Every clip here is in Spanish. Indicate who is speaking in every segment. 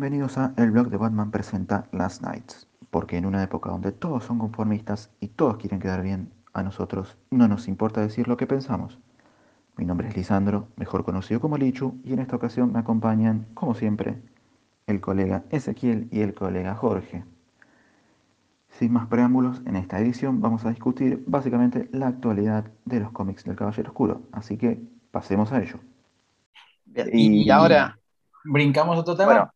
Speaker 1: Bienvenidos a El blog de Batman presenta Last Nights, porque en una época donde todos son conformistas y todos quieren quedar bien, a nosotros no nos importa decir lo que pensamos. Mi nombre es Lisandro, mejor conocido como Lichu, y en esta ocasión me acompañan, como siempre, el colega Ezequiel y el colega Jorge. Sin más preámbulos, en esta edición vamos a discutir básicamente la actualidad de los cómics del Caballero Oscuro, así que pasemos a ello.
Speaker 2: y, ahora brincamos a otro tema. Bueno,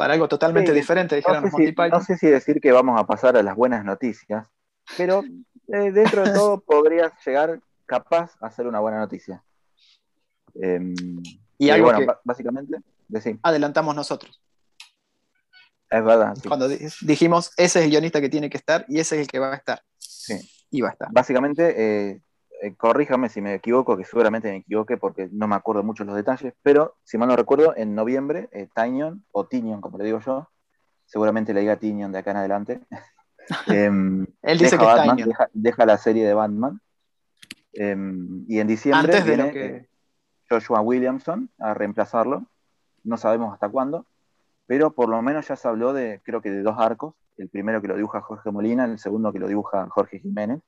Speaker 2: para algo totalmente diferente, dijeron
Speaker 1: no sé, si, no sé si decir que vamos a pasar a las buenas noticias, pero eh, dentro de todo podría llegar capaz a ser una buena noticia. Em, y algo bueno, básicamente,
Speaker 2: adelantamos nosotros.
Speaker 1: Es verdad.
Speaker 2: Cuando dijimos, ese es el guionista que tiene que estar y ese es el que va a estar.
Speaker 1: Sí.
Speaker 2: Y va a estar.
Speaker 1: Básicamente, eh, eh, corríjame si me equivoco, que seguramente me equivoque porque no me acuerdo mucho los detalles, pero si mal no recuerdo, en noviembre, eh, o Tinion, como le digo yo, seguramente le diga Tinion de acá en adelante.
Speaker 2: Em, Él dice que
Speaker 1: Batman, deja, la serie de Batman. Em, y en diciembre viene eh, Joshua Williamson a reemplazarlo. No sabemos hasta cuándo, pero por lo menos ya se habló de, creo que de dos arcos. El primero que lo dibuja Jorge Molina, el segundo que lo dibuja Jorge Jiménez.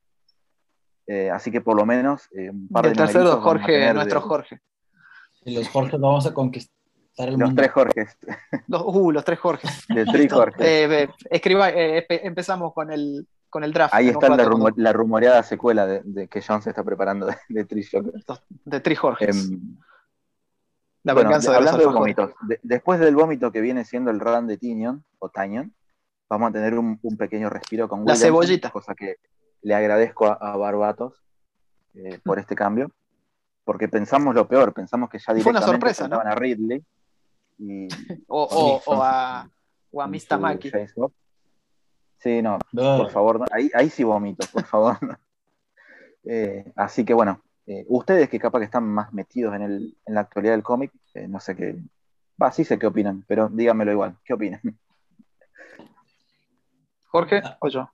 Speaker 1: Eh, así que por lo menos
Speaker 2: eh, un par el tercero, Jorge, nuestro Jorge.
Speaker 3: Y los Jorge vamos a conquistar el
Speaker 1: los Tres Jorges.
Speaker 2: Los, uh, los tres Jorges.
Speaker 1: De tres Jorge.
Speaker 2: Eh, escriba, empezamos con el, con el draft.
Speaker 1: Ahí está la, rumoreada secuela de, que John se está preparando de, de Tri
Speaker 2: De Tri Jorges.
Speaker 1: Em, la venganza de, hablando de vómitos, después del vómito que viene siendo el run de Tinion, o Tanyon, vamos a tener un, pequeño respiro con
Speaker 2: La cebollita.
Speaker 1: Cosa que le agradezco a, Barbatos eh, por este cambio, porque pensamos lo peor, pensamos que ya
Speaker 2: directamente Fue una sorpresa, ¿no?
Speaker 1: a Ridley.
Speaker 2: o, o, a, o a Mistamaki.
Speaker 1: Sí, no, por favor, ahí, ahí sí vomito, por favor. Eh, así que bueno, eh, ustedes que capaz que están más metidos en, el, en la actualidad del cómic, no sé qué, va, sí sé qué opinan, pero díganmelo igual, ¿qué opinan?
Speaker 2: Jorge o yo,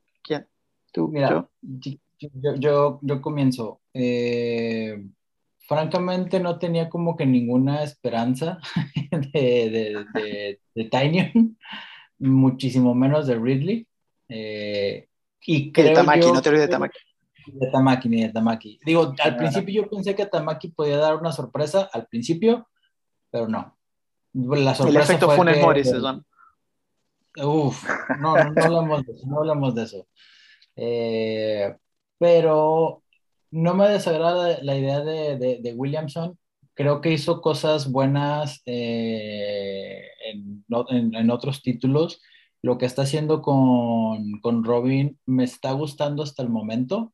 Speaker 2: ¿quién?
Speaker 3: Mira, yo, yo, comienzo. Eh, francamente no tenía como que ninguna esperanza de, de, de, muchísimo menos de Ridley. Eh, y creo
Speaker 2: de Tamaki, no te olvides de Tamaki.
Speaker 3: De Tamaki, ni de Tamaki. Digo, al principio yo pensé que Tamaki podía dar una sorpresa, al principio, pero no.
Speaker 2: La sorpresa El efecto fue Funes Morris,
Speaker 3: Uf, no, no, no, hablamos de eso, no hablamos de eso. Eh, pero no me desagrada la idea de, Williamson. Creo que hizo cosas buenas eh, en, otros títulos. Lo que está haciendo con, Robin me está gustando hasta el momento.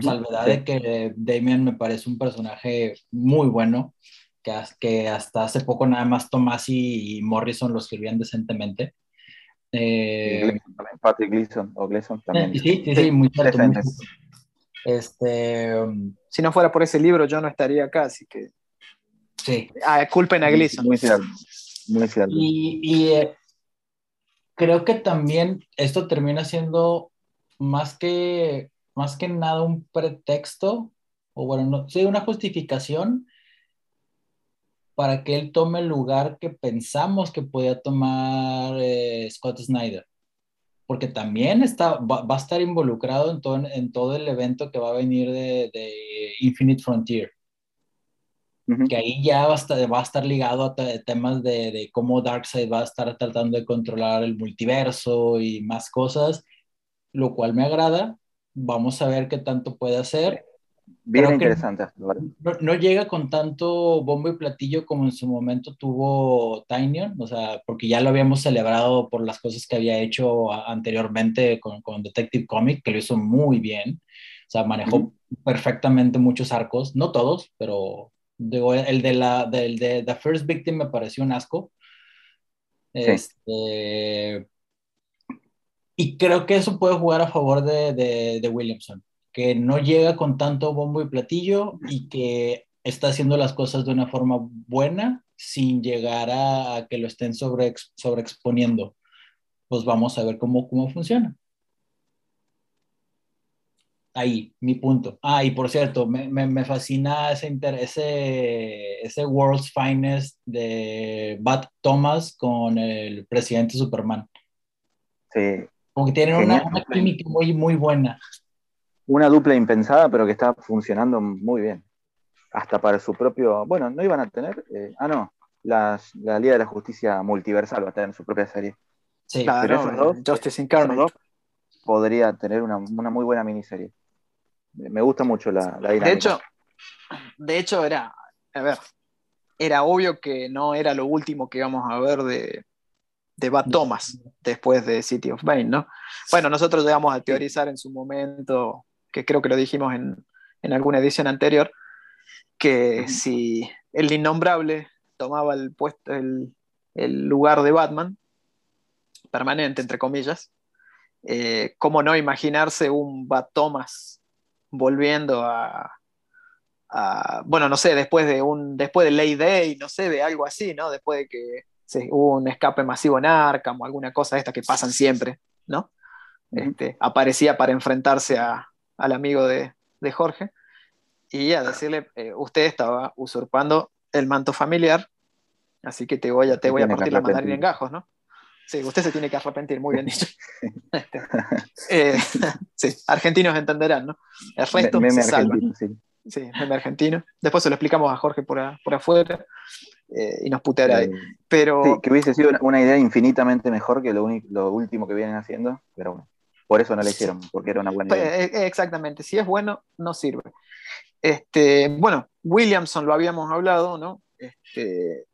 Speaker 3: Salvedad de que Damien me parece un personaje muy bueno, que, que hasta hace poco nada más Tomás y Morrison lo escribían decentemente.
Speaker 1: Eh, Patrick Gleason o Gleason también.
Speaker 3: Sí, sí, sí, muy cierto. Este, um,
Speaker 2: si no fuera por ese libro, yo no estaría acá, así que.
Speaker 3: Sí.
Speaker 2: Ah, culpen a Gleason.
Speaker 1: Muy cierto. Muy cierto.
Speaker 3: Y, eh, creo que también esto termina siendo más que, más que nada un pretexto, o bueno, no, sí, una justificación para que él tome el lugar que pensamos que podía tomar eh, Scott Snyder. Porque también está, va, a estar involucrado en todo, en todo el evento que va a venir de, Infinite Frontier. Que ahí ya va a estar, va a estar ligado a temas de, de, cómo Darkseid va a estar tratando de controlar el multiverso y más cosas, lo cual me agrada. Vamos a ver qué tanto puede hacer
Speaker 1: Bien interesante.
Speaker 3: No, llega con tanto bombo y platillo como en su momento tuvo Tinyon, o sea, porque ya lo habíamos celebrado por las cosas que había hecho anteriormente con, con Detective Comic, que lo hizo muy bien. O sea, manejó perfectamente muchos arcos, no todos, pero digo, el de la del de The First Victim me pareció un asco. Este, y creo que eso puede jugar a favor de, de, de Williamson que no llega con tanto bombo y platillo y que está haciendo las cosas de una forma buena sin llegar a, que lo estén sobre, sobreexponiendo. Pues vamos a ver cómo, cómo funciona. ahí, mi punto. Ah, y por cierto, me, me, fascina ese, ese, ese World's Finest de Bat Thomas con el presidente Superman.
Speaker 4: Sí.
Speaker 3: Como que tienen una, química muy, muy buena.
Speaker 4: Una dupla impensada, pero que está funcionando muy bien. Hasta para su propio. Bueno, no iban a tener. Eh, ah, no. la Liga de la Justicia Multiversal va a tener su propia serie.
Speaker 2: Sí, claro, pero esos dos, Justice Incarnate.
Speaker 4: podría tener una, una muy buena miniserie me gusta mucho la, la
Speaker 2: De hecho, de hecho era, a ver, era obvio que no era lo último que íbamos a ver de, de Bad Thomas después de City of Bane, ¿no? Bueno, nosotros llegamos a teorizar en su momento, que creo que lo dijimos en, alguna edición anterior, que si el innombrable tomaba el puesto, el, lugar de Batman, permanente, entre comillas, eh, ¿cómo no imaginarse un Bad Thomas volviendo a, bueno, no sé, después de un, después de Lay Day, no sé, de algo así, ¿no? Después de que hubo un escape masivo en Arkham o alguna cosa de esta que pasan siempre, ¿no? Este, aparecía para enfrentarse al amigo de, Jorge y a decirle, eh, usted estaba usurpando el manto familiar, así que te voy a, te voy a partir la mandarina en gajos, ¿no? Sí, usted se tiene que arrepentir, muy bien dicho. Este, eh, sí, argentinos entenderán, ¿no? El resto meme se argentino, sí. Sí, meme argentino. Después se lo explicamos a Jorge por, por afuera eh, y nos puteará ahí. Pero... Sí,
Speaker 4: que hubiese sido una, idea infinitamente mejor que lo, lo último que vienen haciendo, pero bueno, por eso no la hicieron, porque era una buena idea.
Speaker 2: Eh, exactamente, si es bueno, no sirve. Este, bueno, Williamson lo habíamos hablado, ¿no? Este,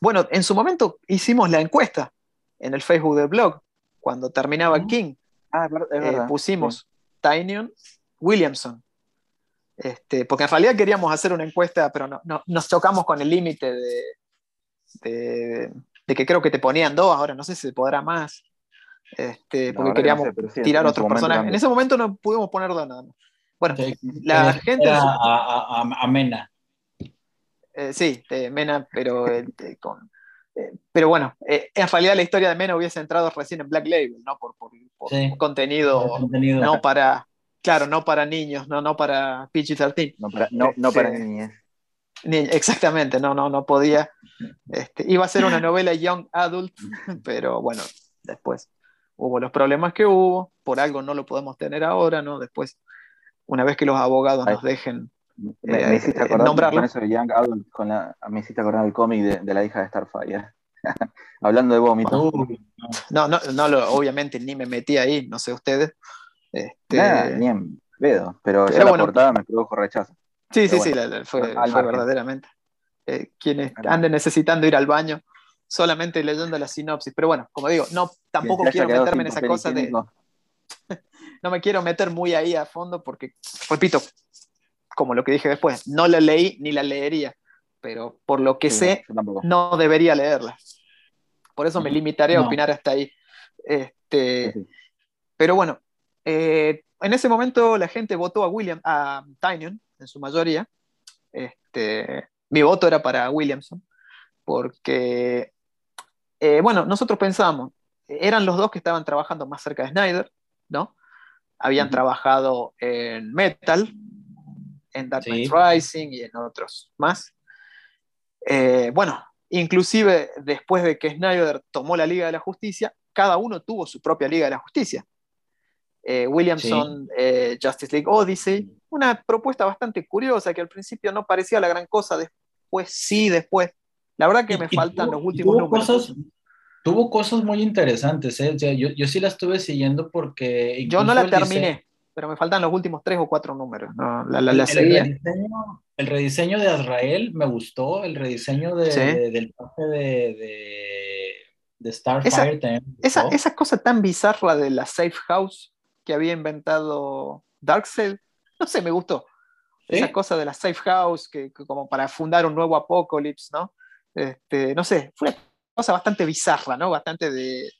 Speaker 2: bueno, en su momento hicimos la encuesta en el Facebook del blog, cuando terminaba King, ah, eh, pusimos Tynion Williamson. Este, porque en realidad queríamos hacer una encuesta, pero no, nos chocamos con el límite de, que creo que te ponían dos, ahora no sé si se podrá más. Este, porque queríamos tirar otros personajes. En ese momento no pudimos poner nada más. Bueno, la gente.
Speaker 3: A, Mena.
Speaker 2: Eh, sí, Mena, pero con, eh, pero bueno, eh, en realidad la historia de Mena hubiese entrado recién en Black Label, ¿no? Por, contenido, no para, claro, no para niños, no, no para PG-13.
Speaker 4: No para, no, para niñas.
Speaker 2: exactamente, no, no, no podía. Este, iba a ser una novela young adult, pero bueno, después hubo los problemas que hubo, por algo no lo podemos tener ahora, ¿no? Después, una vez que los abogados nos dejen
Speaker 4: me, me hiciste acordar con eso de Young Adult, con la, me hiciste acordar el cómic de, la hija de Starfire. Hablando de vómito.
Speaker 2: no, no, no lo, obviamente ni me metí ahí, no sé ustedes.
Speaker 4: Este... ni en pedo, pero, ya la portada me produjo rechazo.
Speaker 2: Sí, sí, sí, fue, verdaderamente. Eh, quienes anden necesitando ir al baño, solamente leyendo la sinopsis. Pero bueno, como digo, no, tampoco quiero meterme en esa cosa de. no me quiero meter muy ahí a fondo porque, repito, como lo que dije después, no la leí ni la leería, pero por lo que sé, no debería leerla. Por eso me limitaré a opinar hasta ahí. Este, pero bueno, eh, en ese momento la gente votó a William, a Tynion, en su mayoría. Este, mi voto era para Williamson, porque, eh, bueno, nosotros pensábamos, eran los dos que estaban trabajando más cerca de Snyder, ¿no? Habían trabajado en Metal, en Dark Knight Rising y en otros más. Eh, bueno, inclusive después de que Snyder tomó la Liga de la Justicia, cada uno tuvo su propia Liga de la Justicia. Eh, Williamson, eh, Justice League Odyssey, una propuesta bastante curiosa que al principio no parecía la gran cosa, después sí, después. La verdad que me faltan los últimos
Speaker 3: tuvo Cosas, tuvo cosas muy interesantes, yo, yo, sí la estuve siguiendo porque...
Speaker 2: Yo no la terminé pero me faltan los últimos tres o cuatro números. la, la,
Speaker 3: el, rediseño, el, rediseño, de Azrael me gustó, el rediseño de, del pase de, de, Starfire
Speaker 2: esa, esa, cosa tan bizarra de la Safe House que había inventado Darkseid, no sé, me gustó. Esa cosa de la Safe House, que, como para fundar un nuevo Apocalypse, ¿no? Este, no sé, fue una cosa bastante bizarra, ¿no? Bastante de.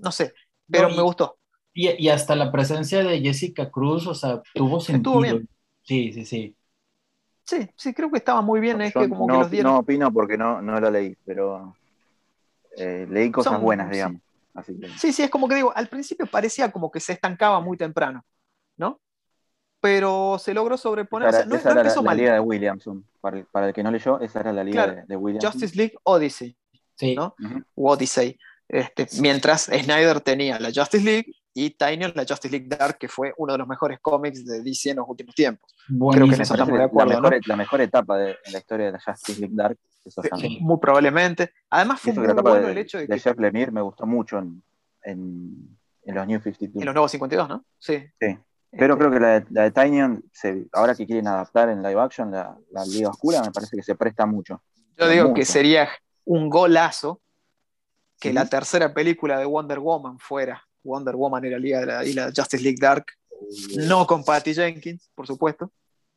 Speaker 2: No sé, pero me gustó.
Speaker 3: Y, hasta la presencia de Jessica Cruz, o sea, tuvo sentido. bien. Sí, sí, sí.
Speaker 2: Sí, sí, creo que estaba muy bien. Es que como no, que
Speaker 4: no opino porque no, no lo leí, pero eh, leí cosas buenas, digamos.
Speaker 2: Sí. sí, sí, es como que digo, al principio parecía como que se estancaba muy temprano. ¿no? Pero se logró sobreponer.
Speaker 1: Esa
Speaker 2: o
Speaker 1: era,
Speaker 2: sea, no,
Speaker 1: esa
Speaker 2: no
Speaker 1: era la, la liga de Williamson. Para el, para el que no leyó, esa era la liga
Speaker 2: Claro,
Speaker 1: de, de Williamson.
Speaker 2: Justice League Odyssey,
Speaker 3: Sí.
Speaker 2: ¿no?
Speaker 1: Ujú.
Speaker 2: u Odyssey. Este, mientras Snyder tenía la Justice League y Tynion la Justice League Dark, que fue uno de los mejores cómics de DC en los últimos tiempos. Creo que en eso estamos de acuerdo,
Speaker 1: la mejor,
Speaker 2: ¿no?
Speaker 1: la mejor etapa de, en la historia de la Justice League Dark es esos
Speaker 3: Sí.
Speaker 2: Muy probablemente. Además fue
Speaker 1: eso
Speaker 2: muy bueno
Speaker 1: de,
Speaker 2: el hecho de
Speaker 1: de
Speaker 2: que
Speaker 1: Jeff Lemire me gustó mucho en, en, en los New 52.
Speaker 2: en los nuevos 52, ¿no? Sí.
Speaker 1: Sí. Pero
Speaker 2: Este,
Speaker 1: creo que la de, la de Tynion, se- ahora que quieren adaptar en live action la, la Liga Oscura, me parece que se presta mucho.
Speaker 2: yo digo que
Speaker 1: mucho.
Speaker 2: sería un golazo que
Speaker 1: Ujú.
Speaker 2: la tercera película de Wonder Woman fuera Wonder Woman la, Liga de la, y la Justice League Dark, no con Patty Jenkins, por supuesto,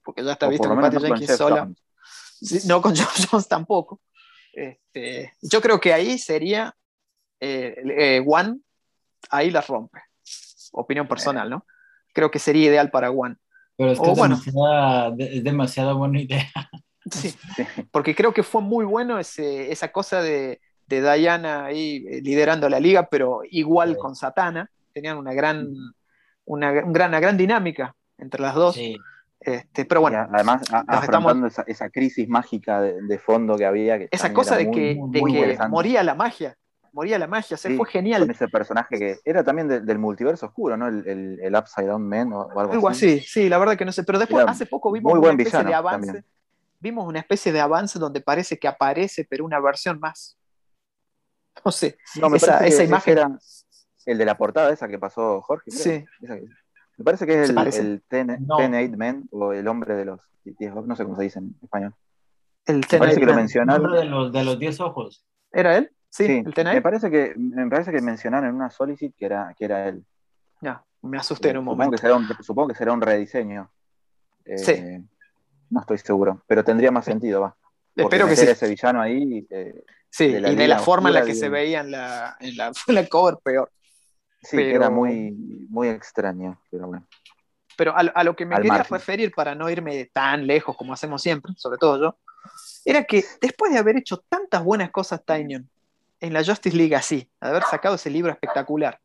Speaker 2: porque ya está
Speaker 1: O
Speaker 2: visto que
Speaker 1: menos
Speaker 2: Patty
Speaker 1: no con
Speaker 2: Jenkins
Speaker 1: Jeff
Speaker 2: sola. Sí, no con Geoff Jones tampoco. Este, yo creo que ahí sería eh, eh, One, ahí la rompe. Opinión personal, ¿no? Creo que sería ideal para One.
Speaker 3: Pero es que
Speaker 2: O
Speaker 3: es,
Speaker 2: bueno.
Speaker 3: demasiada, de- es demasiado buena idea.
Speaker 2: Sí, porque creo que fue muy bueno ese, esa cosa de, de Diana ahí eh, liderando la liga, pero igual
Speaker 3: Sí.
Speaker 2: con Satana. Tenían una gran, una, un gran, una gran dinámica entre las dos.
Speaker 3: Sí.
Speaker 2: Este, pero bueno,
Speaker 1: a- además a- afrontando esa, esa crisis mágica de, de fondo que había. Que
Speaker 2: esa cosa de
Speaker 1: muy-
Speaker 2: que,
Speaker 3: muy,
Speaker 2: de
Speaker 1: muy
Speaker 2: que moría la magia. Moría la magia, o sea,
Speaker 1: Sí,
Speaker 2: fue genial.
Speaker 1: Con ese personaje que era también de- del multiverso oscuro, ¿no? El, el, el Upside Down Man o, o algo,
Speaker 2: Algo así, sí, la verdad que no sé. Pero después,
Speaker 1: Era
Speaker 2: hace poco vimos
Speaker 1: muy
Speaker 2: una especie de avance.
Speaker 1: también.
Speaker 2: Vimos una especie de avance donde parece que aparece, pero una versión más. No sé,
Speaker 1: No, me
Speaker 2: esa,
Speaker 1: que
Speaker 2: imagen.
Speaker 1: era el de la portada esa que pasó Jorge. creo.
Speaker 2: Sí.
Speaker 1: Esa que- Me parece que es
Speaker 2: ¿Se
Speaker 1: el, el Ten,
Speaker 3: No.
Speaker 1: Ten Eight Men o el hombre de los 10 no sé cómo se dice en español.
Speaker 2: El Ten
Speaker 1: que lo mencionaron.
Speaker 3: Nombre de los, de los 10 ojos.
Speaker 2: ¿Era él? Sí,
Speaker 1: Sí,
Speaker 2: el Ten
Speaker 1: me parece que me parece que mencionaron en una solicit que era que era él.
Speaker 2: Ya, me asusté en un
Speaker 1: supongo
Speaker 2: momento.
Speaker 1: que será un supongo que será un rediseño. Eh,
Speaker 2: Sí.
Speaker 1: No estoy seguro, pero tendría más sentido, va. Porque
Speaker 2: Espero que sí.
Speaker 1: ese villano ahí, eh,
Speaker 2: Sí,
Speaker 1: de la
Speaker 2: y de la forma en la que se veía en la, en la, en la cover, peor.
Speaker 1: sí, que era
Speaker 2: Pero-
Speaker 1: muy, muy extraño, pero bueno.
Speaker 2: Pero a, a lo que me
Speaker 1: Al
Speaker 2: quería
Speaker 1: margen.
Speaker 2: referir para no irme tan lejos como hacemos siempre, sobre todo yo, era que después de haber hecho tantas buenas cosas Tynion en la Justice League así, de haber sacado ese libro espectacular,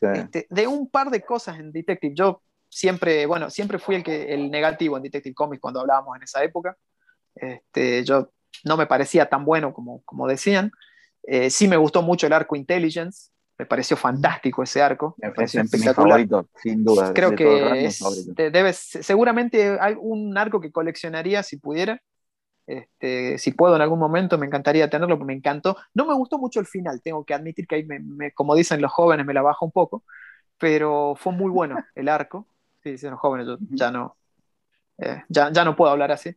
Speaker 1: Sí.
Speaker 2: este, de un par de cosas en Detective, yo siempre, bueno, siempre fui el, que, el negativo en Detective Comics cuando hablábamos en esa época, este, yo no me parecía tan bueno como, como decían, Eh, sí me gustó mucho el arco Intelligence, me pareció fantástico ese arco, me
Speaker 1: Es
Speaker 2: pareció
Speaker 1: mi
Speaker 2: espectacular.
Speaker 1: favorito, sin duda.
Speaker 2: Creo que es,
Speaker 1: favorito.
Speaker 2: te- debe, seguramente hay un arco que coleccionaría si pudiera. Este, si puedo en algún momento, me encantaría tenerlo, porque me encantó. No me gustó mucho el final, tengo que admitir que ahí, me- me- como dicen los jóvenes, me la baja un poco, pero fue muy bueno el arco. Sí, dicen los jóvenes, yo ya no, eh, ya, ya no puedo hablar así.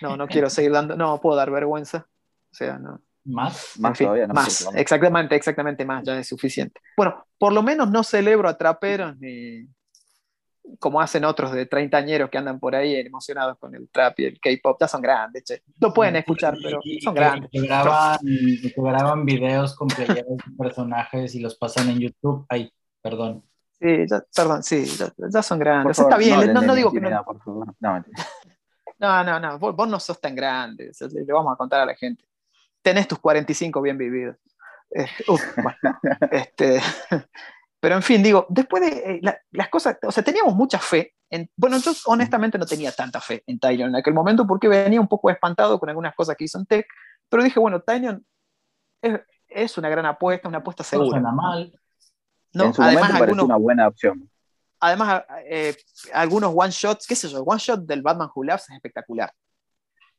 Speaker 2: No, no quiero seguir dando, no puedo dar vergüenza. O sea, no,
Speaker 3: Más.
Speaker 1: Más
Speaker 2: en fin,
Speaker 1: todavía, no
Speaker 2: más, exactamente, exactamente más, ya es suficiente. Bueno, por lo menos no celebro a traperos ni como hacen otros de treintañeros que andan por ahí emocionados con el trap y el K-pop, ya son grandes, che. Lo pueden escuchar, pero son grandes.
Speaker 3: que graban, que graban videos con playeras de personajes y los pasan en YouTube. Ay, perdón.
Speaker 2: Sí, ya- perdón, sí, ya, ya son grandes. Está
Speaker 1: favor,
Speaker 2: bien,
Speaker 1: hablen
Speaker 2: no, no
Speaker 1: mi
Speaker 2: digo que no.
Speaker 1: por favor. No.
Speaker 2: No, no, no, vos, vos no sos tan grande, o sea, le le vamos a contar a la gente. Tenés tus 45 bien vividos. Eh, uf, bueno, este, pero en fin, digo, después de eh, la- las cosas, o sea, teníamos mucha fe. En, bueno, yo honestamente no tenía tanta fe en Tyrion en aquel momento porque venía un poco espantado con algunas cosas que hizo en Tech, pero dije, bueno, Tyrion es, es una gran apuesta, una apuesta
Speaker 3: No
Speaker 2: segura.
Speaker 3: suena mal.
Speaker 2: ¿no?
Speaker 1: en su
Speaker 2: Además, algunos,
Speaker 1: una buena opción.
Speaker 2: además eh, algunos one shots, qué sé yo, one shot del Batman Who Laughs es espectacular.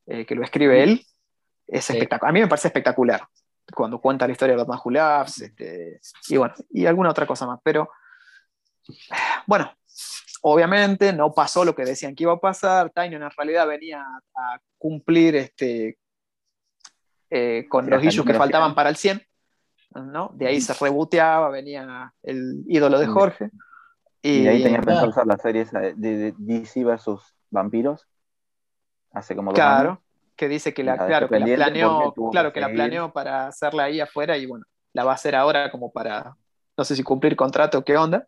Speaker 2: Eh, que lo escribe él, es
Speaker 3: Sí.
Speaker 2: espectacular. A mí me parece espectacular cuando cuenta la historia de Batman Who este, y bueno, y alguna otra cosa más. Pero bueno, obviamente no pasó lo que decían que iba a pasar. Tynion en realidad venía a cumplir este, eh, con los issues que faltaban para el 100. ¿no? De ahí se reboteaba, venía el ídolo de. Jorge.
Speaker 1: Y, ahí tenía
Speaker 3: verdad.
Speaker 1: pensado usar la serie esa de, de DC versus vampiros. Hace como dos años.
Speaker 2: Claro, que dice que la, claro, que la planeó, claro,
Speaker 1: que
Speaker 2: la planeó para hacerla ahí afuera y bueno, la va a hacer ahora como para, no sé si cumplir contrato o qué onda.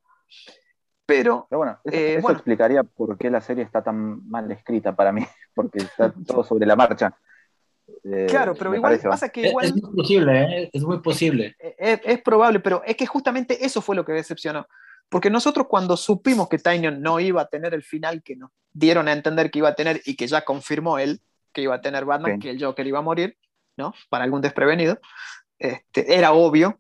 Speaker 2: Pero
Speaker 1: Pero bueno, eso,
Speaker 2: Eh,
Speaker 1: eso
Speaker 2: bueno.
Speaker 1: explicaría por qué la serie está tan mal escrita para mí, porque está todo sobre la marcha. Eh,
Speaker 2: claro, pero igual
Speaker 1: parece,
Speaker 2: pasa que
Speaker 3: Es,
Speaker 2: igual
Speaker 3: es muy posible, ¿eh? Es muy posible.
Speaker 2: es, es probable, pero es que justamente eso fue lo que decepcionó. Porque nosotros cuando supimos que Tynion no iba a tener el final que nos dieron a entender que iba a tener y que ya confirmó él que iba a tener Batman,
Speaker 1: Sí.
Speaker 2: que el Joker iba a morir, ¿no? Para algún desprevenido, este, era obvio,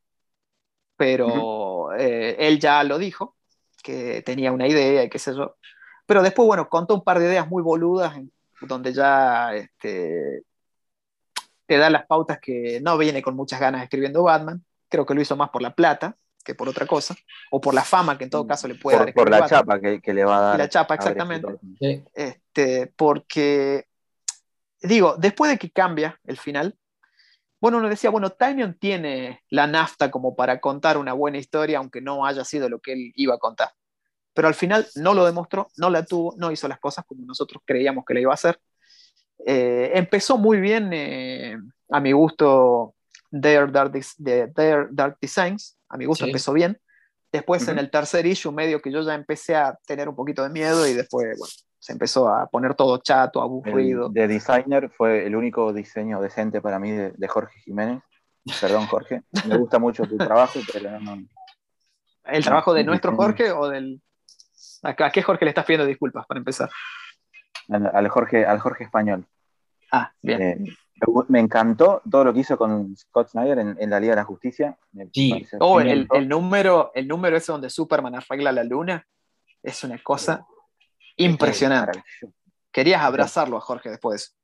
Speaker 2: pero eh, él ya lo dijo, que tenía una idea y qué sé yo. Pero después, bueno, contó un par de ideas muy boludas, en- donde ya este, te da las pautas que no viene con muchas ganas escribiendo Batman. Creo que lo hizo más por la plata que por otra cosa, o por la fama que en todo caso le puede dar
Speaker 1: Mm, Por, por
Speaker 2: escribir
Speaker 1: la
Speaker 2: Batman.
Speaker 1: chapa que, que le va a dar.
Speaker 2: La chapa, exactamente.
Speaker 3: Sí.
Speaker 2: Este, porque, digo, después de que cambia el final, bueno, uno decía, bueno, Tynion tiene la nafta como para contar una buena historia, aunque no haya sido lo que él iba a contar. Pero al final no lo demostró, no la tuvo, no hizo las cosas como nosotros creíamos que la iba a hacer. Eh, empezó muy bien, eh, a mi gusto, Their Dark, Des- de Their Dark Designs, a mi gusto
Speaker 3: Sí.
Speaker 2: empezó bien. Después en el tercer issue medio que yo ya empecé a tener un poquito de miedo y después, bueno, se empezó a poner todo chato, aburrido.
Speaker 1: De Designer fue el único diseño decente para mí de, de Jorge Jiménez. Perdón, Jorge. Me gusta mucho tu trabajo, pero no.
Speaker 2: ¿El trabajo de nuestro. Jorge o del... ¿A qué Jorge le estás pidiendo disculpas para empezar?
Speaker 1: Al, al Jorge, al Jorge español.
Speaker 2: Ah, bien.
Speaker 1: Eh, me, encantó todo lo que hizo con Scott Snyder en, en la Liga de la Justicia. Me
Speaker 3: Sí.
Speaker 2: Oh, el número, el número ese donde Superman arregla la luna es una cosa impresionante.
Speaker 1: Maravilloso.
Speaker 2: Querías abrazarlo a Jorge después.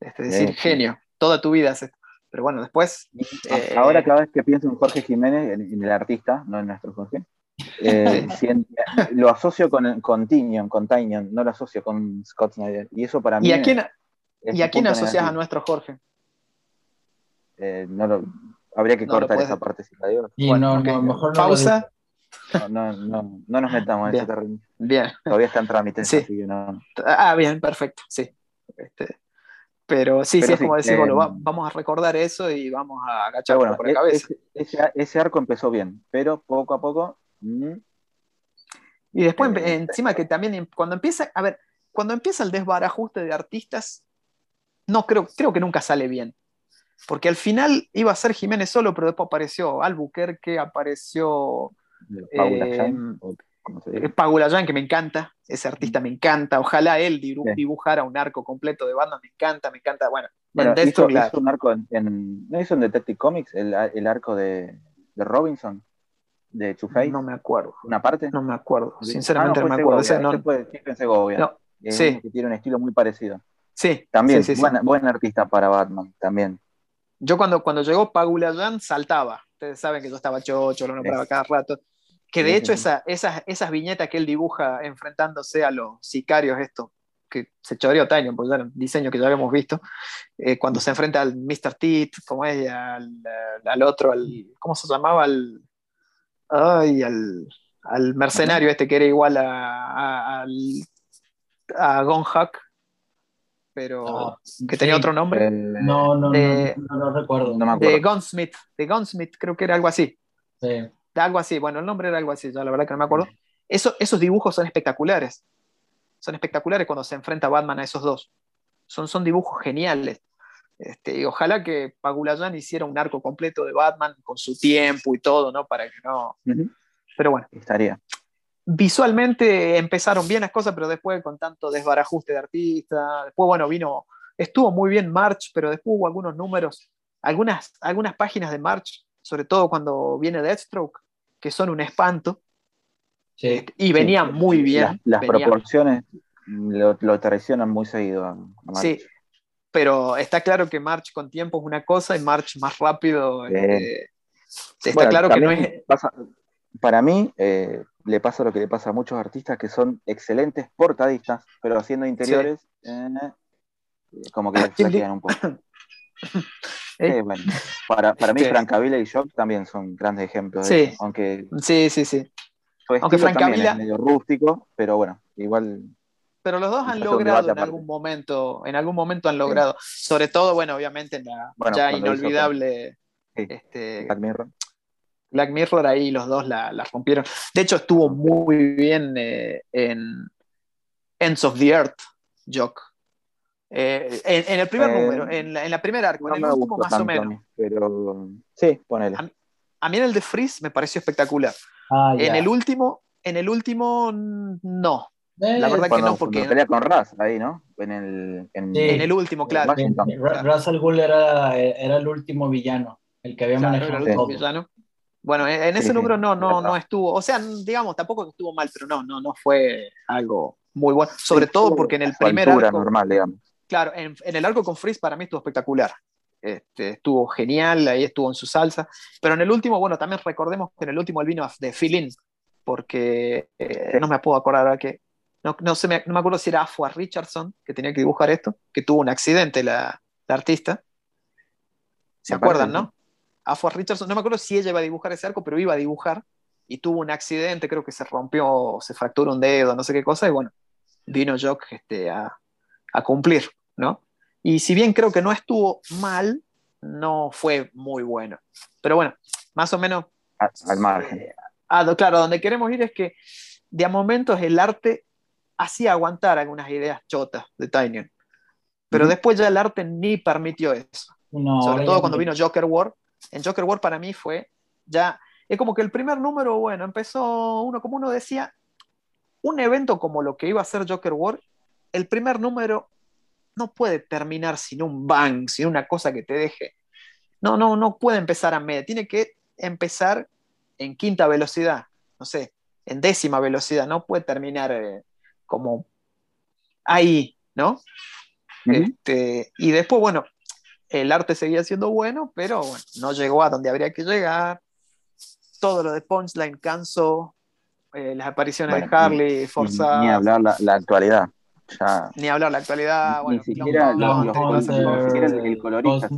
Speaker 2: Este, decir,
Speaker 1: Sí, sí.
Speaker 2: genio, toda tu vida es esto. Pero bueno, después.
Speaker 1: Y
Speaker 2: Eh,
Speaker 1: Ahora cada vez que pienso en Jorge Jiménez, en, en el artista, no en nuestro Jorge, eh, lo asocio con, con Tinion, con Tynion, no lo asocio con Scott Snyder. Y eso para mí
Speaker 2: ¿Y a quién,
Speaker 1: es
Speaker 2: ¿y a quién asocias a nuestro Jorge?
Speaker 1: Eh, no lo- habría que
Speaker 2: No
Speaker 1: cortar esa parte si la digo.
Speaker 3: Y
Speaker 2: Bueno,
Speaker 3: no,
Speaker 2: ok.
Speaker 3: no, mejor no lo
Speaker 2: Pausa.
Speaker 1: No, no, no, no nos metamos en
Speaker 2: Bien.
Speaker 1: ese terreno.
Speaker 2: Bien.
Speaker 1: Todavía está en trámite,
Speaker 2: Sí.
Speaker 1: así que no.
Speaker 2: Ah, bien, perfecto, sí. Este, pero sí, sí, es como decir,
Speaker 1: eh,
Speaker 2: bueno, va- vamos a recordar eso y vamos a agachar
Speaker 1: bueno,
Speaker 2: poco la
Speaker 1: e-
Speaker 2: cabeza.
Speaker 1: ese, ese- ese arco empezó bien, pero poco a poco. mm,
Speaker 2: Y después,
Speaker 1: Eh,
Speaker 2: encima que también, em- cuando empieza, a ver, cuando empieza el desbarajuste de artistas, no creo, creo que nunca sale bien. Porque al final iba a ser Jiménez solo, pero después apareció Albuquerque, apareció
Speaker 1: Paula
Speaker 2: Eh,
Speaker 1: o se dice.
Speaker 2: eh, que me encanta, ese artista me encanta. Ojalá él dibujara un arco completo de banda, me encanta, me encanta. Bueno,
Speaker 1: Bueno, hizo, hizo un arco en, en- ¿No hizo en Detective Comics el, el arco de, de Robinson? De Two-Face,
Speaker 2: no me acuerdo,
Speaker 1: una parte.
Speaker 2: no me acuerdo, sinceramente
Speaker 1: Ah,
Speaker 2: no, me acuerdo.
Speaker 1: Segovia,
Speaker 2: no-
Speaker 1: Stephen Segovia.
Speaker 2: No,
Speaker 1: Es
Speaker 2: sí.
Speaker 1: que tiene un estilo muy parecido.
Speaker 2: sí,
Speaker 1: También,
Speaker 2: sí, sí, sí.
Speaker 1: buena- buen artista para Batman, también.
Speaker 2: Yo cuando, cuando llegó Pagulayan saltaba. Ustedes saben que yo estaba chocho, lo nombraba cada rato. Que de
Speaker 1: Sí,
Speaker 2: hecho
Speaker 1: sí,
Speaker 2: esa- esas, esas viñetas que él dibuja enfrentándose a los sicarios, esto, que se choreó Tanyon, porque era un diseño que ya habíamos visto, eh, cuando se enfrenta al Mr. Tit, como es, al, al otro, al, ¿cómo se llamaba? Al, ay, al, al mercenario este que era igual a, a, al- a Gon Huck, pero
Speaker 3: Ah,
Speaker 2: que tenía
Speaker 3: sí.
Speaker 2: otro nombre.
Speaker 1: Eh,
Speaker 3: No, no, no,
Speaker 2: Eh,
Speaker 3: no, no recuerdo.
Speaker 1: no me acuerdo.
Speaker 2: de Gunsmith, de Gunsmith, creo que era algo así.
Speaker 3: Sí.
Speaker 2: De algo así, bueno, el nombre era algo así, ya la verdad que no me acuerdo. Eso, esos dibujos son espectaculares. Son espectaculares cuando se enfrenta Batman a esos dos. Son, son dibujos geniales. Este, y ojalá que Pagulayan hiciera un arco completo de Batman con su tiempo y todo, ¿no? Para que no.
Speaker 1: Ujú,
Speaker 2: Pero bueno,
Speaker 1: Estaría.
Speaker 2: visualmente empezaron bien las cosas, pero después con tanto desbarajuste de artista, después, bueno, vino, estuvo muy bien March, pero después hubo algunos números, algunas, algunas páginas de March, sobre todo cuando viene Deathstroke, que son un espanto,
Speaker 3: Sí.
Speaker 2: y venían muy bien.
Speaker 1: Las, proporciones lo, lo traicionan muy seguido. a- a March.
Speaker 2: Sí, pero está claro que March con tiempo es una cosa y March más rápido. Este, está
Speaker 1: Bueno,
Speaker 2: claro que no es.
Speaker 1: pasa- para mí, eh, le pasa lo que le pasa a muchos artistas que son excelentes portadistas, pero haciendo interiores, eh, como que les un poco.
Speaker 2: Eh.
Speaker 1: Bueno, para, para mí,
Speaker 2: Sí.
Speaker 1: Francavilla y Shock también son grandes ejemplos
Speaker 2: Sí.
Speaker 1: de eso, aunque
Speaker 2: Sí, sí, sí. Aunque Francavilla-
Speaker 1: es medio rústico, pero bueno, igual
Speaker 2: Pero los dos han logrado en algún momento, en algún momento han logrado. Sobre todo, bueno, obviamente en la
Speaker 1: Bueno,
Speaker 2: ya
Speaker 1: hizo
Speaker 2: inolvidable este,
Speaker 1: Black Mirror.
Speaker 2: Black Mirror, ahí los dos la, la rompieron. De hecho, estuvo muy bien eh, en Ends of the Earth, Jock. Eh, en, en el primer
Speaker 1: Eh,
Speaker 2: número, en la, en la primera arco,
Speaker 1: No
Speaker 2: en el último más o
Speaker 1: tanto
Speaker 2: menos.
Speaker 1: pero sí, ponele.
Speaker 2: A- A mí en el de Freeze me pareció espectacular.
Speaker 3: Ah,
Speaker 2: En el último En el último, no.
Speaker 3: Eh,
Speaker 2: La verdad que no, porque-
Speaker 4: pelea con Raz, ahí, ¿no? En el... En,
Speaker 3: Sí.
Speaker 2: En el último, claro.
Speaker 3: eh,
Speaker 4: Washington.
Speaker 3: Ra- Ra's al Ghul era, era el último villano, el que había
Speaker 2: Claro, era
Speaker 3: manejado
Speaker 2: el último
Speaker 3: todo.
Speaker 2: villano. Bueno, en en ese
Speaker 4: sí,
Speaker 2: número no, no, no estuvo, o sea, digamos, tampoco estuvo mal, pero no, no, no fue algo muy bueno. Sobre todo porque en el primer
Speaker 4: altura
Speaker 2: arco,
Speaker 4: normal, digamos.
Speaker 2: Claro, en, en el arco con Freeze para mí estuvo espectacular. Este, estuvo genial, ahí estuvo en su salsa. Pero en el último, bueno, también recordemos que en el último él vino de fill-in, porque eh, no me puedo acordar que. No, no, sé, me- no me acuerdo si era Afua Richardson que tenía que dibujar esto, que tuvo un accidente la, la artista. ¿Se
Speaker 4: Me
Speaker 2: acuerdan,
Speaker 4: parece,
Speaker 2: no? Afua Richardson, no me acuerdo si ella iba a dibujar ese arco, pero iba a dibujar y tuvo un accidente, creo que se rompió, se fracturó un dedo, no sé qué cosa, y bueno, vino Jock este, a, a cumplir, ¿no? Y si bien creo que no estuvo mal, no fue muy bueno. Pero bueno, más o menos
Speaker 4: A- al margen.
Speaker 2: eh, a claro, a donde queremos ir es que de a momentos el arte hacía aguantar algunas ideas chotas de Tynion. Pero
Speaker 4: Ujú.
Speaker 2: después ya el arte ni permitió eso.
Speaker 3: No,
Speaker 2: Sobre todo cuando
Speaker 3: no.
Speaker 2: vino Joker War. En Joker War para mí fue ya. Es como que el primer número, bueno, empezó uno, como uno decía, un evento como lo que iba a ser Joker War, el primer número no puede terminar sin un bang, sin una cosa que te deje. No, no, no puede empezar a media. Tiene que empezar en quinta velocidad, no sé, en décima velocidad. No puede terminar eh, como ahí, ¿no? Este, y después, bueno, el arte seguía siendo bueno, pero bueno, no llegó a donde habría que llegar. Todo lo de Punchline cansó. eh, las apariciones
Speaker 4: Bueno,
Speaker 2: de Harley,
Speaker 4: Ni,
Speaker 2: forzadas.
Speaker 4: ni hablar la, la actualidad. Ya,
Speaker 2: Ni hablar la actualidad.
Speaker 4: Ni
Speaker 2: bueno,
Speaker 4: siquiera los- los- los- ni siquiera el- el colorista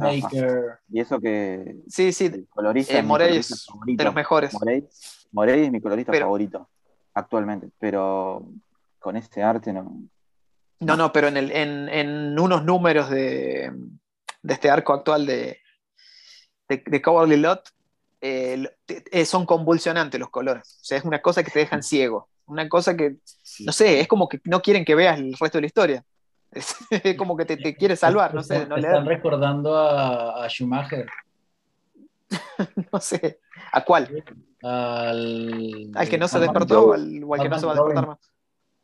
Speaker 4: y eso que
Speaker 2: Sí, sí,
Speaker 4: el colorista
Speaker 2: eh,
Speaker 4: es
Speaker 2: Morey
Speaker 4: colorista
Speaker 2: es
Speaker 4: favorito.
Speaker 2: de los mejores.
Speaker 4: Morey, Morey es mi colorista
Speaker 2: Pero-
Speaker 4: favorito actualmente, pero con ese arte no.
Speaker 2: No, no, pero en, el, en, en unos números de, de este arco actual de, de, de Cowardly Lot, eh, eh, son convulsionantes los colores. O sea, es una cosa que te dejan ciego. Una cosa que, no sé, es como que no quieren que veas el resto de la historia. Es, es como que te, te quiere salvar, no sé,
Speaker 3: Están-
Speaker 2: no,
Speaker 3: Están
Speaker 2: leer,
Speaker 3: recordando a, a Schumacher,
Speaker 2: no sé. ¿A cuál?
Speaker 3: al,
Speaker 2: ¿Al que no se despertó o al, o al que no se va a despertar más?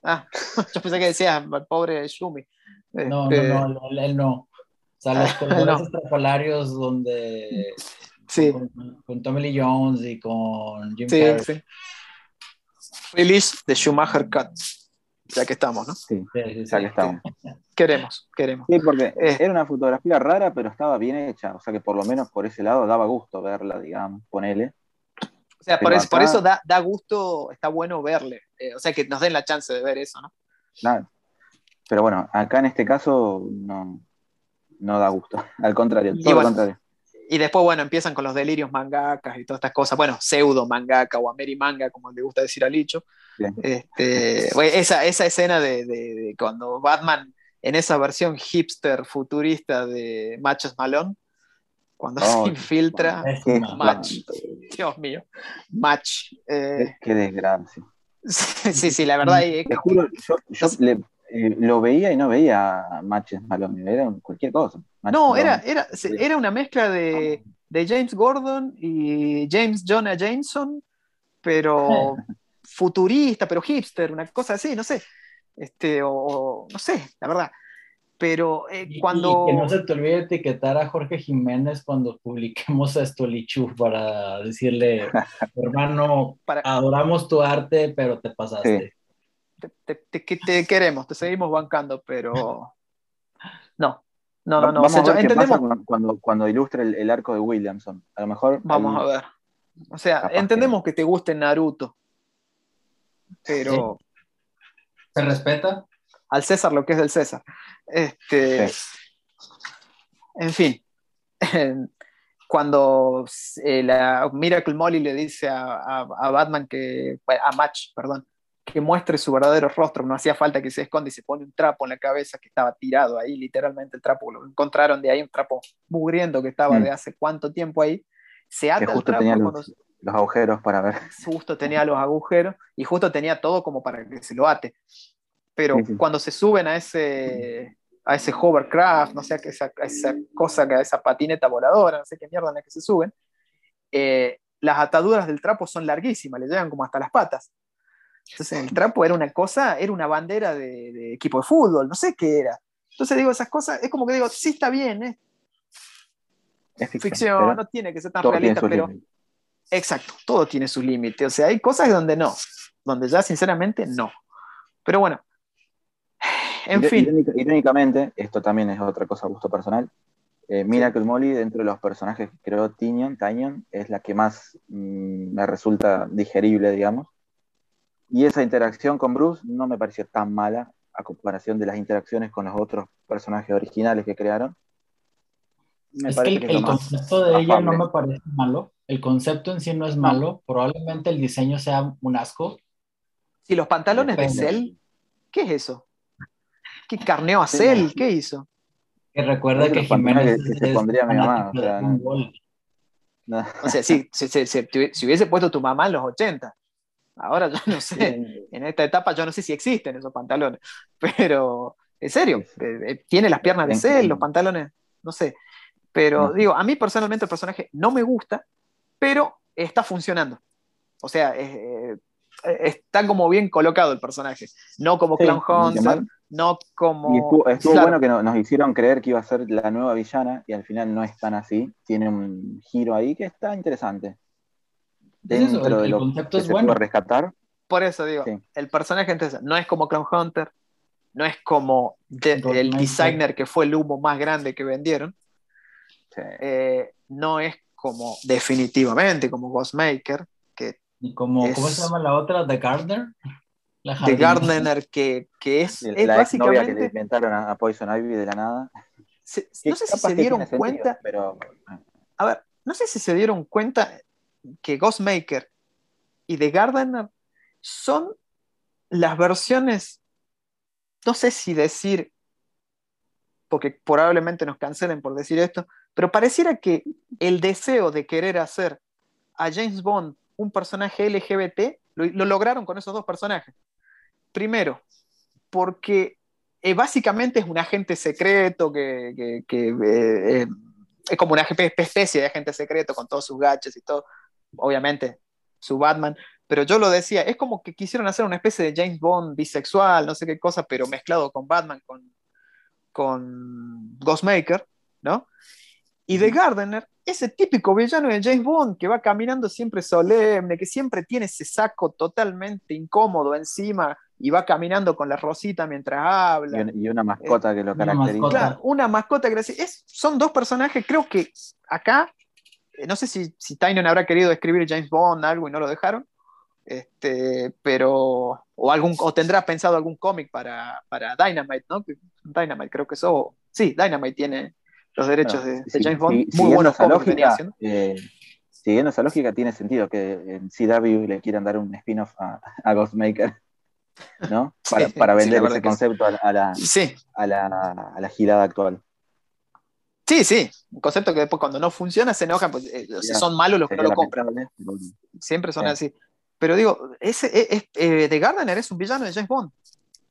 Speaker 2: Ah, yo pensé que decías al pobre Shumi.
Speaker 3: No,
Speaker 2: Este,
Speaker 3: no, no, él, él no. O sea, los colores
Speaker 2: no.
Speaker 3: estrafalarios donde
Speaker 2: Sí,
Speaker 3: con, con Tommy Lee Jones y con Jim
Speaker 2: sí,
Speaker 3: Carrey.
Speaker 2: sí. Release de Schumacher Cut. Ya que estamos, ¿no?
Speaker 4: Sí,
Speaker 3: Sí, sí,
Speaker 4: ya
Speaker 3: sí.
Speaker 4: que estamos.
Speaker 2: Queremos, queremos.
Speaker 4: Sí, porque
Speaker 2: Eh.
Speaker 4: era una fotografía rara, pero estaba bien hecha. O sea que por lo menos por ese lado daba gusto verla, digamos, ponele.
Speaker 2: O sea, por eso, por eso da, da gusto, está bueno verle. Eh, o sea, que nos den la chance de ver eso, ¿no?
Speaker 4: Nada. Pero bueno, acá en este caso no, no da gusto. Al contrario, todo
Speaker 2: bueno,
Speaker 4: lo contrario.
Speaker 2: Y después, bueno, empiezan con los delirios mangakas y todas estas cosas. Bueno, pseudo mangaka o Ameri manga, como le gusta decir a Licho. Este, esa, esa escena de, de- de cuando Batman, en esa versión hipster futurista de Machos Malone, cuando
Speaker 4: Oh,
Speaker 2: se infiltra, Match. Dios mío, Match. Eh,
Speaker 4: Qué desgracia.
Speaker 2: sí, sí, la verdad,
Speaker 4: Te juro, yo, yo le- eh, lo veía y no veía a Matches Malone, era cualquier cosa. Matches
Speaker 2: No,
Speaker 4: Malone.
Speaker 2: era, era, era una mezcla de, de James Gordon y James Jonah Jameson, pero futurista, pero hipster, una cosa así, no sé. Este, o, o- no sé, la verdad. Pero eh,
Speaker 3: Y-
Speaker 2: cuando.
Speaker 3: y que no se te olvide etiquetar a Jorge Jiménez cuando publiquemos a Stolichu para decirle, hermano,
Speaker 2: Para-
Speaker 3: adoramos tu arte, pero te pasaste.
Speaker 2: te, te- te- que te queremos, te seguimos bancando, pero. No, no, no, no. O
Speaker 4: Vamos
Speaker 2: sea,
Speaker 4: a
Speaker 2: yo-
Speaker 4: ver qué
Speaker 2: entendemos,
Speaker 4: pasa cuando, cuando, cuando ilustre el, el arco de Williamson. A lo mejor.
Speaker 2: Vamos a ver. O sea,
Speaker 4: que-
Speaker 2: entendemos que te guste Naruto, pero.
Speaker 3: ¿Se respeta?
Speaker 2: al César lo que es del César. Este, En fin, cuando eh, la Miracle Molly le dice a, a- a Batman que, a Match, perdón, que muestre su verdadero rostro, no hacía falta que se esconda y se pone un trapo en la cabeza que estaba tirado ahí, literalmente el trapo, lo encontraron de ahí, un trapo mugriendo que estaba
Speaker 4: Mm.
Speaker 2: de hace cuánto tiempo ahí, se ata
Speaker 4: que
Speaker 2: el
Speaker 4: justo
Speaker 2: trapo
Speaker 4: tenía
Speaker 2: cuando-
Speaker 4: los, los agujeros para ver.
Speaker 2: justo tenía los agujeros y justo tenía todo como para que se lo ate. Pero
Speaker 4: Sí, sí.
Speaker 2: cuando se suben a ese, a ese hovercraft, no sé, a esa, a esa cosa, a esa patineta voladora, no sé qué mierda en la que se suben, eh, las ataduras del trapo son larguísimas, le llegan como hasta las patas. Entonces el trapo era una cosa, era una bandera de, de equipo de fútbol, no sé qué era. Entonces digo, esas cosas, es como que digo, sí está bien, ¿eh?
Speaker 1: Es ficción.
Speaker 2: ficción, no tiene que ser tan realista, pero exacto, todo tiene su límite. O sea, hay cosas donde no, donde ya sinceramente no. Pero bueno, en fin,
Speaker 1: irónica- irónicamente, esto también es otra cosa a gusto personal. Eh, Miracle Molly, dentro de los personajes que creó Tinyon, es la que más mm, me resulta digerible, digamos. Y esa interacción con Bruce no me pareció tan mala a comparación de las interacciones con los otros personajes originales que crearon. Me
Speaker 3: es que el,
Speaker 1: que
Speaker 3: concepto de ella no me parece malo. El concepto en sí no es malo. Probablemente el diseño sea un asco.
Speaker 2: si los pantalones de. Cell, ¿qué es eso? ¿Qué carneó a
Speaker 1: Sí,
Speaker 2: Cell? ¿Qué hizo?
Speaker 3: Que recuerda que Jiménez
Speaker 1: que- que se pondría mi mamá, o sea,
Speaker 3: de
Speaker 1: no.
Speaker 3: Dragon Ball.
Speaker 1: No.
Speaker 2: O sea, sí, si, si- si- si hubiese puesto tu mamá en los 80. Ahora yo no sé, en esta etapa yo no sé si existen esos pantalones, pero en serio, eh, eh, tiene las piernas de
Speaker 1: en-
Speaker 2: los pantalones, no sé. Pero digo, a mí personalmente el personaje no me gusta, pero está funcionando. O sea, eh, está como bien colocado el personaje, no como
Speaker 1: Sí,
Speaker 2: Clown Hunter, no como...
Speaker 1: Y estuvo, estuvo
Speaker 2: Claro.
Speaker 1: bueno que no- nos hicieron creer que iba a ser la nueva villana y al final no es tan así. Tiene un giro ahí que está interesante.
Speaker 3: Es eso,
Speaker 1: Dentro
Speaker 3: el-
Speaker 1: de lo
Speaker 3: concepto
Speaker 1: que
Speaker 3: es
Speaker 1: se
Speaker 3: bueno.
Speaker 1: puede rescatar.
Speaker 2: Por eso digo,
Speaker 1: Sí.
Speaker 2: el personaje entonces no es como Clown Hunter, no es como de- el designer que fue el humo más grande que vendieron,
Speaker 1: Sí.
Speaker 2: eh, no es como definitivamente como Ghostmaker, que
Speaker 3: Y como, ¿cómo se llama la otra? The Gardener. La
Speaker 2: de
Speaker 3: jardinera.
Speaker 2: Gardener, que, que es,
Speaker 1: Y
Speaker 2: es
Speaker 1: la novia que le
Speaker 2: básicamente,
Speaker 1: inventaron a, Poison Ivy de la nada.
Speaker 2: se- no sé si se dieron
Speaker 1: sentido,
Speaker 2: cuenta,
Speaker 1: pero
Speaker 2: a ver, no sé si se dieron cuenta que Ghostmaker y The Gardener son las versiones, no sé si decir, porque probablemente nos cancelen por decir esto, pero pareciera que el deseo de querer hacer a James Bond un personaje LGBT lo, lo lograron con esos dos personajes. Primero, porque eh, básicamente es un agente secreto que, eh, eh, es como una espe- especie de agente secreto con todos sus gadgets y todo. Obviamente, su Batman. Pero yo lo decía, es como que quisieron hacer una especie de James Bond bisexual, no sé qué cosa, pero mezclado con Batman, con, con Ghostmaker, ¿no? Y The Gardener, ese típico villano de James Bond que va caminando siempre solemne, que siempre tiene ese saco totalmente incómodo encima y va caminando con la rosita mientras habla.
Speaker 1: y una mascota que lo
Speaker 3: una
Speaker 1: caracteriza.
Speaker 3: mascota.
Speaker 2: Claro, una mascota que es, son dos personajes, creo que acá, eh, no sé si, si Tynion habrá querido escribir James Bond algo y no lo dejaron, este, pero, o, algún, o tendrá pensado algún cómic para, para Dynamite, ¿no? Dynamite creo que eso, sí, Dynamite tiene los derechos
Speaker 1: Bueno,
Speaker 2: de, James Bond, muy buenos cómics
Speaker 1: lógica,
Speaker 2: haciendo.
Speaker 1: eh, siguiendo esa lógica, tiene sentido que en CW le quieran dar un spin-off a, a Ghostmaker, ¿no?
Speaker 2: Sí,
Speaker 1: Para, para vender ese concepto a, a la, a, la, a la girada actual.
Speaker 2: Sí, sí, un concepto que después cuando no funciona se enojan, pues, eh,
Speaker 1: Ya,
Speaker 2: son malos los que no lo compran.
Speaker 1: pero bueno.
Speaker 2: siempre son
Speaker 1: Sí.
Speaker 2: así. Pero digo, ese, es, es- eh, The Gardener es un villano de James Bond.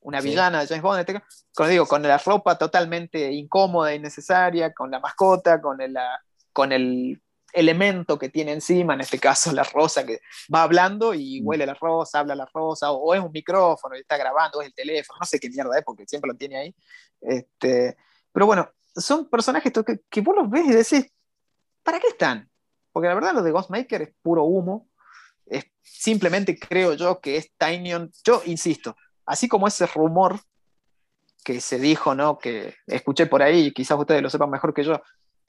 Speaker 2: Una
Speaker 3: Sí.
Speaker 2: villana de James Bond. este- Con, digo, con la ropa totalmente incómoda, innecesaria, con la mascota, con el, la- con el elemento que tiene encima, en este caso la rosa, que va hablando y
Speaker 1: Mm.
Speaker 2: huele la rosa, habla la rosa, o, o es un micrófono y está grabando, o es el teléfono, no sé qué mierda es, porque siempre lo tiene ahí. Este, pero bueno, son personajes que, que vos los ves y decís, ¿para qué están? Porque la verdad lo de Ghostmaker es puro humo. Es, simplemente creo yo que es Tinyon. Yo insisto, así como ese rumor que se dijo, ¿no? Que escuché por ahí, quizás ustedes lo sepan mejor que yo,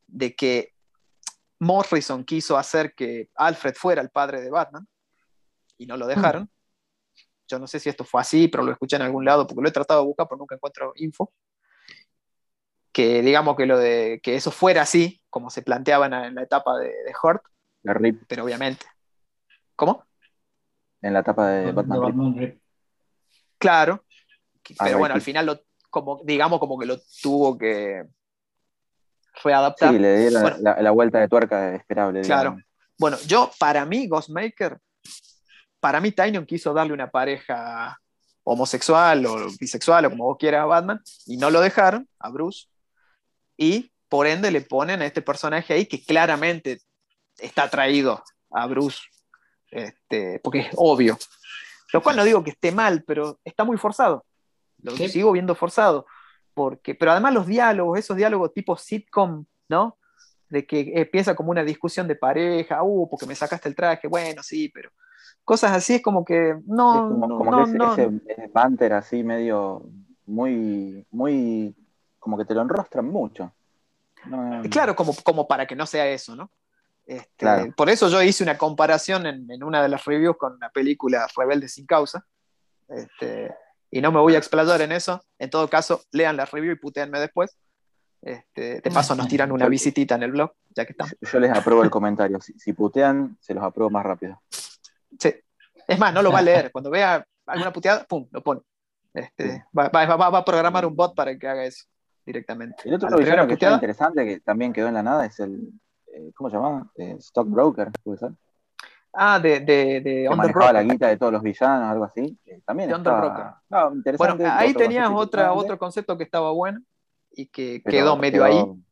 Speaker 2: de que Morrison quiso hacer que Alfred fuera el padre de Batman y no lo dejaron. Yo no sé si esto fue así, pero lo escuché en algún lado porque lo he tratado de buscar, pero nunca encuentro info. Que digamos que lo de que eso fuera así, como se planteaba en la, en la etapa de, de Hurt,
Speaker 1: La RIP,
Speaker 2: pero obviamente. ¿Cómo?
Speaker 1: en la etapa de
Speaker 3: De
Speaker 1: Batman RIP.
Speaker 3: Batman Rip.
Speaker 2: Claro.
Speaker 1: Ah,
Speaker 2: Pero bueno, al final lo, como, digamos como que lo tuvo que readaptar.
Speaker 1: Sí, le
Speaker 2: Bueno.
Speaker 1: la, la vuelta de tuerca esperable.
Speaker 2: Claro.
Speaker 1: digamos.
Speaker 2: Bueno, yo, para mí, Ghostmaker, para mí Tynion quiso darle una pareja homosexual o bisexual o como vos quieras a Batman y no lo dejaron a Bruce y por ende le ponen a este personaje ahí que claramente está atraído a Bruce este, porque es obvio Lo cual no digo que esté mal, pero está muy forzado. Lo
Speaker 3: Sí.
Speaker 2: sigo viendo forzado. Porque, pero además los diálogos, esos diálogos tipo sitcom, ¿no? De que empieza como una discusión de pareja, uh, porque me sacaste el traje, bueno, sí, pero cosas así es como que no,
Speaker 1: Es como,
Speaker 2: no,
Speaker 1: como
Speaker 2: no,
Speaker 1: que ese,
Speaker 2: no.
Speaker 1: ese, ese banter así medio muy, muy, como que te lo enrostran mucho. No,
Speaker 2: Claro, como, como para que no sea eso, ¿no? Este,
Speaker 1: Claro.
Speaker 2: Por eso yo hice una comparación en, en una de las reviews con la película Rebelde sin causa. Este, y no me voy a explayar en eso. En todo caso, lean la review y putéenme después. Este, de paso, nos tiran una visitita en el blog, ya que estamos.
Speaker 1: Yo les apruebo el comentario. Si, si putean, se los apruebo más rápido.
Speaker 2: Sí. Es más, no lo va a leer. Cuando vea alguna puteada, pum, lo pone. Este, va, va- va- va a programar un bot para que haga eso directamente.
Speaker 1: El otro villano que está interesante, que también quedó en la nada, es el. eh, ¿Cómo se llama? Eh, Stockbroker, puede ser.
Speaker 2: Ah, de, de, de
Speaker 1: manejaba la guita de todos los villanos, algo así. eh, también
Speaker 2: De. Underbroker.
Speaker 1: No, interesante.
Speaker 2: Bueno, ahí
Speaker 1: otro
Speaker 2: tenías otra, otro concepto que estaba bueno y que
Speaker 1: pero
Speaker 2: quedó medio
Speaker 1: quedó-
Speaker 2: ahí.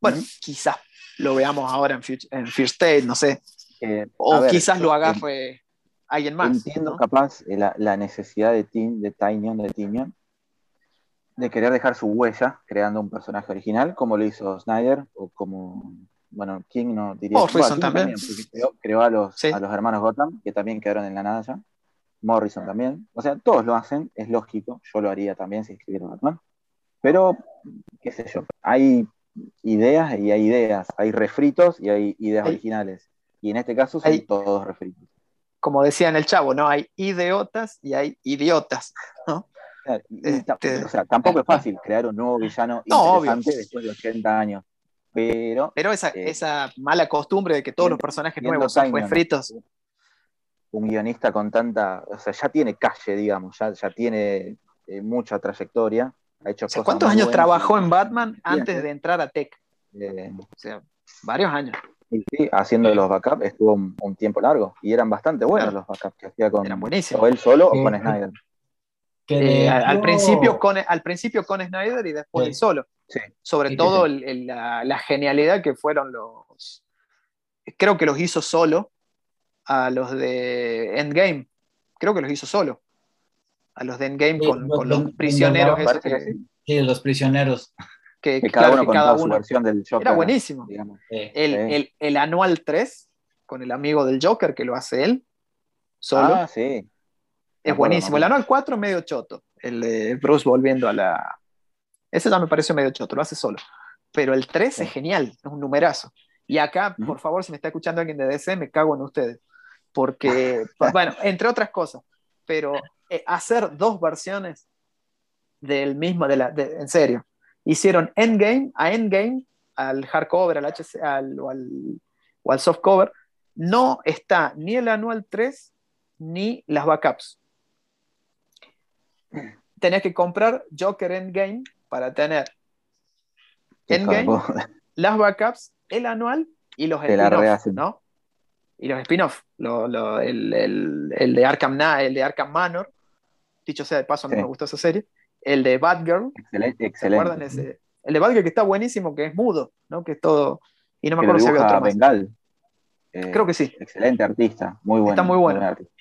Speaker 2: Bueno,
Speaker 1: Ujú.
Speaker 2: quizás lo veamos ahora en, Fut- en Fear State, no sé.
Speaker 1: Eh,
Speaker 2: O
Speaker 1: ver,
Speaker 2: quizás lo agarre alguien más.
Speaker 1: Entiendo
Speaker 2: ¿no?
Speaker 1: capaz eh, la, la necesidad de, Tin, de Tinyon, de Tinyon, de querer dejar su huella creando un personaje original, como lo hizo Snyder, o como, bueno, King no diría.
Speaker 2: Morrison
Speaker 1: Bueno, King
Speaker 2: también.
Speaker 1: creó, creó a, los,
Speaker 2: Sí.
Speaker 1: a los hermanos Gotham, que también quedaron en la nada ya. Morrison también. O sea, todos lo hacen, es lógico. Yo lo haría también si escribiera Batman. Pero, qué sé yo, hay ideas y hay ideas. Hay refritos y hay ideas
Speaker 2: Hay-
Speaker 1: originales. Y en este caso son
Speaker 2: hay-
Speaker 1: todos refritos.
Speaker 2: Como decía en el chavo, ¿no? Hay idiotas y hay idiotas. ¿no? Este-
Speaker 1: o sea, tampoco es fácil crear un nuevo villano
Speaker 2: No,
Speaker 1: interesante después de 80 años. Pero
Speaker 2: Pero esa,
Speaker 1: Eh,
Speaker 2: esa mala costumbre de que todos los personajes nuevos son refritos.
Speaker 1: un guionista con tanta, o sea, ya tiene calle, digamos, ya, ya tiene eh, mucha trayectoria. Ha hecho
Speaker 2: O sea,
Speaker 1: cosas
Speaker 2: ¿cuántos años
Speaker 1: buenas
Speaker 2: trabajó en Batman antes
Speaker 1: ¿eh?
Speaker 2: de entrar a Tech?
Speaker 1: eh,
Speaker 2: O sea, varios años.
Speaker 1: y sí, haciendo los backups estuvo un, un tiempo largo y eran bastante buenos
Speaker 2: Claro.
Speaker 1: los backups que hacía con
Speaker 2: Eran
Speaker 1: o él solo
Speaker 3: Sí.
Speaker 1: o con Snyder.
Speaker 3: Que
Speaker 2: Eh, al, principio con, al principio con Snyder y después
Speaker 3: Sí.
Speaker 2: él solo.
Speaker 1: Sí.
Speaker 2: Sobre
Speaker 3: Sí,
Speaker 2: todo
Speaker 3: sí.
Speaker 2: el- el- la, la genialidad que fueron los. Creo que los hizo solo a los de Endgame. Creo que los hizo solo. A los de Endgame
Speaker 3: Sí,
Speaker 2: con,
Speaker 3: los-
Speaker 2: con los
Speaker 3: los-
Speaker 2: prisioneros
Speaker 3: los-
Speaker 2: esos
Speaker 1: sí.
Speaker 3: Los prisioneros.
Speaker 2: que-
Speaker 1: Que cada
Speaker 2: claro,
Speaker 1: uno
Speaker 2: que
Speaker 1: contaba
Speaker 2: cada
Speaker 1: su
Speaker 2: uno.
Speaker 1: versión del Joker.
Speaker 2: Era buenísimo. El,
Speaker 1: Sí.
Speaker 2: el- el anual 3, con el amigo del Joker que lo hace él, solo.
Speaker 1: Ah, sí.
Speaker 2: Es buenísimo. El anual 4 medio choto. El de Bruce volviendo a la. Ese ya me pareció medio choto, lo hace solo. Pero el 3
Speaker 1: Sí.
Speaker 2: es genial, es un numerazo. Y acá, por favor, si me está escuchando alguien de DC, me cago en ustedes. Porque, bueno, entre otras cosas, pero eh, hacer dos versiones del mismo, de la, de- en serio. Hicieron Endgame, a Endgame, al hardcover, al HC, al, o, al, o al softcover, no está ni el anual 3 ni las backups. Tenés que comprar Joker Endgame para tener Endgame, las backups, el anual y los
Speaker 1: Te la
Speaker 2: spin-off,
Speaker 1: rehacen.
Speaker 2: ¿no? Y los spin-off, lo- lo- el, el- el de Arkham, Na- el de Arkham Manor, dicho sea de paso, a mí
Speaker 1: Sí.
Speaker 2: me gustó esa serie, el de Batgirl,
Speaker 1: Excelente,
Speaker 2: ¿se acuerdan
Speaker 1: excelente.
Speaker 2: ese? El de Batgirl que está buenísimo, que es mudo, ¿no? Que es todo, y no me acuerdo si había otro más.
Speaker 1: Bengal. Eh,
Speaker 2: Creo que sí.
Speaker 1: Excelente artista, muy bueno.
Speaker 2: Está muy bueno.
Speaker 1: buen artista.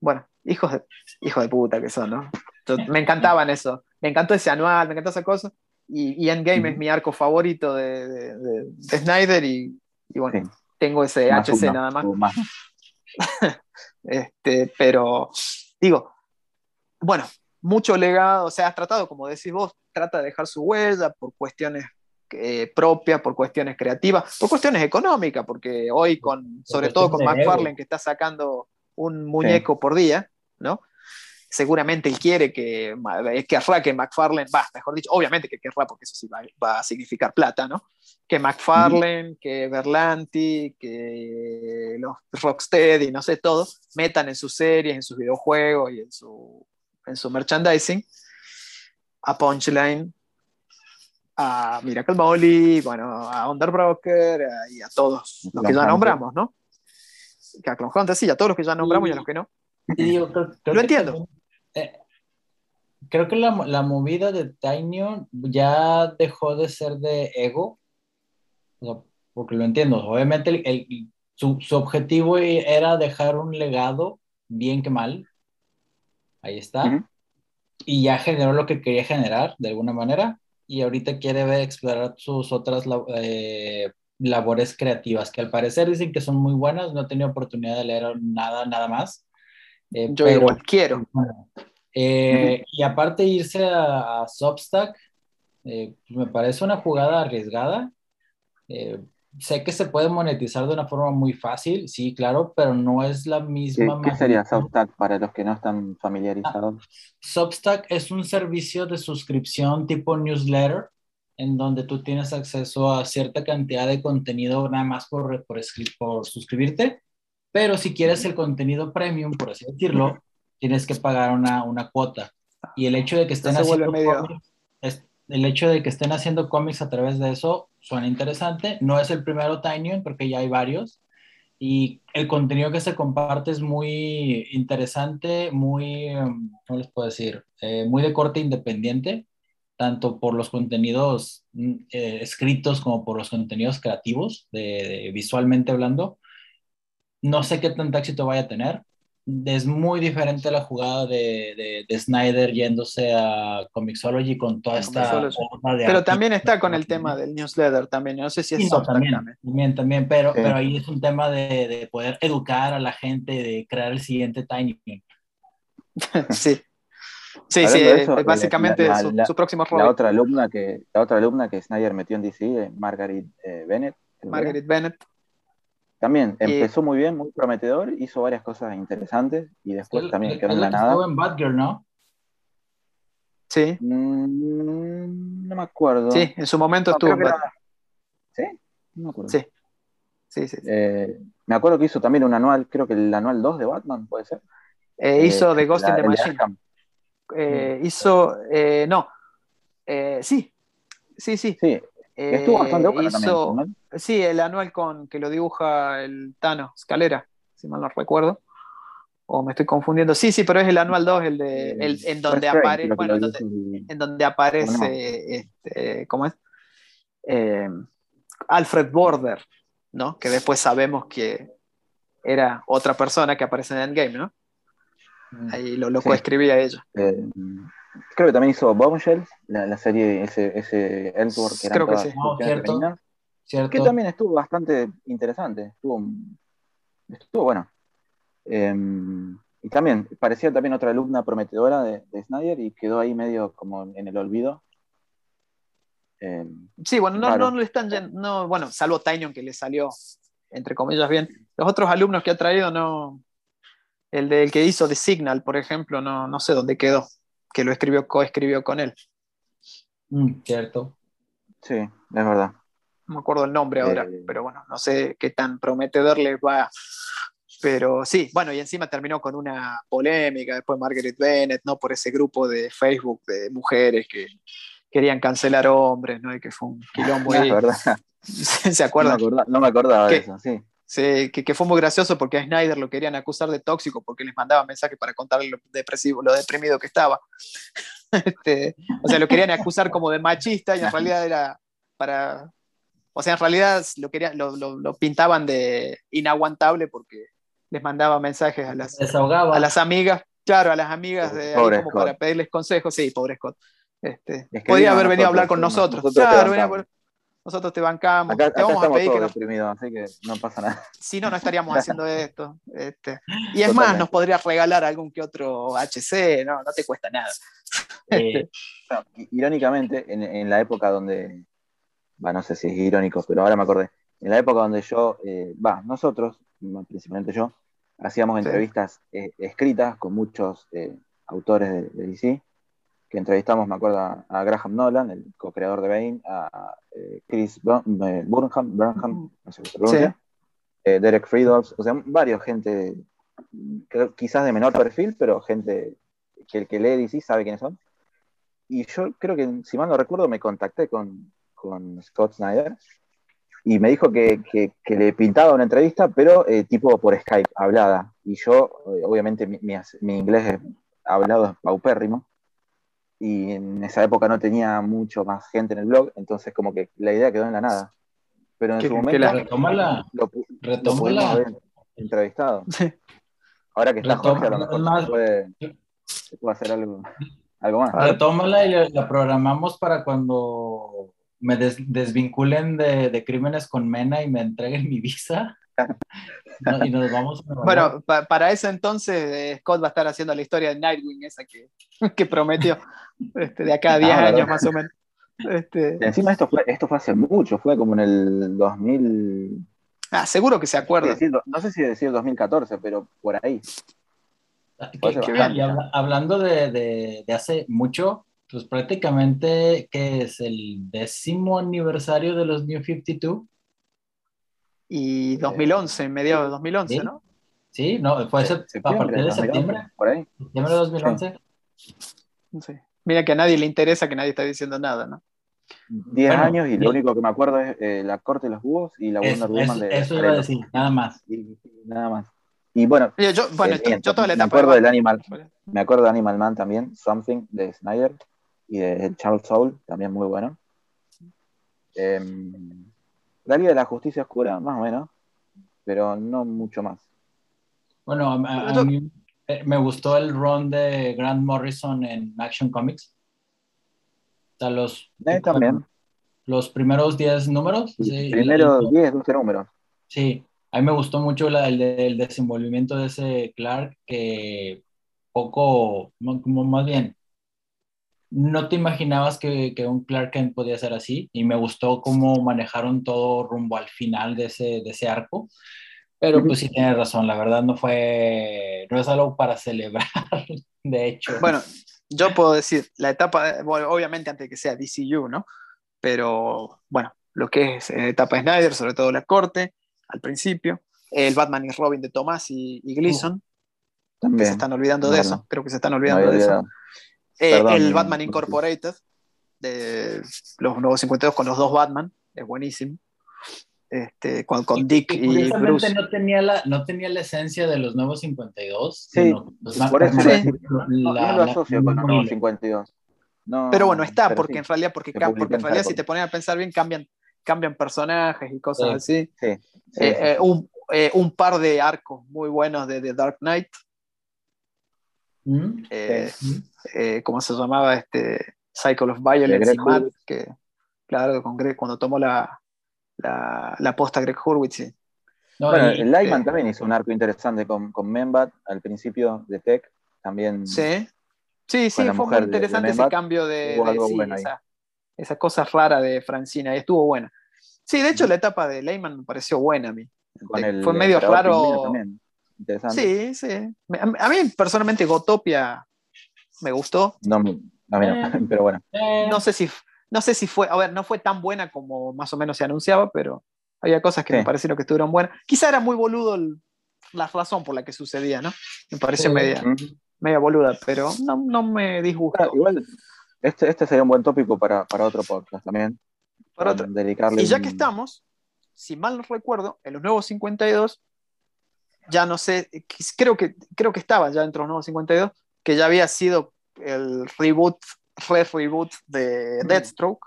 Speaker 2: Bueno, hijos de, hijos de puta que son, ¿no? Me encantaban eso. Me encantó ese anual, me encantó esa cosa. Y, y Endgame es mi arco favorito de, de- de- de Snyder y, y bueno,
Speaker 1: Sí.
Speaker 2: tengo ese
Speaker 1: Más
Speaker 2: HC
Speaker 1: uno,
Speaker 2: nada más. Este, pero digo, bueno, mucho legado, o sea, has tratado, como decís vos, trata de dejar su huella por cuestiones eh, propias, por cuestiones creativas, por cuestiones económicas, porque hoy con, sobre todo con. McFarlane que está sacando un muñeco por día, ¿no? Seguramente él quiere que, querrá que McFarlane, va, mejor dicho, obviamente que querrá, porque eso sí va, va a significar plata, ¿no? Que McFarlane, que Berlanti, que los Rocksteady, no sé, todos, metan en sus series, en sus videojuegos y en su, en su merchandising a Punchline, a Miracle Molly, bueno, a Underbroker a- y a todos los que ya
Speaker 1: Hunter.
Speaker 2: nombramos, ¿no? Que a Clone Hunter, sí, a todos los que ya nombramos y, a los que no.
Speaker 3: Y digo, creo- creo
Speaker 2: Lo
Speaker 3: que
Speaker 2: entiendo.
Speaker 3: Eh, creo que la, la movida de Tinyon ya dejó de ser de ego. O sea, porque lo entiendo. Obviamente el- el- su, su objetivo era dejar un legado, bien que mal. Ahí está.
Speaker 1: Ujú.
Speaker 3: Y ya generó lo que quería generar de alguna manera. Y ahorita quiere ver, explorar sus otras eh, labores creativas, que al parecer dicen que son muy buenas. No he tenido oportunidad de leer nada, nada más. Eh,
Speaker 2: Yo
Speaker 3: pero-
Speaker 2: igual quiero.
Speaker 3: bueno, eh, y aparte irse a, a Substack, eh, me parece una jugada arriesgada. Sé que se puede monetizar de una forma muy fácil, sí, claro, pero no es la
Speaker 1: ¿Qué,
Speaker 3: misma.
Speaker 1: qué sería
Speaker 3: magnitud.
Speaker 1: Substack para los que no están familiarizados?
Speaker 3: Substack es un servicio de suscripción tipo newsletter en donde tú tienes acceso a cierta cantidad de contenido nada más por, por, por suscribirte, pero si quieres el contenido premium, por así decirlo, tienes que pagar una, una cuota. Y el hecho de que estén haciendo cómics, es- el hecho de que estén haciendo cómics a través de eso suena interesante. No es el primero Tinyon, porque ya hay varios. Y el contenido que se comparte es muy interesante, muy, em, ¿cómo les puedo decir? Eh, muy de corte independiente, tanto por los contenidos mm, eh, escritos como por los contenidos creativos, de, de visualmente hablando. No sé qué tanto éxito vaya a tener. Es muy diferente la jugada de, de, de Snyder yéndose a Comixology con toda esta de
Speaker 2: Pero también está con el tema del newsletter también. No sé si es
Speaker 3: Sí, no, también,
Speaker 2: también.
Speaker 3: también, también, pero,
Speaker 1: Sí.
Speaker 3: pero ahí es un tema de, de poder educar a la gente, de crear el siguiente Tiny.
Speaker 2: sí. Sí,
Speaker 1: Hablando
Speaker 2: sí, eh,
Speaker 1: eso,
Speaker 2: básicamente
Speaker 1: la-
Speaker 2: su,
Speaker 1: la-
Speaker 2: su próximo
Speaker 1: La
Speaker 2: rol.
Speaker 1: otra alumna que, la otra alumna que Snyder metió en DC, eh, Margaret eh, Bennett.
Speaker 2: Margaret Bennett.
Speaker 1: También
Speaker 2: Y-
Speaker 1: empezó muy bien, muy prometedor, hizo varias cosas interesantes y después también
Speaker 3: Es
Speaker 1: quedó en
Speaker 3: la
Speaker 1: nada.
Speaker 3: estuvo en Batgirl, ¿no?
Speaker 2: Sí,
Speaker 1: Mm, no me acuerdo.
Speaker 2: sí, en su momento
Speaker 1: No,
Speaker 2: estuvo en
Speaker 1: que
Speaker 2: Bat-
Speaker 1: era- ¿Sí? No me acuerdo.
Speaker 2: Sí, sí, sí. sí.
Speaker 1: Eh, me acuerdo que hizo también un anual, creo que el anual 2 de Batman, puede ser.
Speaker 2: Eh,
Speaker 1: Eh,
Speaker 2: hizo The Ghost
Speaker 1: la-
Speaker 2: in the
Speaker 1: el de
Speaker 2: Machine. Eh, hizo, eh, no, Eh, sí, sí, sí.
Speaker 1: Sí, estuvo bastante bueno también.
Speaker 2: hizo,
Speaker 1: ¿no?
Speaker 2: sí, el anual con que lo dibuja el Tano Scalera, si mal no recuerdo. O me estoy confundiendo. Sí, sí, pero es el anual 2, el de, el, en donde
Speaker 1: que
Speaker 2: bueno, en donde, en aparece, este, ¿cómo es? Eh, Alfred Border, ¿no? Que después sabemos que era otra persona que aparece en Endgame, ¿no? Ahí lo, lo
Speaker 1: Sí.
Speaker 2: coescribía ella.
Speaker 1: Eh, creo que también hizo Bombshells, la, la serie, ese, ese Elseworld que
Speaker 2: Creo que
Speaker 1: todas
Speaker 2: sí.
Speaker 3: No,
Speaker 1: cuestiones
Speaker 3: cierto.
Speaker 1: femeninas,
Speaker 3: ¿Cierto?
Speaker 1: que también estuvo bastante interesante, estuvo, estuvo bueno. Eh, y también parecía también otra alumna prometedora de, de Snyder y quedó ahí medio como en el olvido. Eh,
Speaker 2: Sí, bueno, no,
Speaker 1: Claro.
Speaker 2: no le están no, bueno, salvo Tainion que le salió, entre comillas, bien. Los otros alumnos que ha traído, no. El del que hizo The Signal, por ejemplo, no, no sé dónde quedó, que lo escribió, coescribió con él.
Speaker 3: Mm, cierto.
Speaker 1: sí, es verdad.
Speaker 2: No me acuerdo el nombre ahora,
Speaker 1: Eh.
Speaker 2: pero bueno, no sé qué tan prometedor les va. Pero sí, bueno, y encima terminó con una polémica después Margaret Bennett, ¿no? Por ese grupo de Facebook de mujeres que querían cancelar hombres, ¿no? Y que fue un quilombo
Speaker 1: Es
Speaker 2: ahí.
Speaker 1: verdad.
Speaker 2: ¿Se
Speaker 1: No me,
Speaker 2: acuerdan?
Speaker 1: acordaba, no me acordaba de eso, sí.
Speaker 2: Sí, que, que fue muy gracioso porque a Snyder lo querían acusar de tóxico porque les mandaba mensajes para contarle lo, depresivo, lo deprimido que estaba. Este, o sea, lo querían acusar como de machista y en realidad era para... O sea, en realidad lo, querían, lo, lo- lo pintaban de inaguantable porque les mandaba mensajes a las, a las amigas, claro, a las amigas de ahí
Speaker 1: Pobre
Speaker 2: como para pedirles consejos. Sí, pobre Scott. Este,
Speaker 1: Es que
Speaker 2: podía haber venido a hablar con
Speaker 1: no,
Speaker 2: nosotros. claro, venía. Nosotros te bancamos.
Speaker 1: Acá,
Speaker 2: te
Speaker 1: acá
Speaker 2: vamos a
Speaker 1: estamos
Speaker 2: pedir que nos
Speaker 1: así que no pasa nada.
Speaker 2: si no, no estaríamos haciendo esto. Este. Y es más,
Speaker 1: Totalmente.
Speaker 2: nos podrías regalar algún que otro HC, no, no te cuesta nada.
Speaker 3: Eh,
Speaker 1: Bueno, i- irónicamente, en, en la época donde, va, no sé si es irónico, pero ahora me acordé, en la época donde yo, eh, va, nosotros, principalmente yo, hacíamos
Speaker 2: Sí.
Speaker 1: entrevistas eh, escritas con muchos eh, autores de, de DC, que entrevistamos, me acuerdo, a, Graham Nolan, el co-creador de Bane, a eh, Chris eh, Burnham, Burnham, no sé cómo se pronuncia, eh, Derek Friedolf, o sea, varios gente, creo, quizás de menor perfil, pero gente que el que lee DC sabe quiénes son. Y yo creo que, si mal no recuerdo, me contacté con, con Scott Snyder y me dijo que, que- que le pintaba una entrevista, pero eh, tipo por Skype, hablada. Y yo, eh, obviamente, mi, mi- mi inglés hablado es paupérrimo. Y en esa época no tenía mucho más gente en el blog, entonces como que la idea quedó en la nada. Pero en
Speaker 2: Que-
Speaker 1: su
Speaker 2: que
Speaker 1: momento
Speaker 2: la-
Speaker 3: retómala.
Speaker 1: lo, lo haber entrevistado. Ahora que está Jorge, a lo mejor
Speaker 3: más-
Speaker 1: se puede... se puede hacer algo, algo más.
Speaker 3: Retómala y la, la programamos para cuando me des- desvinculen de, de crímenes con Mena y me entreguen mi visa. No, y nos vamos a.
Speaker 2: Bueno, pa- para ese entonces eh, Scott va a estar haciendo la historia de Nightwing, esa que, que prometió, este, de acá a 10
Speaker 1: Ah,
Speaker 2: años más o menos. Este,
Speaker 1: encima esto fue, esto fue hace mucho, fue como en el 2000,
Speaker 2: ah, seguro que se
Speaker 1: no sé,
Speaker 2: acuerda.
Speaker 1: si decir- no sé si decir 2014, pero por ahí.
Speaker 3: Que-
Speaker 1: bastante.
Speaker 3: y habla- hablando de, de- de hace mucho, pues prácticamente que es el décimo aniversario de los New 52.
Speaker 2: Y 2011, mediados de 2011,
Speaker 3: Sí.
Speaker 2: ¿no?
Speaker 3: Sí, no, fue ese- a partir de
Speaker 1: 2011,
Speaker 3: septiembre,
Speaker 1: Por ahí.
Speaker 3: septiembre de 2011.
Speaker 2: Sí. Mira que a nadie le interesa que nadie está diciendo nada, ¿no?
Speaker 1: 10
Speaker 3: Bueno,
Speaker 1: años y lo único que me acuerdo es eh, la corte de los búhos y la Wonder Woman
Speaker 3: eso-
Speaker 1: de
Speaker 3: eso iba a decir, nada más.
Speaker 1: Y- nada más. Y bueno,
Speaker 2: Yo, yo- bueno,
Speaker 1: eh,
Speaker 2: yo, yo toda la
Speaker 1: me
Speaker 2: etapa de
Speaker 1: acuerdo del
Speaker 2: Batman-
Speaker 1: Animal, me acuerdo de Animal Man también, Something de Snyder y de Charles Soule, también muy bueno. Em, la Liga de la Justicia Oscura, más o menos, pero no mucho más.
Speaker 3: Bueno, a, mí eh, me gustó el run de Grant Morrison en Action Comics. O sea, los,
Speaker 1: Eh, también.
Speaker 3: los primeros 10 números. sí,
Speaker 1: Primero
Speaker 3: el-
Speaker 1: 10, 12 números.
Speaker 3: Sí, a mí me gustó mucho la- el, el desenvolvimiento de ese Clark que poco, como más bien, no te imaginabas que, que un Clark Kent podía ser así y me gustó cómo manejaron todo rumbo al final de ese, de ese arco. Pero pues sí tienes razón, la verdad no fue, no es algo para celebrar, de hecho.
Speaker 2: Bueno, yo puedo decir, la etapa, bueno, obviamente antes de que sea DCU, ¿no? Pero bueno, lo que es eh, etapa de Snyder, sobre todo la corte, al principio, el Batman y Robin de Tomás y, y Gleason, que
Speaker 1: También.
Speaker 2: se están olvidando de eso, creo que se están olvidando de eso. Eh,
Speaker 1: Perdón,
Speaker 2: el
Speaker 1: mi-
Speaker 2: Batman Incorporated, de los nuevos 52 con los dos Batman, es buenísimo. Este, con, con Dick y
Speaker 3: curiosamente
Speaker 2: Bruce.
Speaker 3: no tenía, la, no tenía la esencia de los nuevos 52.
Speaker 1: Sí,
Speaker 3: sino, más
Speaker 1: Por eso decir, no, lo
Speaker 3: la-
Speaker 1: asocio con los nuevos 52. No,
Speaker 2: Pero bueno, está,
Speaker 1: pero
Speaker 2: porque
Speaker 1: sí.
Speaker 2: en realidad, porque, porque en realidad si
Speaker 1: Harper.
Speaker 2: te pones a pensar bien, cambian, cambian personajes y cosas
Speaker 3: Sí.
Speaker 2: así.
Speaker 1: Sí, sí,
Speaker 2: Eh,
Speaker 1: sí.
Speaker 2: eh, un, eh, un par de arcos muy buenos de The Dark Knight.
Speaker 3: ¿Mm?
Speaker 2: eh,
Speaker 3: ¿Mm?
Speaker 2: eh, ¿Cómo se llamaba? Este, Cycle of Violence
Speaker 1: Greg
Speaker 2: y
Speaker 1: Hurwitz.
Speaker 2: que, claro, con Greg, cuando tomó la, la, la posta Greg Hurwitz. sí.
Speaker 3: No,
Speaker 1: Bueno,
Speaker 3: y-
Speaker 1: el Lyman
Speaker 2: eh,
Speaker 1: también hizo un arco interesante con, con Membat al principio de Tech. También
Speaker 2: Sí, sí, sí fue muy
Speaker 1: de- de
Speaker 2: interesante ese
Speaker 1: Membat,
Speaker 2: cambio de, de- sí, esa, esa cosa rara de Francina, y estuvo buena. Sí, de hecho la etapa de Leyman me pareció buena a mí.
Speaker 1: con el
Speaker 2: fue medio raro.
Speaker 1: También. Interesante.
Speaker 2: Sí, sí. A, a mí personalmente Gotopia me gustó.
Speaker 1: No, a mí no,
Speaker 3: Eh.
Speaker 1: pero bueno.
Speaker 3: eh,
Speaker 2: No sé si no sé si fue, a ver, no fue tan buena como más o menos se anunciaba, pero había cosas que
Speaker 1: Sí.
Speaker 2: me parecieron que estuvieron buenas. Quizá era muy boludo el- la razón por la que sucedía, ¿no? Me pareció
Speaker 3: Sí.
Speaker 2: media, media boluda, pero no, no me disgustó.
Speaker 1: Igual, este, este sería un buen tópico para, para otro podcast también.
Speaker 2: Para otro-
Speaker 1: Dedicarle
Speaker 2: Y ya
Speaker 1: un-
Speaker 2: que estamos, si mal no recuerdo, en los nuevos 52, ya no sé, creo que, creo que estaba ya dentro de los nuevos 52, que ya había sido el reboot, re-reboot de
Speaker 1: Mm.
Speaker 2: Deathstroke,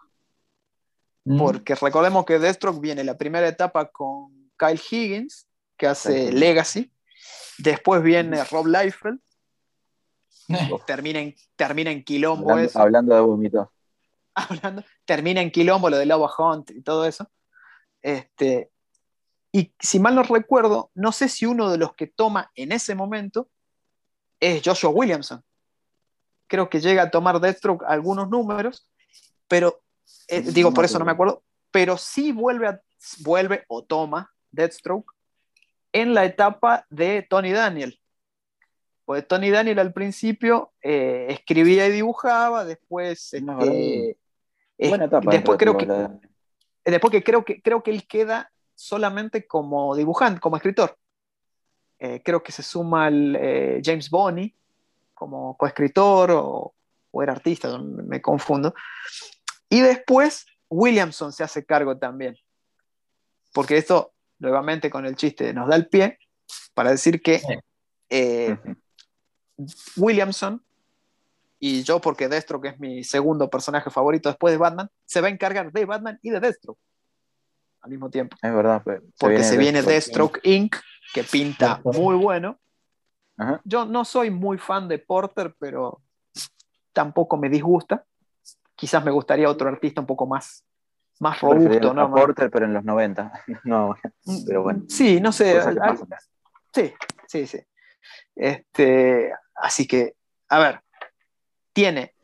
Speaker 3: ¿mm?
Speaker 2: porque recordemos que Deathstroke viene la primera etapa con Kyle Higgins, que hace. Legacy, después viene Rob Liefeld,
Speaker 3: Eh,
Speaker 2: termina en, termina en Quilombo
Speaker 1: hablando,
Speaker 2: eso,
Speaker 1: hablando de vómitos.
Speaker 2: hablando, termina en Quilombo lo de Lava Hunt y todo eso. Este, y si mal no recuerdo, no sé si uno de los que toma en ese momento es Joshua Williamson. Creo que llega a tomar Deathstroke algunos números, pero eh, digo, por eso no me
Speaker 1: acuerdo.
Speaker 2: pero sí vuelve, a, vuelve o toma Deathstroke en la etapa de Tony Daniel. Pues Tony Daniel al principio eh, escribía y dibujaba, después, este, es-
Speaker 1: Buena etapa.
Speaker 2: después
Speaker 1: dentro
Speaker 2: creo que, después que creo que creo que él queda solamente como dibujante, como escritor. Eh, creo que se suma el, eh, James Bonney como coescritor o, o era artista, me, me confundo. Y después Williamson se hace cargo también. Porque esto, nuevamente con el chiste, nos da el pie para decir que eh, Williamson y yo, porque Deathstroke es mi segundo personaje favorito después de Batman, se va a encargar de Batman y de Deathstroke al mismo tiempo.
Speaker 1: Es verdad. pues,
Speaker 2: Porque se viene
Speaker 1: Deathstroke.
Speaker 2: Inc., que pinta muy bueno.
Speaker 1: Ajá.
Speaker 2: Yo no soy muy fan de Porter, pero tampoco me disgusta. Quizás me gustaría otro artista un poco más, más robusto, ¿no?
Speaker 1: Porter, pero en los 90. No, pero bueno.
Speaker 2: Sí, no sé.
Speaker 1: pasan.
Speaker 2: Sí, sí, sí. Este, así que, a ver, tiene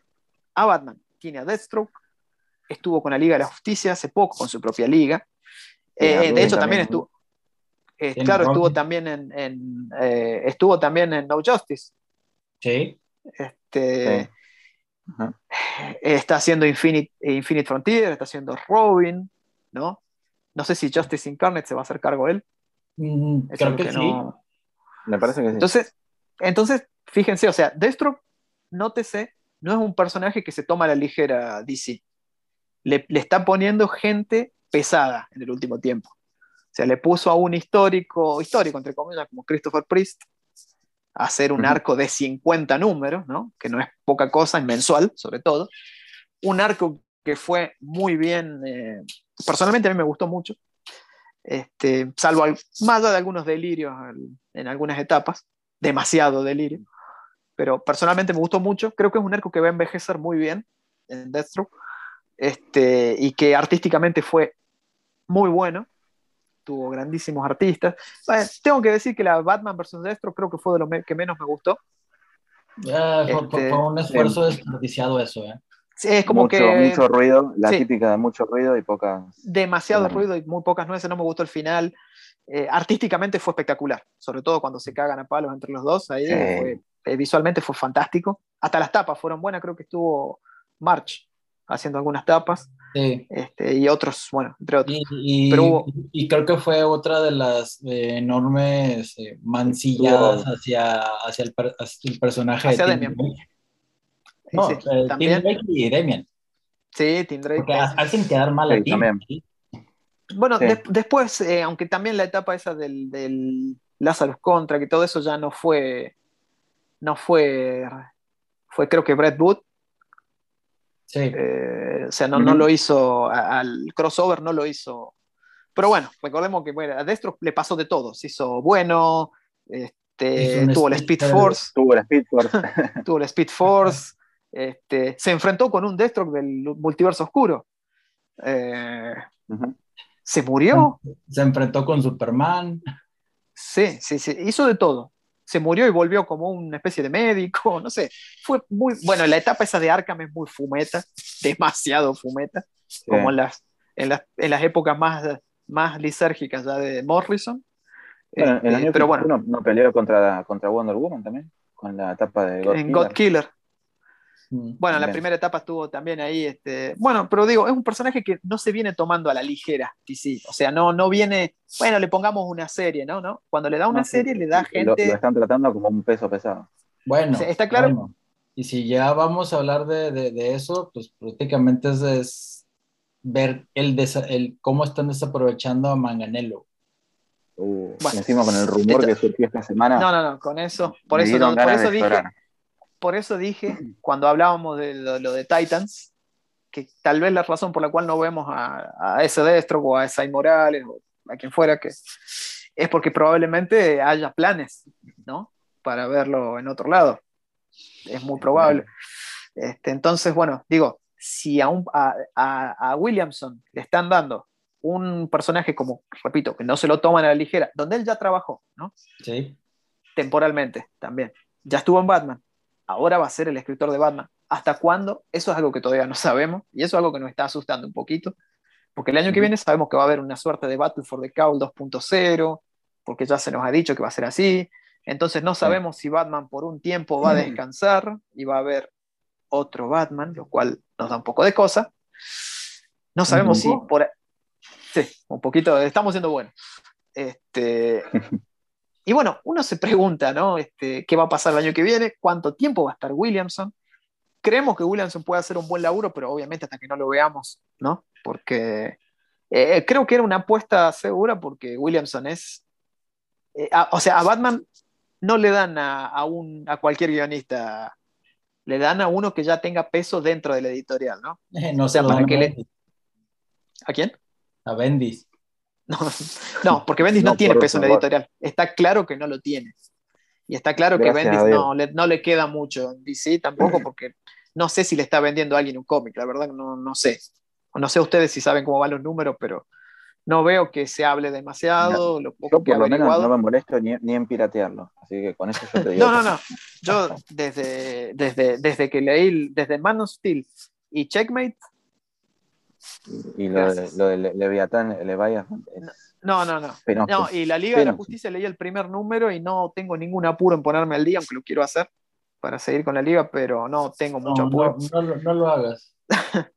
Speaker 2: a Batman, tiene a Deathstroke, estuvo con la Liga de la Justicia hace poco con su propia liga. Eh, de hecho, también
Speaker 1: también,
Speaker 2: estuvo. eh, claro, estuvo también en, en, eh, estuvo también en No Justice.
Speaker 3: Sí.
Speaker 2: Este,
Speaker 1: Sí.
Speaker 2: Está haciendo Infinite, Infinite Frontier, está haciendo Robin, ¿no? No sé si Justice Incarnate se va a hacer cargo él.
Speaker 3: Mm,
Speaker 2: Es
Speaker 3: creo que, sí.
Speaker 2: no-
Speaker 1: Me parece que sí.
Speaker 2: Entonces, entonces, fíjense, o sea, Deathstroke, nótese, no es un personaje que se toma a la ligera DC. Le, le está poniendo gente pesada en el último tiempo. O sea, le puso a un histórico, histórico entre comillas, como Christopher Priest, a hacer un arco de 50 números, ¿no? Que no es poca cosa, es mensual, sobre todo. Un arco que fue muy bien, eh, personalmente a mí me gustó mucho, este, salvo al- más allá de algunos delirios al- en algunas etapas, demasiado delirio, pero personalmente me gustó mucho, creo que es un arco que va a envejecer muy bien en Deathstroke, este, y que artísticamente fue muy bueno, tuvo grandísimos artistas. Bueno, tengo que decir que la Batman vs. Deathstroke creo que fue de lo me- que menos me gustó.
Speaker 3: Ah,
Speaker 2: Este,
Speaker 3: fue un esfuerzo desperdiciado eso, ¿eh?
Speaker 2: Es como
Speaker 1: mucho,
Speaker 2: que
Speaker 1: mucho ruido, la
Speaker 2: sí.
Speaker 1: típica de mucho ruido y pocas.
Speaker 2: demasiado ruido y muy pocas nueces, no me gustó el final. Eh, artísticamente fue espectacular, sobre todo cuando se cagan a palos entre los dos, ahí
Speaker 1: Sí.
Speaker 2: fue- eh, visualmente fue fantástico. Hasta las tapas fueron buenas, creo que estuvo March haciendo algunas tapas
Speaker 3: Sí.
Speaker 2: este, y otros, bueno, entre otros.
Speaker 3: Y, y-
Speaker 2: Pero hubo-
Speaker 3: y creo que fue otra de las eh, enormes eh, mancilladas hacia, hacia, el, per- hacia el personaje
Speaker 2: Hacia
Speaker 3: de.
Speaker 2: Sí,
Speaker 3: No,
Speaker 2: sí,
Speaker 3: eh, Tim
Speaker 2: también.
Speaker 3: Drake y Damian.
Speaker 2: Sí, Tim Drake.
Speaker 3: Porque hacen quedar mal a
Speaker 1: Sí,
Speaker 3: Tim.
Speaker 2: Bueno, después, eh, aunque también la etapa esa del, del Lazarus Contra, que todo eso ya no fue, no fue, fue creo que Brett Wood,
Speaker 3: Sí.
Speaker 2: Eh, o sea, no, no lo hizo, al crossover no lo hizo. Pero bueno, recordemos que bueno, a Destro le pasó de todo. Se hizo bueno, este, tuvo el
Speaker 3: Speed
Speaker 2: Speed
Speaker 3: Force.
Speaker 1: Tuvo la Speed Force.
Speaker 2: tuvo el Speed Force, este, se enfrentó con un Deathstroke del multiverso oscuro. Eh, se murió,
Speaker 3: Se enfrentó con Superman.
Speaker 2: sí, sí, sí, hizo de todo. Se murió y volvió como una especie de médico, no sé. Fue muy, bueno, la etapa esa de Arkham es muy fumeta, demasiado fumeta.
Speaker 1: Sí.
Speaker 2: como en las, en las, en las épocas más, más lisérgicas ya de Morrison.
Speaker 1: Bueno, New
Speaker 2: pero bueno,
Speaker 1: 52 no, no peleó contra, contra Wonder Woman también, con la etapa de God
Speaker 2: en
Speaker 1: Killer.
Speaker 2: God Killer.
Speaker 3: Mm.
Speaker 2: Bueno, la primera etapa estuvo también ahí. Este, bueno, pero digo, es un personaje que no se viene tomando a la ligera, DC. O sea, no, no viene, bueno, le pongamos una serie, ¿no? ¿No? Cuando le da una
Speaker 1: No, sí,
Speaker 2: serie, le da
Speaker 1: lo-
Speaker 2: gente.
Speaker 1: Lo, están tratando como un peso pesado.
Speaker 3: Bueno,
Speaker 2: Sí, ¿está claro?
Speaker 3: bueno. Y si ya vamos a hablar de, de- de eso, pues prácticamente es, es ver el, desa- el cómo están desaprovechando a Manganello.
Speaker 1: Uh,
Speaker 2: Bueno,
Speaker 1: encima con el rumor
Speaker 2: esto-
Speaker 1: que surgió esta semana.
Speaker 2: No, no, no, con eso, por eso, no, por eso dije,
Speaker 1: llorar.
Speaker 2: Por eso dije, cuando hablábamos de lo, lo de Titans, que tal vez la razón por la cual no vemos a, a ese Destro o a Esai Morales o a quien fuera que es porque probablemente haya planes, ¿no? Para verlo en otro lado. Es muy probable. Este, entonces, bueno, digo, si a, un- a, a- a Williamson le están dando un personaje como, repito, que no se lo toman a la ligera, donde él ya trabajó, ¿no?
Speaker 3: ¿sí?
Speaker 2: temporalmente también. Ya estuvo en Batman, ahora va a ser el escritor de Batman. ¿Hasta cuándo? Eso es algo que todavía no sabemos y eso es algo que nos está asustando un poquito, porque el año que viene sabemos que va a haber una suerte de Battle for the Cowl 2.0, porque ya se nos ha dicho que va a ser así. Entonces no sabemos si Batman por un tiempo va a descansar y va a haber otro Batman, lo cual nos da un poco de cosa. No sabemos si por... Sí, un poquito, estamos siendo buenos. Este, y bueno, uno se pregunta, ¿no? Este, ¿Qué va a pasar el año que viene? ¿Cuánto tiempo va a estar Williamson? Creemos que Williamson puede hacer un buen laburo, pero obviamente hasta que no lo veamos, ¿no? Porque eh, creo que era una apuesta segura porque Williamson es... eh, a- o sea, a Batman no le dan a, a un, a cualquier guionista, le dan a uno que ya tenga peso dentro de la editorial, ¿no?
Speaker 3: Eh, no
Speaker 2: O sea, para que le-. ¿A quién?
Speaker 3: A Bendis.
Speaker 2: No, no porque Bendis no,
Speaker 1: No,
Speaker 2: tiene peso en la editorial. Está claro que no lo tiene. Y está claro que
Speaker 1: Gracias
Speaker 2: Bendis no le, no le queda mucho en DC tampoco, porque no sé si le está vendiendo a alguien un cómic, la verdad no, no sé. No sé ustedes si saben cómo van los números, pero no veo que se hable demasiado. lo poco
Speaker 1: Yo
Speaker 2: que
Speaker 1: por lo menos no me molesto ni, ni en piratearlo. Así que con eso yo te digo.
Speaker 2: No, no, no. Yo desde, desde, desde que leí, desde Man of Steel y Checkmate,
Speaker 1: Y lo de, lo Leviatán, Leviathan, es
Speaker 2: no, no, no.
Speaker 1: penoso.
Speaker 2: No, y la Liga de la
Speaker 1: Penoso.
Speaker 2: Justicia leí el primer número y no tengo ningún apuro en ponerme al día, aunque lo quiero hacer para seguir con la liga, pero no tengo mucho
Speaker 3: No,
Speaker 2: apuro.
Speaker 3: no, no lo- no lo hagas.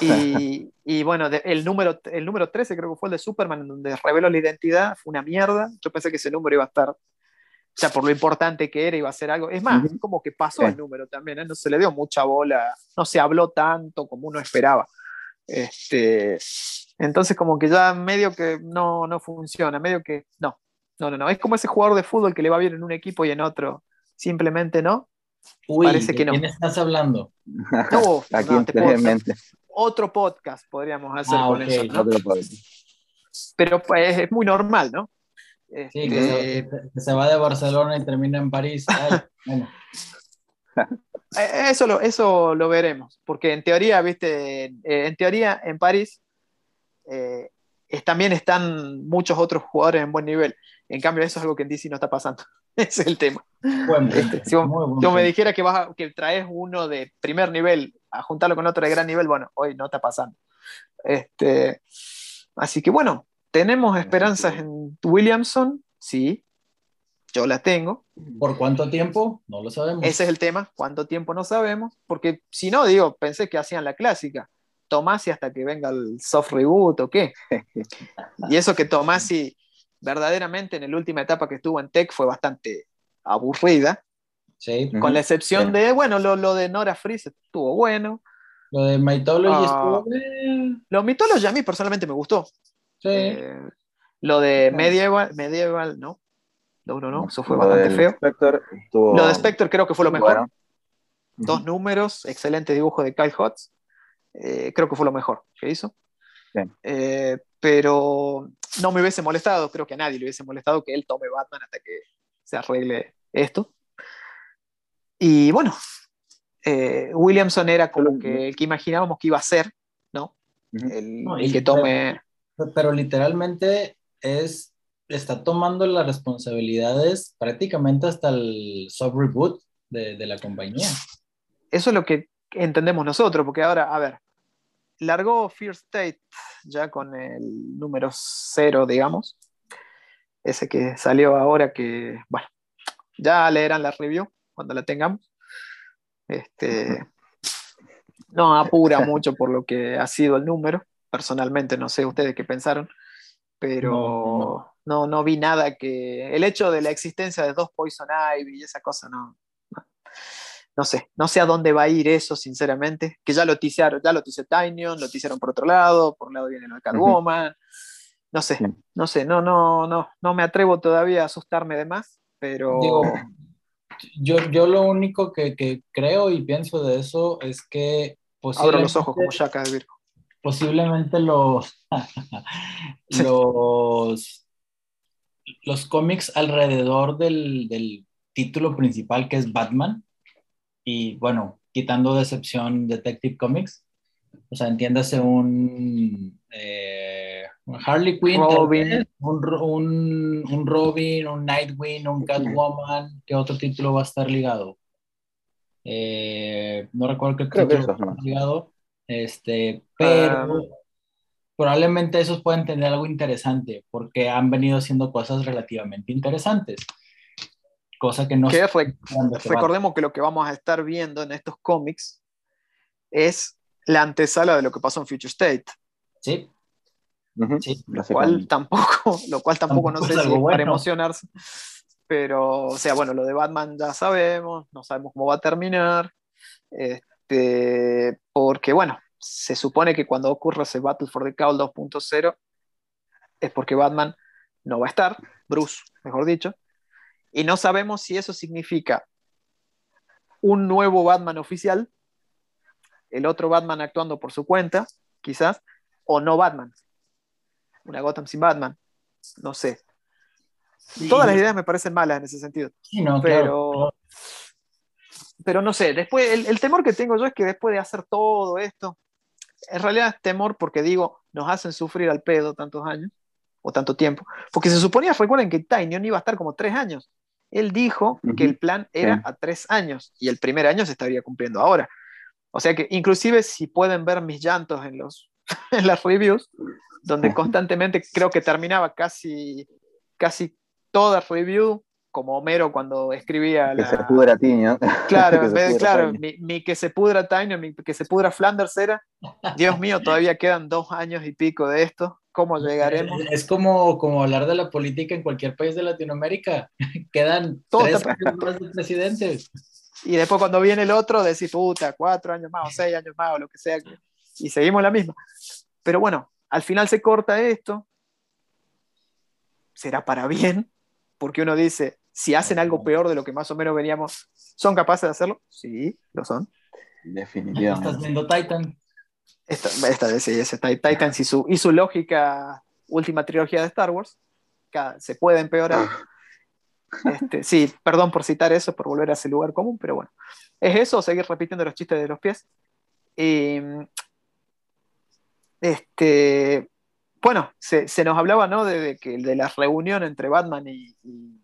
Speaker 2: Y, y bueno, de- el, número, el número 13 creo que fue el de Superman, en donde reveló la identidad, fue una mierda. Yo pensé que ese número iba a estar, o sea, por lo importante que era, iba a ser algo. Es más, como que pasó
Speaker 1: Sí.
Speaker 2: el número también, ¿eh? no se le dio mucha bola, no se habló tanto como uno esperaba. Este, entonces, como que ya medio que no, no funciona, medio que no, no, no, no. Es como ese jugador de fútbol que le va bien en un equipo y en otro simplemente no.
Speaker 3: Uy,
Speaker 2: Parece
Speaker 3: ¿de
Speaker 2: que no.
Speaker 3: quién estás hablando?
Speaker 2: No,
Speaker 1: Aquí
Speaker 2: no, otro podcast podríamos hacer
Speaker 3: Ah,
Speaker 2: con eso, ¿no?
Speaker 1: otro podcast.
Speaker 2: pero pues, es muy normal, ¿no?
Speaker 3: Sí, que,
Speaker 2: Este,
Speaker 3: se, que se va de Barcelona y termina en París. Ay, bueno,
Speaker 2: eso, lo, eso lo veremos, porque en teoría, viste, eh, en teoría en París eh, es- también están muchos otros jugadores en buen nivel. En cambio, eso es algo que en DC no está pasando. Ese es el tema.
Speaker 3: buen punto,
Speaker 2: Este, si vos- Si me dijera que, vas a- que traes uno de primer nivel a juntarlo con otro de gran nivel, bueno, hoy no está pasando. Este, así que bueno, tenemos esperanzas en Williamson, sí, yo las tengo.
Speaker 3: ¿Por cuánto tiempo? No lo sabemos.
Speaker 2: Ese es el tema, cuánto tiempo no sabemos, porque si no, digo, pensé que hacían la clásica, Tomasi hasta que venga el soft reboot o qué. Y eso que Tomasi verdaderamente en la última etapa que estuvo en Tech fue bastante aburrida,
Speaker 3: Sí.
Speaker 2: con la excepción
Speaker 1: Sí.
Speaker 2: de, bueno, lo, lo de Nora Freeze estuvo bueno.
Speaker 3: Lo de Mythology
Speaker 2: Ah.
Speaker 3: estuvo bien.
Speaker 2: Lo Mythology a mí personalmente me gustó.
Speaker 3: Sí.
Speaker 2: Eh, lo de. Medieval, Medieval, no. No, no, no, eso fue
Speaker 1: Lo
Speaker 2: bastante feo.
Speaker 1: Spectre estuvo-
Speaker 2: Lo de Spectre creo que fue lo mejor.
Speaker 1: Bueno.
Speaker 2: Dos números, excelente dibujo de Kyle Hotz. Eh, creo que fue lo mejor que hizo. Eh, pero no me hubiese molestado, creo que a nadie le hubiese molestado que él tome Batman hasta que se arregle esto. Y bueno, eh, Williamson era como que el que imaginábamos que iba a ser, ¿no? El,
Speaker 3: No,
Speaker 2: el que tome.
Speaker 3: Pero literalmente es, está tomando las responsabilidades prácticamente hasta el soft reboot de, de la compañía.
Speaker 2: Eso es lo que entendemos nosotros, porque ahora, a ver, largó Fear State ya con el número cero, digamos. Ese que salió ahora que, bueno, ya leerán la review cuando la tengamos. Este, no apura mucho por lo que ha sido el número. Personalmente, no sé ustedes qué pensaron, pero no, no, vi nada que. El hecho de la existencia de dos Poison Ivy y esa cosa no. no. Sé, no sé a dónde va a ir eso, sinceramente. Que ya lo tisearon, ya lo tiseó Tinyon, lo tisearon por otro lado, por un lado viene la Catwoman. No sé, no sé, no, no, no, no me atrevo todavía a asustarme de más, pero
Speaker 3: Digo, yo, yo lo único que, que creo y pienso de eso es que
Speaker 2: abro los ojos como
Speaker 3: posiblemente,
Speaker 2: Shaka de Virgo.
Speaker 3: Posiblemente los, los, los cómics alrededor del, del título principal que es Batman. Y bueno, quitando de excepción Detective Comics, o sea, entiéndase un, eh, un Harley Quinn,
Speaker 2: Robin.
Speaker 3: un, un, un Robin, un Nightwing, un Catwoman, ¿qué otro título va a estar ligado? Eh, no recuerdo qué
Speaker 1: Creo
Speaker 3: título va a estar ligado, este, pero probablemente esos pueden tener algo interesante porque han venido haciendo cosas relativamente interesantes. Cosa que no
Speaker 2: Que
Speaker 3: este
Speaker 2: recordemos que lo que vamos a estar viendo en estos cómics es la antesala de lo que pasó en Future State.
Speaker 3: Sí,
Speaker 1: Ujú.
Speaker 3: sí.
Speaker 2: lo cual tampoco, lo cual tampoco, no
Speaker 3: Tampoco
Speaker 2: sé
Speaker 3: es
Speaker 2: si es para
Speaker 3: bueno.
Speaker 2: emocionarse, pero, o sea, bueno, lo de Batman ya sabemos, no sabemos cómo va a terminar, este, porque, bueno, se supone que cuando ocurra ese Battle for the Cowl 2.0 es porque Batman no va a estar, Bruce, mejor dicho, y no sabemos si eso significa un nuevo Batman oficial, el otro Batman actuando por su cuenta, quizás, o no Batman. Una Gotham sin Batman, no sé. Todas las ideas me parecen malas en ese sentido.
Speaker 3: Sí, no,
Speaker 2: pero,
Speaker 3: claro.
Speaker 2: Pero no sé, después, el, el temor que tengo yo es que después de hacer todo esto, en realidad es temor porque digo, nos hacen sufrir al pedo tantos años o tanto tiempo. Porque se suponía, recuerden que Tinyon iba a estar como tres años. Él dijo que el plan era
Speaker 1: Sí.
Speaker 2: a tres años y el primer año se estaría cumpliendo ahora. O sea que inclusive si pueden ver mis llantos en, los, en las reviews, donde constantemente creo que terminaba casi, casi toda review como Homero cuando escribía
Speaker 1: Que
Speaker 2: la...
Speaker 1: se pudra Tiño.
Speaker 2: Claro, en vez claro, mi, mi que se pudra Tiny, mi que se pudra Flanders era, Dios mío, todavía quedan dos años y pico de esto, ¿cómo llegaremos?
Speaker 3: Es como, como hablar de la política en cualquier país de Latinoamérica. Quedan
Speaker 2: Todo
Speaker 3: tres años de presidente.
Speaker 2: Y después cuando viene el otro, decís, puta, cuatro años más o seis años más o lo que sea, y seguimos la misma. Pero bueno, al final se corta esto, será para bien, porque uno dice, si hacen algo peor de lo que más o menos veníamos, ¿son capaces de hacerlo? Sí, lo son.
Speaker 3: Estás
Speaker 1: Definitivamente.
Speaker 3: viendo Titan.
Speaker 2: Esta, esta vez sí, es Tit- Titans y su, y su lógica última trilogía de Star Wars, cada- se puede empeorar. Este, sí, perdón por citar eso, por volver a ese lugar común, pero bueno. Es eso, seguir repitiendo los chistes de los pies. Y, este, bueno, se, se nos hablaba ¿no? de, de que, de la reunión entre Batman y, y,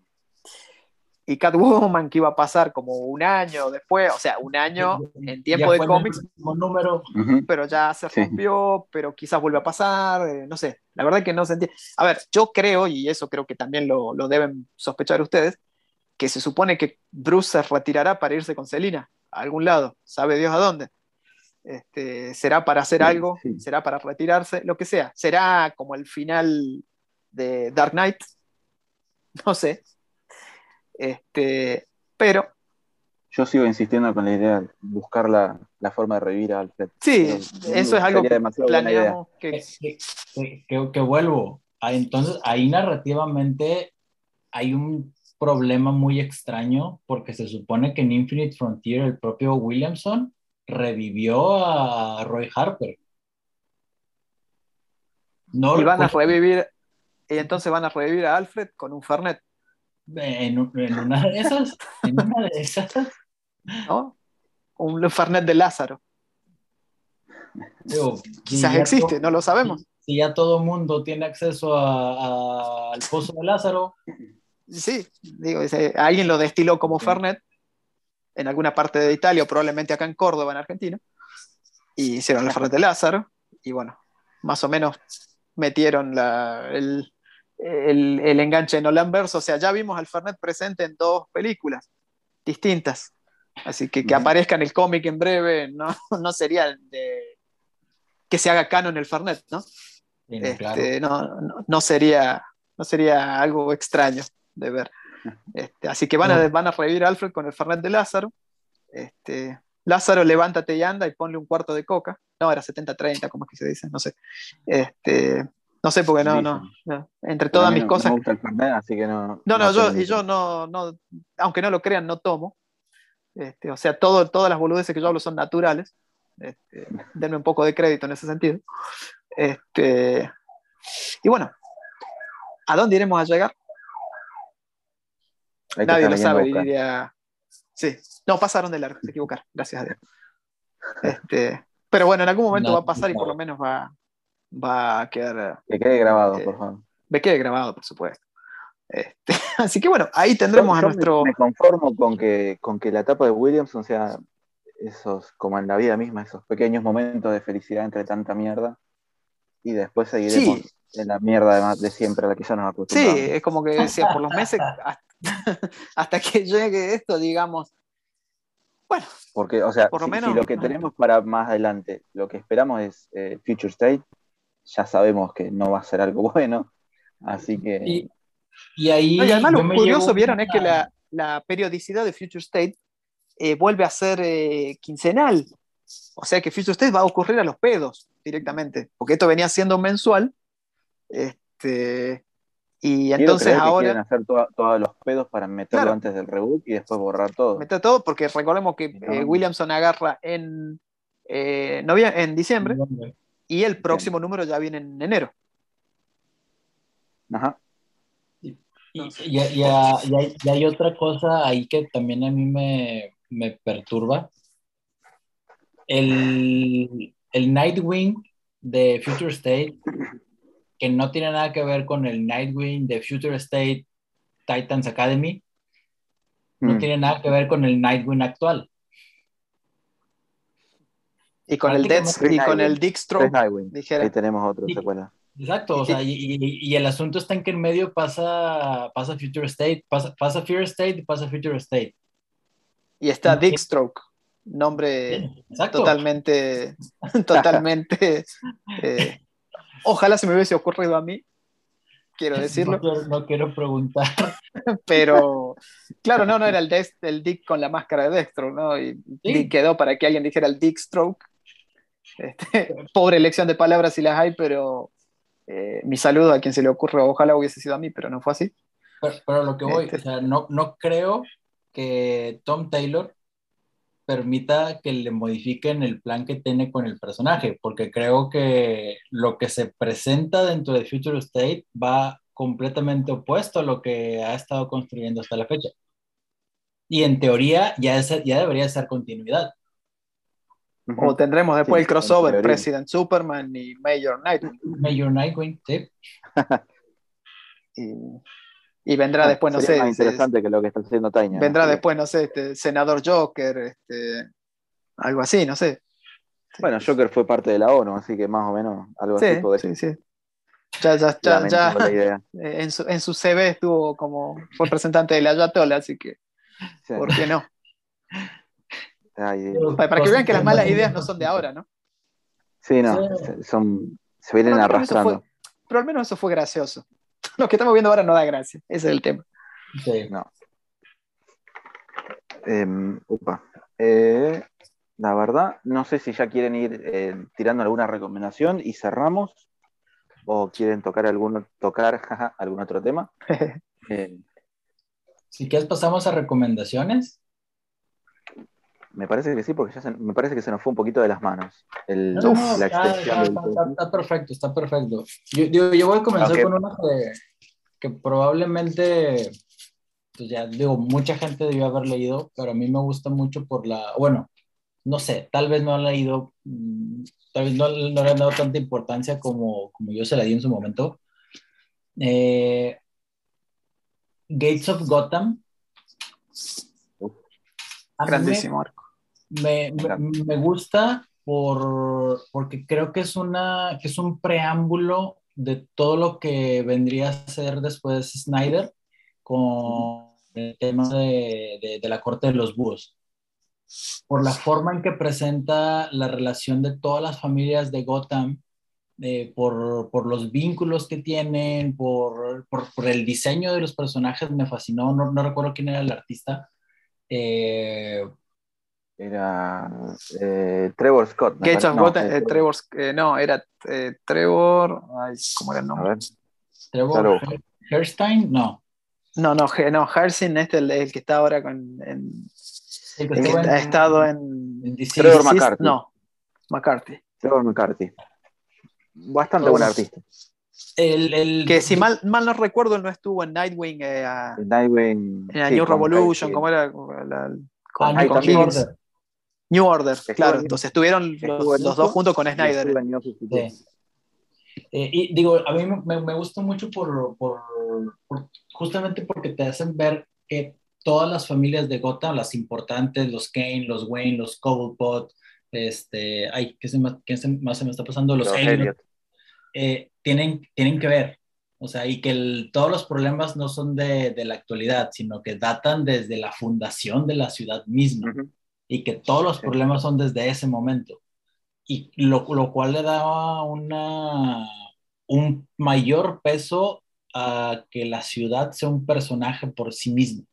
Speaker 2: y Catwoman que iba a pasar como un año después, o sea, un año en tiempo de cómics,
Speaker 3: número.
Speaker 2: Pero ya se
Speaker 1: Sí.
Speaker 2: rompió, pero quizás vuelva a pasar, eh, no sé, la verdad que no se entiende. A ver, yo creo, y eso creo que también lo, lo deben sospechar ustedes, que se supone que Bruce se retirará para irse con Selina a algún lado, sabe Dios a dónde. Este, será para hacer
Speaker 1: Sí,
Speaker 2: algo,
Speaker 1: sí.
Speaker 2: será para retirarse, lo que sea. Será como el final de Dark Knight, no sé. Este, pero
Speaker 1: Yo sigo insistiendo con la idea de buscar la, la forma de revivir a Alfred.
Speaker 2: sí,
Speaker 1: Pero
Speaker 2: eso es algo que planeamos que,
Speaker 3: que, que- vuelvo. Ah, entonces, ahí narrativamente hay un problema muy extraño porque se supone que en Infinite Frontier el propio Williamson revivió a Roy Harper. No
Speaker 2: y van a revivir, y entonces van a revivir a Alfred con un Fernet,
Speaker 3: en, en una de esas, en una de esas,
Speaker 2: ¿no? Un Fernet de Lázaro.
Speaker 3: digo,
Speaker 2: Quizás existe, no lo sabemos.
Speaker 3: Si ya todo el mundo tiene acceso a- a- al pozo de Lázaro,
Speaker 2: Sí, digo, alguien lo destiló como Fernet en alguna parte de Italia, o probablemente acá en Córdoba, en Argentina, y hicieron el Fernet de Lázaro, y bueno, más o menos metieron la- el, el- el enganche en Olamberso, o sea, ya vimos al Fernet presente en dos películas distintas, así que que aparezca en el cómic en breve, no, no sería de que se haga canon el Fernet, ¿no?
Speaker 3: claro.
Speaker 2: Este, no, no- no sería, no sería algo extraño de ver. Este, así que van a, van a revivir a Alfred con el Fernet de Lázaro. Este, Lázaro, levántate y anda y ponle un cuarto de coca. No, era 70-30, como es que se dice, no sé. Este, no sé, porque no, no, no. Entre todas mis
Speaker 1: no-
Speaker 2: cosas.
Speaker 1: No me gusta el Fernet, así que no.
Speaker 2: No, no, yo, y yo no, no, aunque no lo crean, no tomo. Este, o sea, todo, todas las boludeces que yo hablo son naturales. Este, denme un poco de crédito en ese sentido. Este, y bueno, ¿a dónde iremos a llegar? Nadie lo sabe, diría. Sí, no, pasaron de largo, se equivocaron, gracias a Dios. Este, pero bueno, en algún momento
Speaker 3: No,
Speaker 2: va a pasar y por lo menos va, va a quedar,
Speaker 1: Que quede grabado,
Speaker 2: Eh,
Speaker 1: por favor.
Speaker 2: me quede grabado, por supuesto. Este, así que bueno, ahí tendremos
Speaker 1: Yo-
Speaker 2: a nuestro.
Speaker 1: Me, conformo con que, con que la etapa de Williamson sea esos, como en la vida misma, esos pequeños momentos de felicidad entre tanta mierda. Y después seguiremos
Speaker 2: Sí.
Speaker 1: en la mierda de, de siempre a la que ya nos
Speaker 2: Sí,
Speaker 1: acostumbramos.
Speaker 2: es como que decía, por los meses, hasta, hasta que llegue esto, digamos. Bueno,
Speaker 1: Porque, o sea,
Speaker 2: Por lo
Speaker 1: si,
Speaker 2: menos-
Speaker 1: si lo que tenemos para más adelante, lo que esperamos es eh, Future State, ya sabemos que no va a ser algo bueno. Así que.
Speaker 3: Y, y ahí.
Speaker 2: No, y además lo curioso, vieron, es que la, la periodicidad de Future State eh, vuelve a ser eh, quincenal. O sea que Future State va a ocurrir a los pedos directamente, porque esto venía siendo mensual. Este, y
Speaker 1: quiero
Speaker 2: entonces
Speaker 1: creer que quieren
Speaker 2: ahora
Speaker 1: hacer todos los pedos para meterlo
Speaker 2: Claro.
Speaker 1: antes del reboot y después borrar todo.
Speaker 2: mete todo, porque recordemos que
Speaker 1: No.
Speaker 2: eh, Williamson agarra en, eh, en diciembre y el próximo número ya viene en enero.
Speaker 1: Ajá.
Speaker 3: Y, y- y- y hay, y hay otra cosa ahí que también a mí me, me perturba. El, el Nightwing de Future State, que no tiene nada que ver con el Nightwing de Future State Titans Academy, no
Speaker 1: Mm.
Speaker 3: tiene nada que ver con el Nightwing actual.
Speaker 2: Y con el Death, y con el.
Speaker 1: Ahí tenemos otra
Speaker 3: Sí.
Speaker 1: secuela.
Speaker 3: Exacto, o sea, y, y- y el asunto está en que en medio pasa, pasa Future State, pasa, pasa Fear State y pasa Future State.
Speaker 2: Y está Dick Stroke, nombre
Speaker 3: Exacto.
Speaker 2: totalmente, totalmente. eh, ojalá se me hubiese ocurrido a mí, quiero decirlo,
Speaker 3: No quiero, no quiero preguntar.
Speaker 2: pero claro, no, no era el, Death- el Dick con la máscara de Dextro, ¿no? Y
Speaker 3: Sí.
Speaker 2: quedó para que alguien dijera el Dick Stroke. Este, pobre elección de palabras si las hay, pero eh, mi saludo a quien se le ocurre, ojalá hubiese sido a mí, pero no fue así.
Speaker 3: Pero, pero lo que voy,
Speaker 2: Este.
Speaker 3: o sea, no, no creo que Tom Taylor permita que le modifiquen el plan que tiene con el personaje, porque creo que lo que se presenta dentro de Future State va completamente opuesto a lo que ha estado construyendo hasta la fecha. Y en teoría ya, es- ya debería ser continuidad.
Speaker 2: O tendremos después
Speaker 1: Sí,
Speaker 2: el crossover. President Superman y Major Nightwing.
Speaker 3: Major Nightwing, sí.
Speaker 2: Y, y vendrá
Speaker 1: Ah,
Speaker 2: después, no sé,
Speaker 1: más
Speaker 2: se-
Speaker 1: interesante que lo que está haciendo Taiña.
Speaker 2: vendrá después, no sé, este, Senador Joker, este, algo así, no sé.
Speaker 1: Bueno, Joker fue parte de la ONU, así que más o menos algo
Speaker 2: Sí,
Speaker 1: así podría
Speaker 2: sí, sí. Ya, ya, ya, ya, en su, en su CV estuvo como, fue representante de la Ayatollah, así que,
Speaker 1: Sí.
Speaker 2: ¿por qué no?
Speaker 1: Ay,
Speaker 3: Pero-
Speaker 2: Para, para que vean que las malas ideas no son de ahora, ¿no?
Speaker 1: sí, no,
Speaker 3: Sí.
Speaker 1: son, se vienen
Speaker 2: Pero
Speaker 1: arrastrando.
Speaker 2: fue- pero al menos eso fue gracioso. Lo que estamos viendo ahora no da gracia, ese es el tema.
Speaker 3: Sí.
Speaker 1: No. Em, upa. Eh, la verdad, no sé si ya quieren ir eh, tirando alguna recomendación y cerramos, o quieren tocar algún, tocar jaja, algún otro tema. Eh,
Speaker 3: Si quieres pasamos a recomendaciones.
Speaker 1: Me parece que sí, porque ya se- me parece que se nos fue un poquito de las manos el-
Speaker 3: No, no, no,
Speaker 1: la
Speaker 3: está,
Speaker 1: extensión
Speaker 3: está-
Speaker 1: del
Speaker 3: está- está perfecto, está perfecto. Yo, digo, yo voy a comenzar con una que, que probablemente, pues ya digo, mucha gente debió haber leído, pero a mí me gusta mucho por la, bueno, no sé, tal vez no han leído, mm, tal vez no, no le han dado tanta importancia como, como yo se la di en su momento. Eh, Gates of Gotham. A
Speaker 2: Grandísimo arco.
Speaker 3: Me, me- gusta por, porque creo que es, una, es un preámbulo de todo lo que vendría a ser después Snyder con el tema de, de- la corte de los búhos. Por la forma en que presenta la relación de todas las familias de Gotham, eh, por, por los vínculos que tienen, por, por, por el diseño de los personajes, me fascinó. No, no recuerdo quién era el artista. Eh,
Speaker 1: Era eh, Trevor Scott. me
Speaker 2: Gates
Speaker 1: parece.
Speaker 2: of
Speaker 1: No,
Speaker 2: Gotham,
Speaker 1: eh,
Speaker 2: Trevor, eh, no, era eh, Trevor, ay, ¿cómo era el nombre?
Speaker 3: Trevor
Speaker 1: Claro.
Speaker 3: Her- Hairstein, no.
Speaker 2: No, no, no, Hersin este el, el que está ahora con, en,
Speaker 3: El que
Speaker 2: el que
Speaker 3: estuvo en-
Speaker 2: ha estado en
Speaker 3: en DC.
Speaker 1: Trevor McCarthy.
Speaker 2: No, McCarthy.
Speaker 1: Trevor McCarthy. Bastante
Speaker 3: Oh.
Speaker 1: buen artista.
Speaker 3: El, el-
Speaker 2: Que si mal, mal no recuerdo, él no estuvo en Nightwing, eh, a-
Speaker 1: Nightwing.
Speaker 2: en
Speaker 1: sí,
Speaker 2: New Revolution, ¿cómo era? La- con,
Speaker 3: Ah,
Speaker 2: con
Speaker 1: también.
Speaker 2: Higgins.
Speaker 3: Order.
Speaker 2: New Order,
Speaker 1: Estuvo
Speaker 2: claro.
Speaker 1: en-
Speaker 2: Entonces estuvieron los,
Speaker 1: estuvo
Speaker 2: los dos juntos con Snyder.
Speaker 1: estuvo en New 52.
Speaker 3: Sí. Eh, y digo, a mí me, me gusta mucho por, por- por- justamente porque te hacen ver que todas las familias de Gotham, las importantes, los Kane, los Wayne, los Cobblepot, este, ay, ¿qué, se me- qué se- más se me está pasando? Los,
Speaker 1: Los
Speaker 3: Elliot,
Speaker 1: Elliot.
Speaker 3: eh, tienen, tienen que ver. O sea, y que el- todos los problemas no son de, de la actualidad, sino que datan desde la fundación de la ciudad misma
Speaker 1: Ujú.
Speaker 3: Y que todos los problemas son desde ese momento. Y lo, lo cual le da una, un mayor peso a que la ciudad sea un personaje por sí mismo.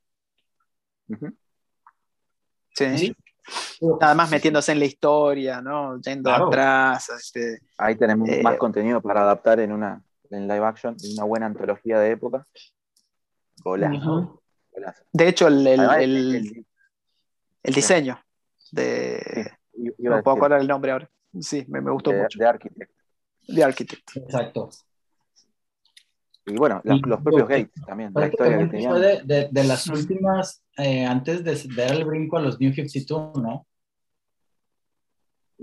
Speaker 2: Sí.
Speaker 3: ¿Sí?
Speaker 2: Nada más metiéndose en la historia, ¿no? Yendo
Speaker 3: Claro.
Speaker 2: atrás. este,
Speaker 1: Ahí tenemos
Speaker 2: Eh,
Speaker 1: más contenido para adaptar en una en live action, en una buena antología de época. Golazo.
Speaker 3: Ujú.
Speaker 1: golazo.
Speaker 2: De hecho, el, el-
Speaker 1: Además,
Speaker 2: el-
Speaker 1: el-
Speaker 2: diseño de. No puedo acordar el nombre ahora. Sí, me, me gustó
Speaker 1: de,
Speaker 2: mucho.
Speaker 1: de Architect.
Speaker 2: The Architect.
Speaker 3: Exacto.
Speaker 1: Y bueno, la-
Speaker 3: Y
Speaker 1: los propios Gates también, la historia que
Speaker 3: Prácticamente
Speaker 1: tenían.
Speaker 3: fue de, de- de las últimas, eh, antes de dar el brinco a los New 52, ¿no?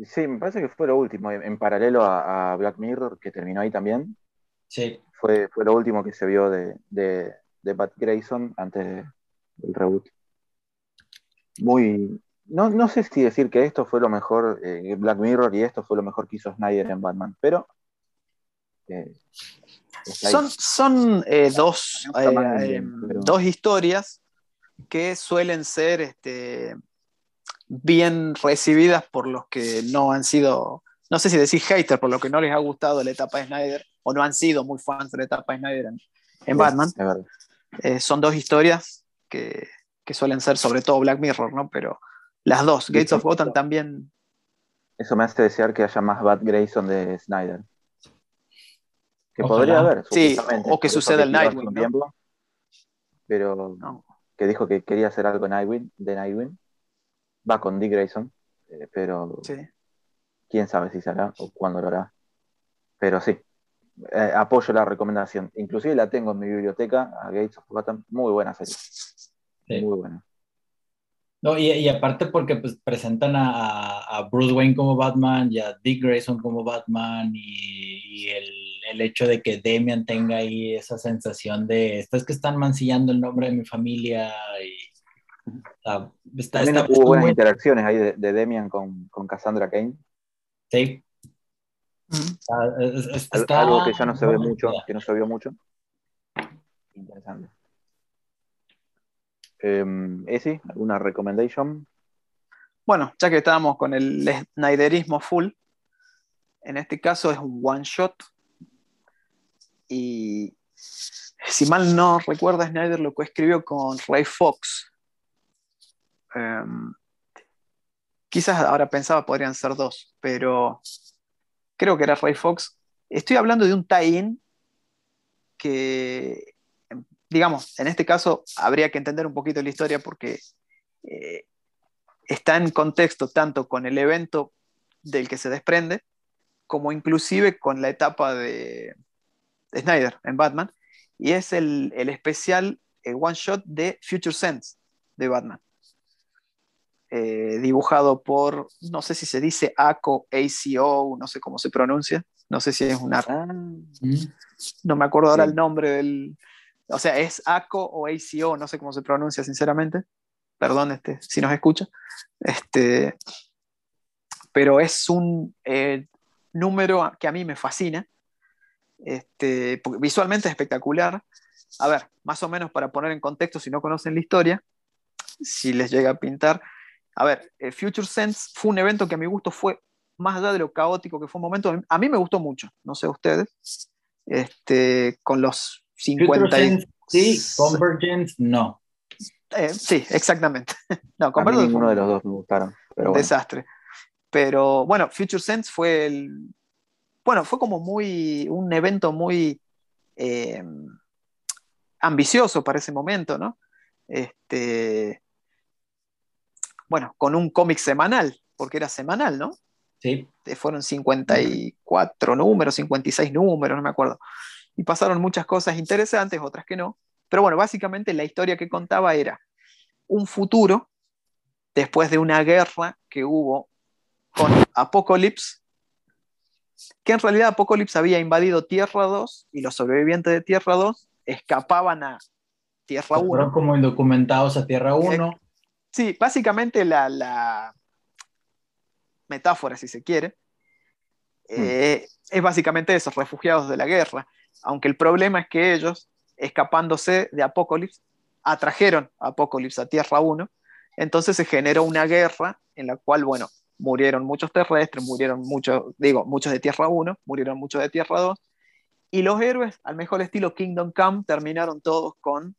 Speaker 1: Sí, me parece que fue lo último, en, en paralelo a, a Black Mirror, que terminó ahí también.
Speaker 3: Sí.
Speaker 1: Fue, fue lo último que se vio de, de, de Pat Grayson antes de- del reboot. Muy. No, no sé si decir que esto fue lo mejor, eh, Black Mirror, y esto fue lo mejor que hizo Snyder en Batman, pero. eh.
Speaker 2: Son, son eh, dos,
Speaker 1: pero-
Speaker 2: dos historias que suelen ser este, bien recibidas por los que no han sido, no sé si decir hater, por los que no les ha gustado la etapa de Snyder o no han sido muy fans de la etapa de Snyder en, en Batman. Eh, son dos historias que, que suelen ser sobre todo Black Mirror, ¿no? Pero las dos, Gates of. Gotham también,
Speaker 1: Eso me hace desear que haya más Bat Grayson de Snyder. Que
Speaker 3: Ojalá.
Speaker 1: podría haber,
Speaker 2: Sí, o que suceda el Nightwing,
Speaker 1: pero
Speaker 2: no.
Speaker 1: que dijo que quería hacer algo Nightwing, de Nightwing. Va con Dick Grayson, eh, pero
Speaker 2: Sí.
Speaker 1: quién sabe si se hará o cuándo lo hará. Pero sí, eh, apoyo la recomendación. Inclusive la tengo en mi biblioteca, a Gates of Gotham. Muy buena serie.
Speaker 3: Sí.
Speaker 1: Muy buena.
Speaker 3: No, y, y aparte porque pues, presentan a, a- Bruce Wayne como Batman y a Dick Grayson como Batman y, y el, el hecho de que Damian tenga ahí esa sensación de, es que están mancillando el nombre de mi familia y ah, está,
Speaker 1: También
Speaker 3: está-
Speaker 1: hubo
Speaker 3: está
Speaker 1: buenas
Speaker 3: muy-
Speaker 1: interacciones ahí de, de Demian con, con Cassandra Kane.
Speaker 3: sí,
Speaker 1: Al-
Speaker 3: está-
Speaker 1: algo que ya no se ve mucho,
Speaker 3: idea.
Speaker 1: que no se vio mucho. Interesante. Eh, Esi, ¿alguna recommendation?
Speaker 2: Bueno, ya que estábamos con el Snyderismo full, en este caso es un one shot. Y si mal no recuerda, Snyder lo escribió con Ray Fox. Em, quizás ahora pensaba podrían ser dos, pero creo que era Ray Fox. Estoy hablando de un tie-in que, em, digamos, en este caso habría que entender un poquito la historia porque eh, está en contexto tanto con el evento del que se desprende, como inclusive con la etapa de, de Snyder en Batman, y es el, el especial el one shot de Future Sense de Batman. Eh, dibujado por, no sé si se dice ACO, ACO, no sé cómo se pronuncia, no sé si es una,
Speaker 1: Ah,
Speaker 2: no me acuerdo ahora
Speaker 1: Sí.
Speaker 2: el nombre del, o sea, es ACO o ACO, no sé cómo se pronuncia sinceramente, perdón este, si nos escucha, este, pero es un eh, número que a mí me fascina, este, visualmente es espectacular. A ver, más o menos para poner en contexto, si no conocen la historia, si les llega a pintar. A ver, eh, Future Sense fue un evento que a mi gusto fue, más allá de lo caótico que fue un momento, a mí me gustó mucho, no sé ustedes, este, con los 50 y-
Speaker 3: Sense, sí, Convergence, no.
Speaker 2: eh, sí, exactamente. No,
Speaker 1: a mí ninguno
Speaker 2: un-
Speaker 1: de los dos me gustaron. Pero
Speaker 2: un
Speaker 1: bueno.
Speaker 2: desastre. Pero bueno, Future Sense fue el. Bueno, fue como muy. un evento muy eh, ambicioso para ese momento, ¿no? Este. Bueno, con un cómic semanal, porque era semanal, ¿no?
Speaker 3: Sí,
Speaker 2: Eh, Fueron 54 números, 56 números, no me acuerdo. Y pasaron muchas cosas interesantes, otras que no. Pero bueno, básicamente la historia que contaba era un futuro después de una guerra que hubo con Apocalypse, que en realidad Apocalypse había invadido Tierra 2 y los sobrevivientes de Tierra 2 escapaban a Tierra
Speaker 3: fueron
Speaker 2: 1.
Speaker 3: como indocumentados a Tierra 1.
Speaker 2: Sí, básicamente la, la metáfora, si se quiere, eh, es básicamente eso, refugiados de la guerra. Aunque el problema es que ellos, escapándose de Apocalypse, atrajeron a Apocalypse a Tierra 1. Entonces se generó una guerra en la cual, bueno, murieron muchos terrestres, murieron muchos, digo, muchos de Tierra 1, murieron muchos de Tierra 2. Y los héroes, al mejor estilo Kingdom Come, terminaron todos con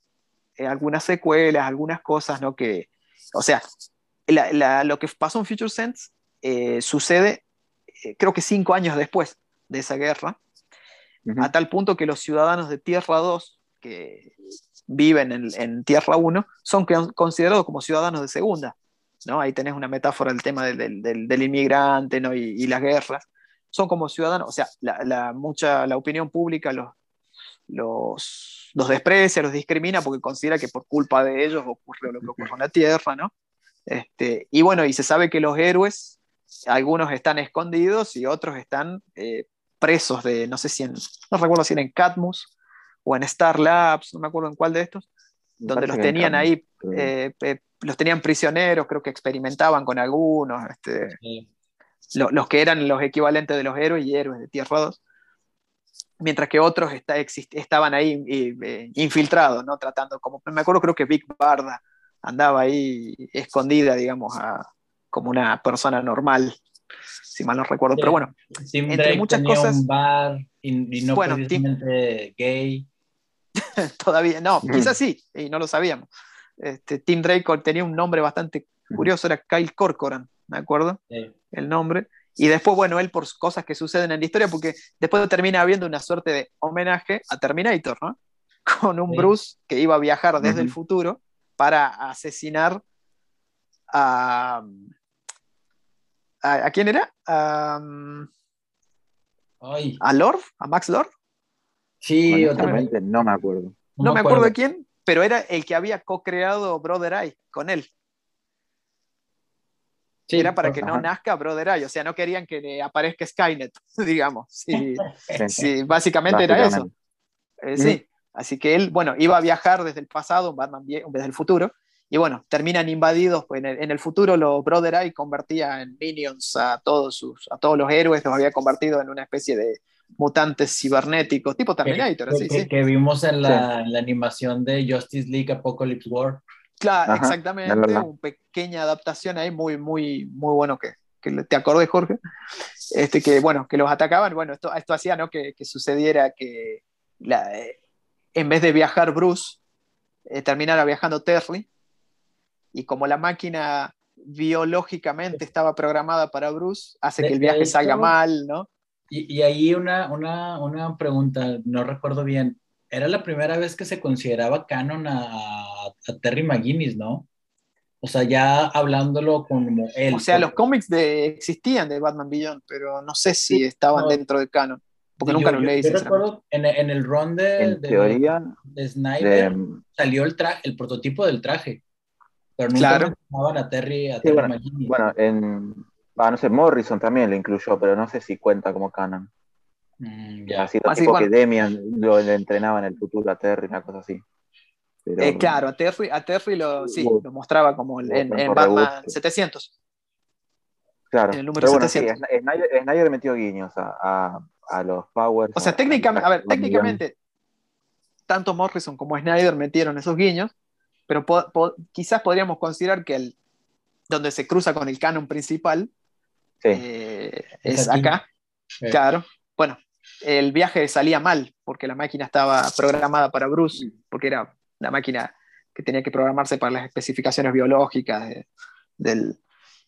Speaker 2: eh, algunas secuelas, algunas cosas, ¿no? Que, o sea, lo que pasó en Future Sense eh, sucede, eh, creo que cinco años después de esa guerra, A tal punto que los ciudadanos de Tierra 2, que viven en, en Tierra 1, son con- considerados como ciudadanos de segunda. ¿no? Ahí tenés una metáfora del tema del, del- del- del inmigrante ¿no? y, y las guerras. Son como ciudadanos, o sea, la, la- mucha, la opinión pública los, los, los desprecia, los discrimina porque considera que por culpa de ellos ocurrió lo que ocurrió en la Tierra, ¿no? Este, y bueno, y se sabe que los héroes, algunos están escondidos y otros están eh, presos de, no sé si en, no recuerdo si era en Catmus o en Star Labs, no me acuerdo en cuál de estos, donde los tenían ahí, eh, eh, los tenían prisioneros, creo que experimentaban con algunos, este, lo, los que eran los equivalentes de los héroes y héroes de Tierra 2 mientras que otros está, estaban ahí eh, infiltrados, ¿no? Tratando, como me acuerdo, creo que Vic Barda andaba ahí escondida, digamos, a, como una persona normal, si mal no recuerdo, pero bueno,
Speaker 3: Tim entre muchas tenía cosas. Un bar y, no bueno, precisamente gay.
Speaker 2: Todavía, no, quizás sí, y no lo sabíamos. Este, Tim Drake tenía un nombre bastante curioso, era Kyle Corcoran, ¿me acuerdo? El nombre. Y después, bueno, él por cosas que suceden en la historia, porque después termina habiendo una suerte de homenaje a Terminator, ¿no? Con un Bruce que iba a viajar desde el futuro para asesinar a. ¿A, quién era? A, ¿A Lord? ¿A Max Lord?
Speaker 1: Sí, Honestamente, no me acuerdo.
Speaker 2: No, me acuerdo de quién, pero era el que había co-creado Brother Eye con él era para que no nazca Brother Eye, o sea, no querían que aparezca Skynet, digamos. Sí, sí, básicamente era eso. Eh, sí, así que él, bueno, iba a viajar desde el pasado, Batman desde el futuro, y bueno, terminan invadidos, pues en el, futuro los Brother Eye convertía en minions a todos, sus, a todos los héroes, los había convertido en una especie de mutantes cibernéticos, tipo Terminator,
Speaker 3: que,
Speaker 2: sí,
Speaker 3: que, vimos en la, en la animación de Justice League Apocalypse War.
Speaker 2: Claro, exactamente, una pequeña adaptación ahí muy, muy, muy bueno que, que te acordes, Jorge, este, que bueno, que los atacaban, bueno, esto, esto hacía ¿no? que, que sucediera que la, eh, en vez de viajar Bruce, eh, terminara viajando Terry, y como la máquina biológicamente estaba programada para Bruce, hace que el viaje salga mal, ¿no?
Speaker 3: Y, y ahí una, una, una pregunta, no recuerdo bien, era la primera vez que se consideraba canon a, Terry McGuinness, ¿no? O sea, ya hablándolo como él.
Speaker 2: O sea, los cómics de, existían de Batman Beyond, pero no sé si estaban dentro del canon. Porque nunca lo leí.
Speaker 3: Yo recuerdo en, en, el run de,
Speaker 1: teoría,
Speaker 3: de Snyder salió el, traje, el prototipo del traje. Pero nunca claro. a Terry, a Terry
Speaker 1: bueno. Bueno, en, no sé, Morrison también lo incluyó, pero no sé si cuenta como canon. Mm, así tipo que Demian lo entrenaba en el futuro a Terry, una cosa así.
Speaker 2: Eh, claro, a Terry, a Terry lo, sí, lo mostraba como en, en Batman 700.
Speaker 1: Claro, en el número 700. Snyder, metió guiños a, a, los Powers.
Speaker 2: O sea, técnicamente, a ver, técnicamente, tanto Morrison como Snyder metieron esos guiños, pero quizás podríamos considerar que el, donde se cruza con el canon principal eh, es, acá. Claro. Bueno, el viaje salía mal porque la máquina estaba programada para Bruce, porque era la máquina que tenía que programarse para las especificaciones biológicas del...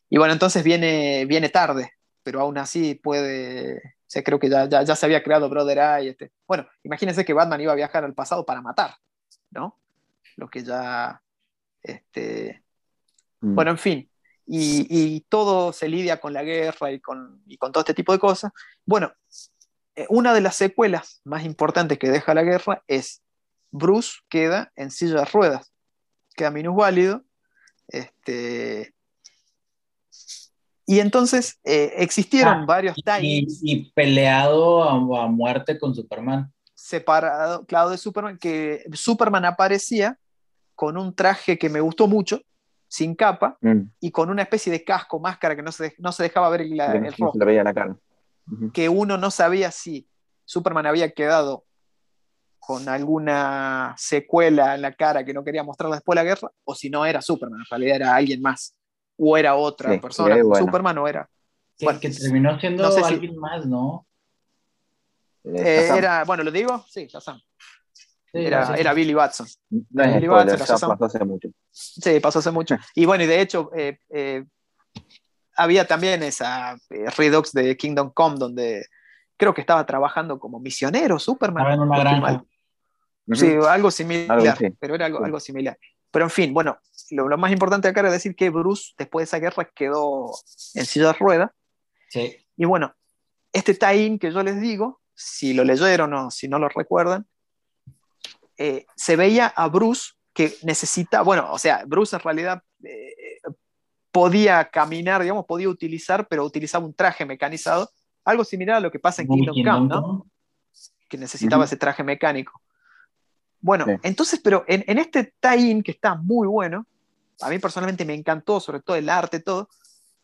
Speaker 2: Y bueno, entonces viene, viene tarde, pero aún así puede, o creo que ya, ya, se había creado Brother Eye. Este. Bueno, imagínense que Batman iba a viajar al pasado para matar, ¿no? Lo que ya, este... Mm. Bueno, en fin, y, y, todo se lidia con la guerra y con, y con todo este tipo de cosas. Bueno, eh, una de las secuelas más importantes que deja la guerra es Bruce queda en silla de ruedas, queda minusválido. Este, y entonces eh, existieron ah, varios
Speaker 3: times. Y, peleado a, muerte con Superman.
Speaker 2: Separado, claro, de Superman, que Superman aparecía con un traje que me gustó mucho, sin capa, mm. y con una especie de casco, máscara que no se, no se dejaba ver el, el
Speaker 1: rostro. Veía la cara
Speaker 2: que uno no sabía si Superman había quedado con alguna secuela en la cara que no quería mostrar después de la guerra, o si no era Superman, en realidad era alguien más, o era otra persona, Superman o era.
Speaker 3: bueno, que terminó siendo alguien más, ¿no?
Speaker 2: Eh, era, bueno, ¿lo digo? Sí, ya era, era, Billy Batson.
Speaker 1: No Billy Batson, pasó hace mucho. Sí,
Speaker 2: pasó hace mucho. Y bueno, y de hecho, eh, eh, había también esa eh, Redux de Kingdom Come, donde creo que estaba trabajando como misionero Superman.
Speaker 3: En una granja.
Speaker 2: Sí, algo similar, pero era algo, algo, similar. Pero en fin, bueno, lo, más importante acá era decir que Bruce, después de esa guerra, quedó en silla de ruedas.
Speaker 3: Sí.
Speaker 2: Y bueno, este tie que yo les digo, si lo leyeron o si no lo recuerdan, eh, se veía a Bruce que necesita, bueno, o sea, Bruce en realidad eh, podía caminar, digamos, podía utilizar, pero utilizaba un traje mecanizado, algo similar a lo que pasa en Kingdom Come, ¿no? Que necesitaba ese traje mecánico. Bueno,
Speaker 1: Sí.
Speaker 2: entonces, pero en, en este tie-in que está muy bueno, a mí personalmente me encantó, sobre todo el arte, todo,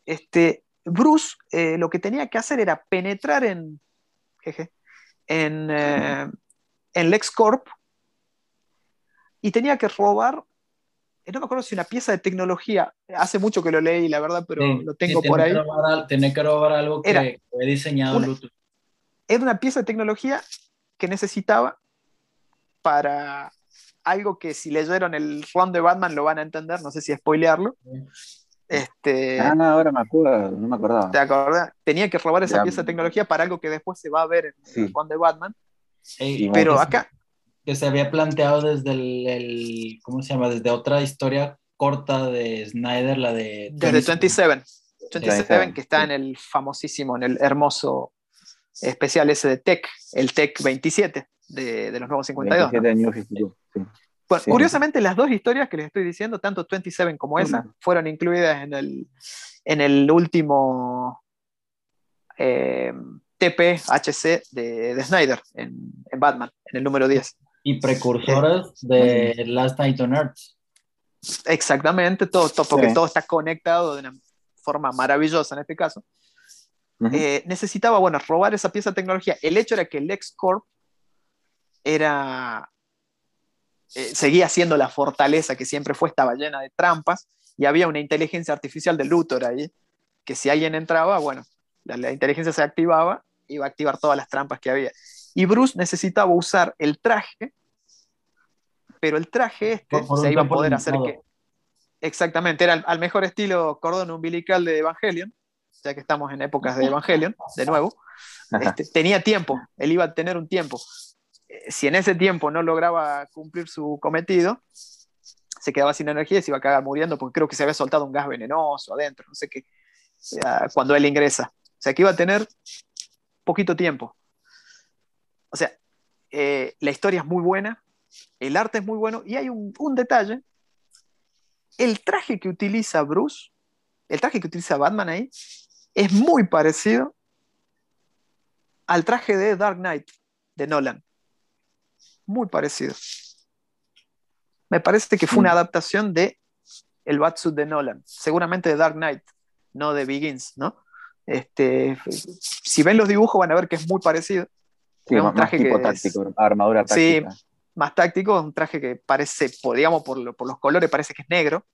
Speaker 2: este, Bruce eh, lo que tenía que hacer era penetrar en, jeje, en, eh, en LexCorp y tenía que robar, eh, no me acuerdo si una pieza de tecnología, hace mucho que lo leí, la verdad, pero
Speaker 3: Sí,
Speaker 2: lo tengo por ahí.
Speaker 3: robar tenía que robar algo que,
Speaker 2: Era
Speaker 3: que había diseñado
Speaker 2: una- era una pieza de tecnología que necesitaba para algo que si leyeron el run de Batman lo van a entender, no sé si spoilearlo. Este,
Speaker 1: Ah, ahora me acuerdo, no me acordaba.
Speaker 2: ¿Te acordás? Tenía que robar esa
Speaker 1: Ya.
Speaker 2: pieza de tecnología para algo que después se va a ver en
Speaker 1: Sí.
Speaker 2: el de Batman.
Speaker 1: Y
Speaker 2: Pero
Speaker 3: que se-
Speaker 2: acá,
Speaker 3: que se había planteado desde el, el- ¿cómo se llama? Desde otra historia corta de Snyder, la de
Speaker 2: desde
Speaker 3: 27.
Speaker 2: 27, 27 que está
Speaker 1: sí.
Speaker 2: en el famosísimo, en el hermoso especial ese de Tech, el Tech 27 de, de los nuevos 52. ¿no?
Speaker 1: 27 de New 52. Sí.
Speaker 2: Bueno,
Speaker 1: Sí.
Speaker 2: curiosamente, las dos historias que les estoy diciendo, tanto 27 como esa,
Speaker 1: Mm.
Speaker 2: fueron incluidas en el, en el último eh, TPHC de, de Snyder, en, en Batman, en el número 10.
Speaker 3: Y precursoras de Last Night on Earth.
Speaker 2: Exactamente, todo, todo porque
Speaker 1: Sí.
Speaker 2: todo está conectado de una forma maravillosa en este caso. Eh, necesitaba, bueno, robar esa pieza de tecnología. El hecho era que el LexCorp era, eh, seguía siendo la fortaleza que siempre fue, estaba llena de trampas y había una inteligencia artificial de Luthor ahí, que si alguien entraba, bueno, la, la inteligencia se activaba, iba a activar todas las trampas que había. Y Bruce necesitaba usar el traje, pero el traje este
Speaker 3: Por-
Speaker 2: se iba a poder hacer que... Exactamente, era al, al mejor estilo cordón umbilical de Evangelion, ya que estamos en épocas de Evangelion, de nuevo. Este, tenía tiempo, él iba a tener un tiempo. Eh, Si en ese tiempo no lograba cumplir su cometido, se quedaba sin energía y se iba a cagar muriendo porque creo que se había soltado un gas venenoso adentro, no sé qué, eh, cuando él ingresa. O sea que iba a tener poquito tiempo. O sea, eh, la historia es muy buena, el arte es muy bueno y hay un, un detalle. El traje que utiliza Bruce, el traje que utiliza Batman ahí, es muy parecido al traje de Dark Knight de Nolan. Muy parecido. Me parece que fue una adaptación de el Batsuit de Nolan, seguramente de Dark Knight, no de Begins, ¿no? Este, si ven los dibujos van a ver que es muy parecido.
Speaker 1: Sí,
Speaker 2: es un
Speaker 1: más, más
Speaker 2: traje
Speaker 1: tipo
Speaker 2: que
Speaker 1: táctico, armadura
Speaker 2: Sí,
Speaker 1: táctica.
Speaker 2: más táctico, un traje que parece, digamos, por, lo- por los colores parece que es negro,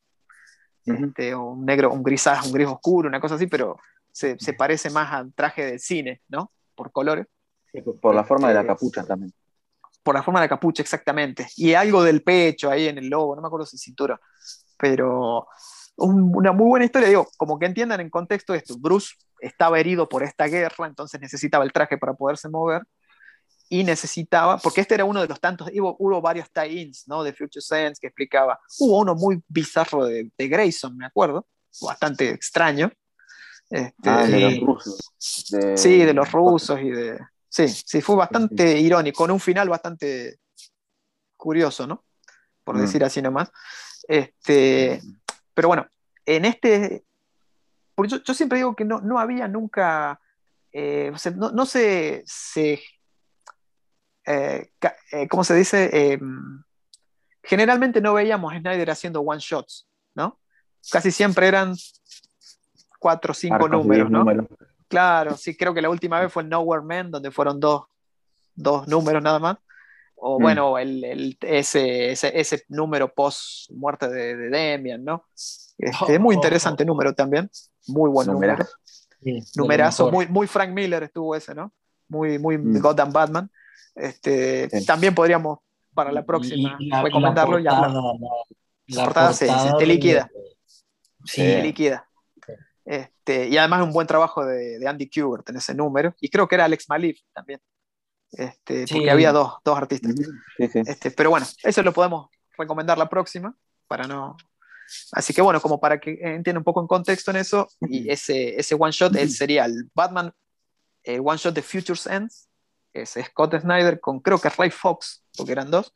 Speaker 1: Ujú.
Speaker 2: este, o un negro, un grisaz, un gris oscuro, una cosa así, pero se, se parece más al traje del cine, ¿no? Por colores.
Speaker 1: Sí, por- Por la forma de la
Speaker 2: Este,
Speaker 1: capucha también.
Speaker 2: Por la forma de la capucha, exactamente. Y algo del pecho ahí en el logo, no me acuerdo si cintura. Pero un- una muy buena historia, digo, como que entiendan en contexto esto. Bruce estaba herido por esta guerra, entonces necesitaba el traje para poderse mover. Y necesitaba, porque este era uno de los tantos, hubo, hubo varios tie-ins, ¿no? De Future Sense que explicaba. Hubo uno muy bizarro de, de Grayson, me acuerdo, bastante extraño. Este,
Speaker 1: Ah, de los rusos. De-
Speaker 2: Sí, de los rusos y de. Sí, sí, fue bastante irónico, con un final bastante curioso, ¿no? Por
Speaker 1: Mm.
Speaker 2: decir así nomás. Este, pero bueno, en este. porque yo, yo siempre digo que no, no había nunca. eh, o sea, no, no se. se eh, eh, ¿Cómo se dice? Eh, generalmente no veíamos a Snyder haciendo one shots, ¿no? Casi siempre eran cuatro o cinco
Speaker 1: arcos
Speaker 2: números, ¿no?
Speaker 1: números.
Speaker 2: Claro, sí, creo que la última vez fue en Nowhere Man, donde fueron dos, dos números nada más. O
Speaker 1: Mm.
Speaker 2: bueno, el, el- ese, ese, ese número post muerte de, de Demian, ¿no? Este, muy interesante número también. Muy buen número.
Speaker 1: Numerazo.
Speaker 3: Sí, de lo
Speaker 2: Numerazo, muy, muy Frank Miller estuvo ese, ¿no? Muy, muy
Speaker 1: Mm.
Speaker 2: Gotham Batman. Este,
Speaker 1: Sí.
Speaker 2: También podríamos para la próxima
Speaker 3: Y la-
Speaker 2: recomendarlo y
Speaker 3: la
Speaker 2: hablar.
Speaker 3: portada, la- la
Speaker 2: portada, sí, sí,
Speaker 3: portada
Speaker 2: te liquida.
Speaker 3: Sí,
Speaker 2: Sí, líquida. Este, y además un buen trabajo de, de Andy Kubert en ese número. Y creo que era Alex Malif también. Este,
Speaker 3: Sí.
Speaker 2: porque había dos, dos artistas.
Speaker 1: Sí, sí.
Speaker 2: Este, pero bueno, eso lo podemos recomendar la próxima, para no. Así que bueno, como para que entiendan un poco en contexto en eso, y ese, ese one shot él sería el Batman, el one shot de Futures Ends, es Scott Snyder con creo que Ray Fox, porque eran dos,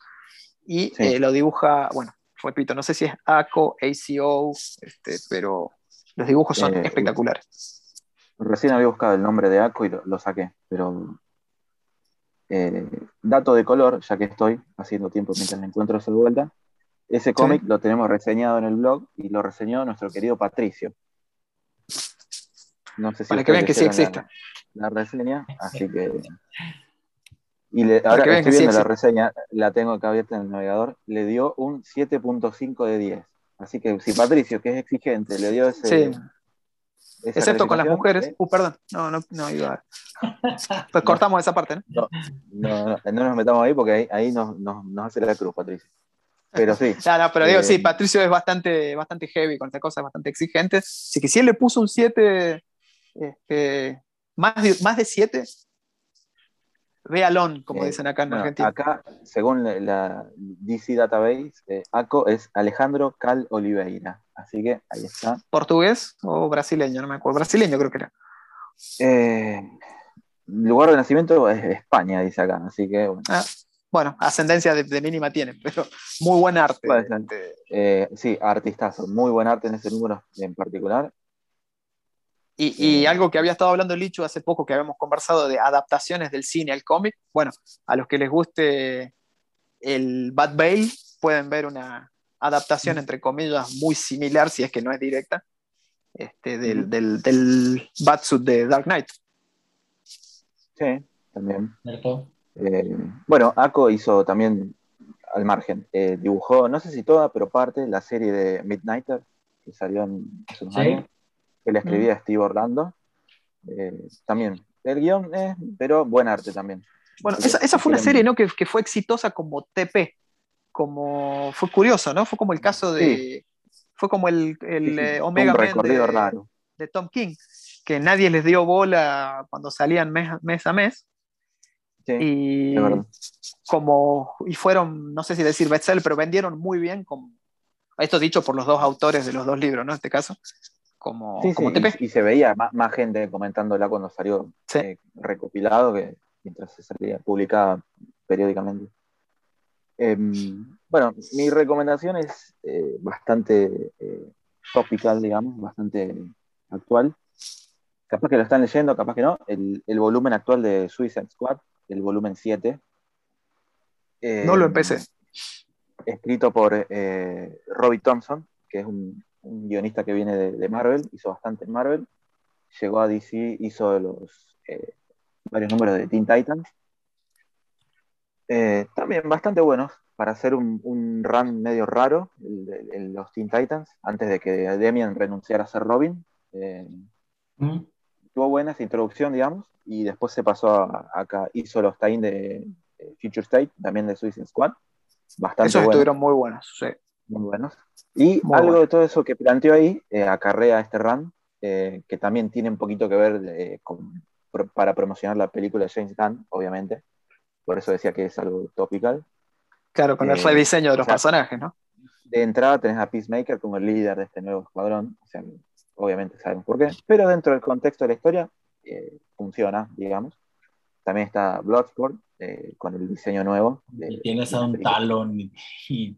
Speaker 2: Y eh, lo dibuja, bueno, repito, no sé si es ACO, ACO, este, pero los dibujos son
Speaker 1: Eh,
Speaker 2: espectaculares.
Speaker 1: Recién había buscado el nombre de Aco y lo, lo saqué, pero eh, dato de color, ya que estoy haciendo tiempo mientras me encuentro de vuelta. Ese cómic lo tenemos reseñado en el blog y lo reseñó nuestro querido Patricio. No sé si
Speaker 2: Para que vean que sí existe.
Speaker 1: La, la reseña, así que. Y le- ahora
Speaker 2: que
Speaker 1: estoy
Speaker 2: que sí
Speaker 1: viendo la reseña, la tengo acá abierta en el navegador, le dio un 7.5 de 10. Así que si Patricio, que es exigente, le dio ese.
Speaker 2: Sí, excepto con las mujeres.
Speaker 1: eh,
Speaker 2: Uh, perdón, no, no, no iba a... Pues cortamos esa parte, ¿no?
Speaker 1: No, no, no nos metamos ahí porque ahí, ahí nos, nos, nos hace la cruz, Patricio. Pero sí,
Speaker 2: No, no, pero digo,
Speaker 1: Eh,
Speaker 2: sí, Patricio es bastante, bastante heavy con esta cosa, bastante exigente. Así que si él le puso un 7, este, más, de, más de 7, véalón, como
Speaker 1: Eh,
Speaker 2: dicen acá en
Speaker 1: bueno,
Speaker 2: Argentina.
Speaker 1: acá, según la, la DC Database, eh, ACO es Alejandro Cal Oliveira. Así que ahí está.
Speaker 2: ¿Portugués o brasileño? No me acuerdo. Brasileño creo que era.
Speaker 1: Eh, lugar de nacimiento es España, dice acá. Así que bueno,
Speaker 2: Ah, bueno, ascendencia de, de mínima tiene, pero muy buen arte.
Speaker 1: Eh, sí, artistazo. Muy buen arte en ese número en particular.
Speaker 2: Y, y algo que había estado hablando Lichu hace poco, que habíamos conversado de adaptaciones del cine al cómic. Bueno, a los que les guste el Bad Bale, pueden ver una adaptación, entre comillas, muy similar, si es que no es directa, este, del, del, del Batsuit de Dark Knight.
Speaker 1: Sí, también. Eh, bueno, Ako hizo también al margen. eh, dibujó, no sé si toda, pero parte, la serie de Midnighter, que salió en, hace unos
Speaker 3: Sí.
Speaker 1: años, que le escribía Steve Orlando. Eh, también, el guion, eh, pero buen arte también.
Speaker 2: Bueno, esa, esa fue una serie ¿no? que, que fue exitosa como TP, como fue curioso, ¿no? Fue como el caso de. Fue como el, el
Speaker 1: Sí, sí,
Speaker 2: eh, Omega Man de,
Speaker 1: raro.
Speaker 2: de Tom King, que nadie les dio bola cuando salían mes, mes a mes.
Speaker 1: Sí,
Speaker 2: Y
Speaker 1: es
Speaker 2: como y fueron, no sé si decir bestseller, pero vendieron muy bien. Como, esto dicho por los dos autores de los dos libros, ¿no? En este caso, como,
Speaker 1: Sí, sí,
Speaker 2: como TP.
Speaker 1: y, y se veía más, más gente comentándola cuando salió
Speaker 2: Sí.
Speaker 1: eh, recopilado que mientras se salía publicada periódicamente. Em, bueno, mi recomendación es eh, bastante eh, topical, digamos, bastante actual. Capaz que lo están leyendo, capaz que no. El, el volumen actual de Suicide Squad, el volumen 7. Eh,
Speaker 2: No lo empecé.
Speaker 1: Escrito por Robbie Thompson, que es un, un guionista que viene de, de Marvel, hizo bastante en Marvel. Llegó a DC, hizo los eh, varios números de Teen Titans. Eh, también bastante buenos para hacer un, un run medio raro, el el- los Teen Titans, antes de que Demian renunciara a ser Robin. Eh,
Speaker 3: Mm.
Speaker 1: tuvo buena esa introducción, digamos, y después se pasó a, acá, hizo los tie de, de Future State, también de Suicide Squad, bastante
Speaker 2: Esos
Speaker 1: buenos,
Speaker 2: estuvieron muy buenos. sí.
Speaker 1: Muy buenos. Y
Speaker 2: Muy
Speaker 1: algo
Speaker 2: bueno.
Speaker 1: de todo eso que planteó ahí eh, acarrea este run, eh, que también tiene un poquito que ver eh, con- pro- para promocionar la película de James Gunn, obviamente, por eso decía que es algo topical.
Speaker 2: Claro, con el
Speaker 1: Eh,
Speaker 2: rediseño de los
Speaker 1: o sea,
Speaker 2: personajes, ¿no?
Speaker 1: de entrada tenés a Peacemaker como el líder de este nuevo escuadrón, o sea, obviamente sabemos por qué, pero dentro del contexto de la historia eh, funciona, digamos. También está Bloodsport eh, con el diseño nuevo. de-
Speaker 3: Y tienes
Speaker 1: de
Speaker 3: a un
Speaker 1: película.
Speaker 3: talón y, y-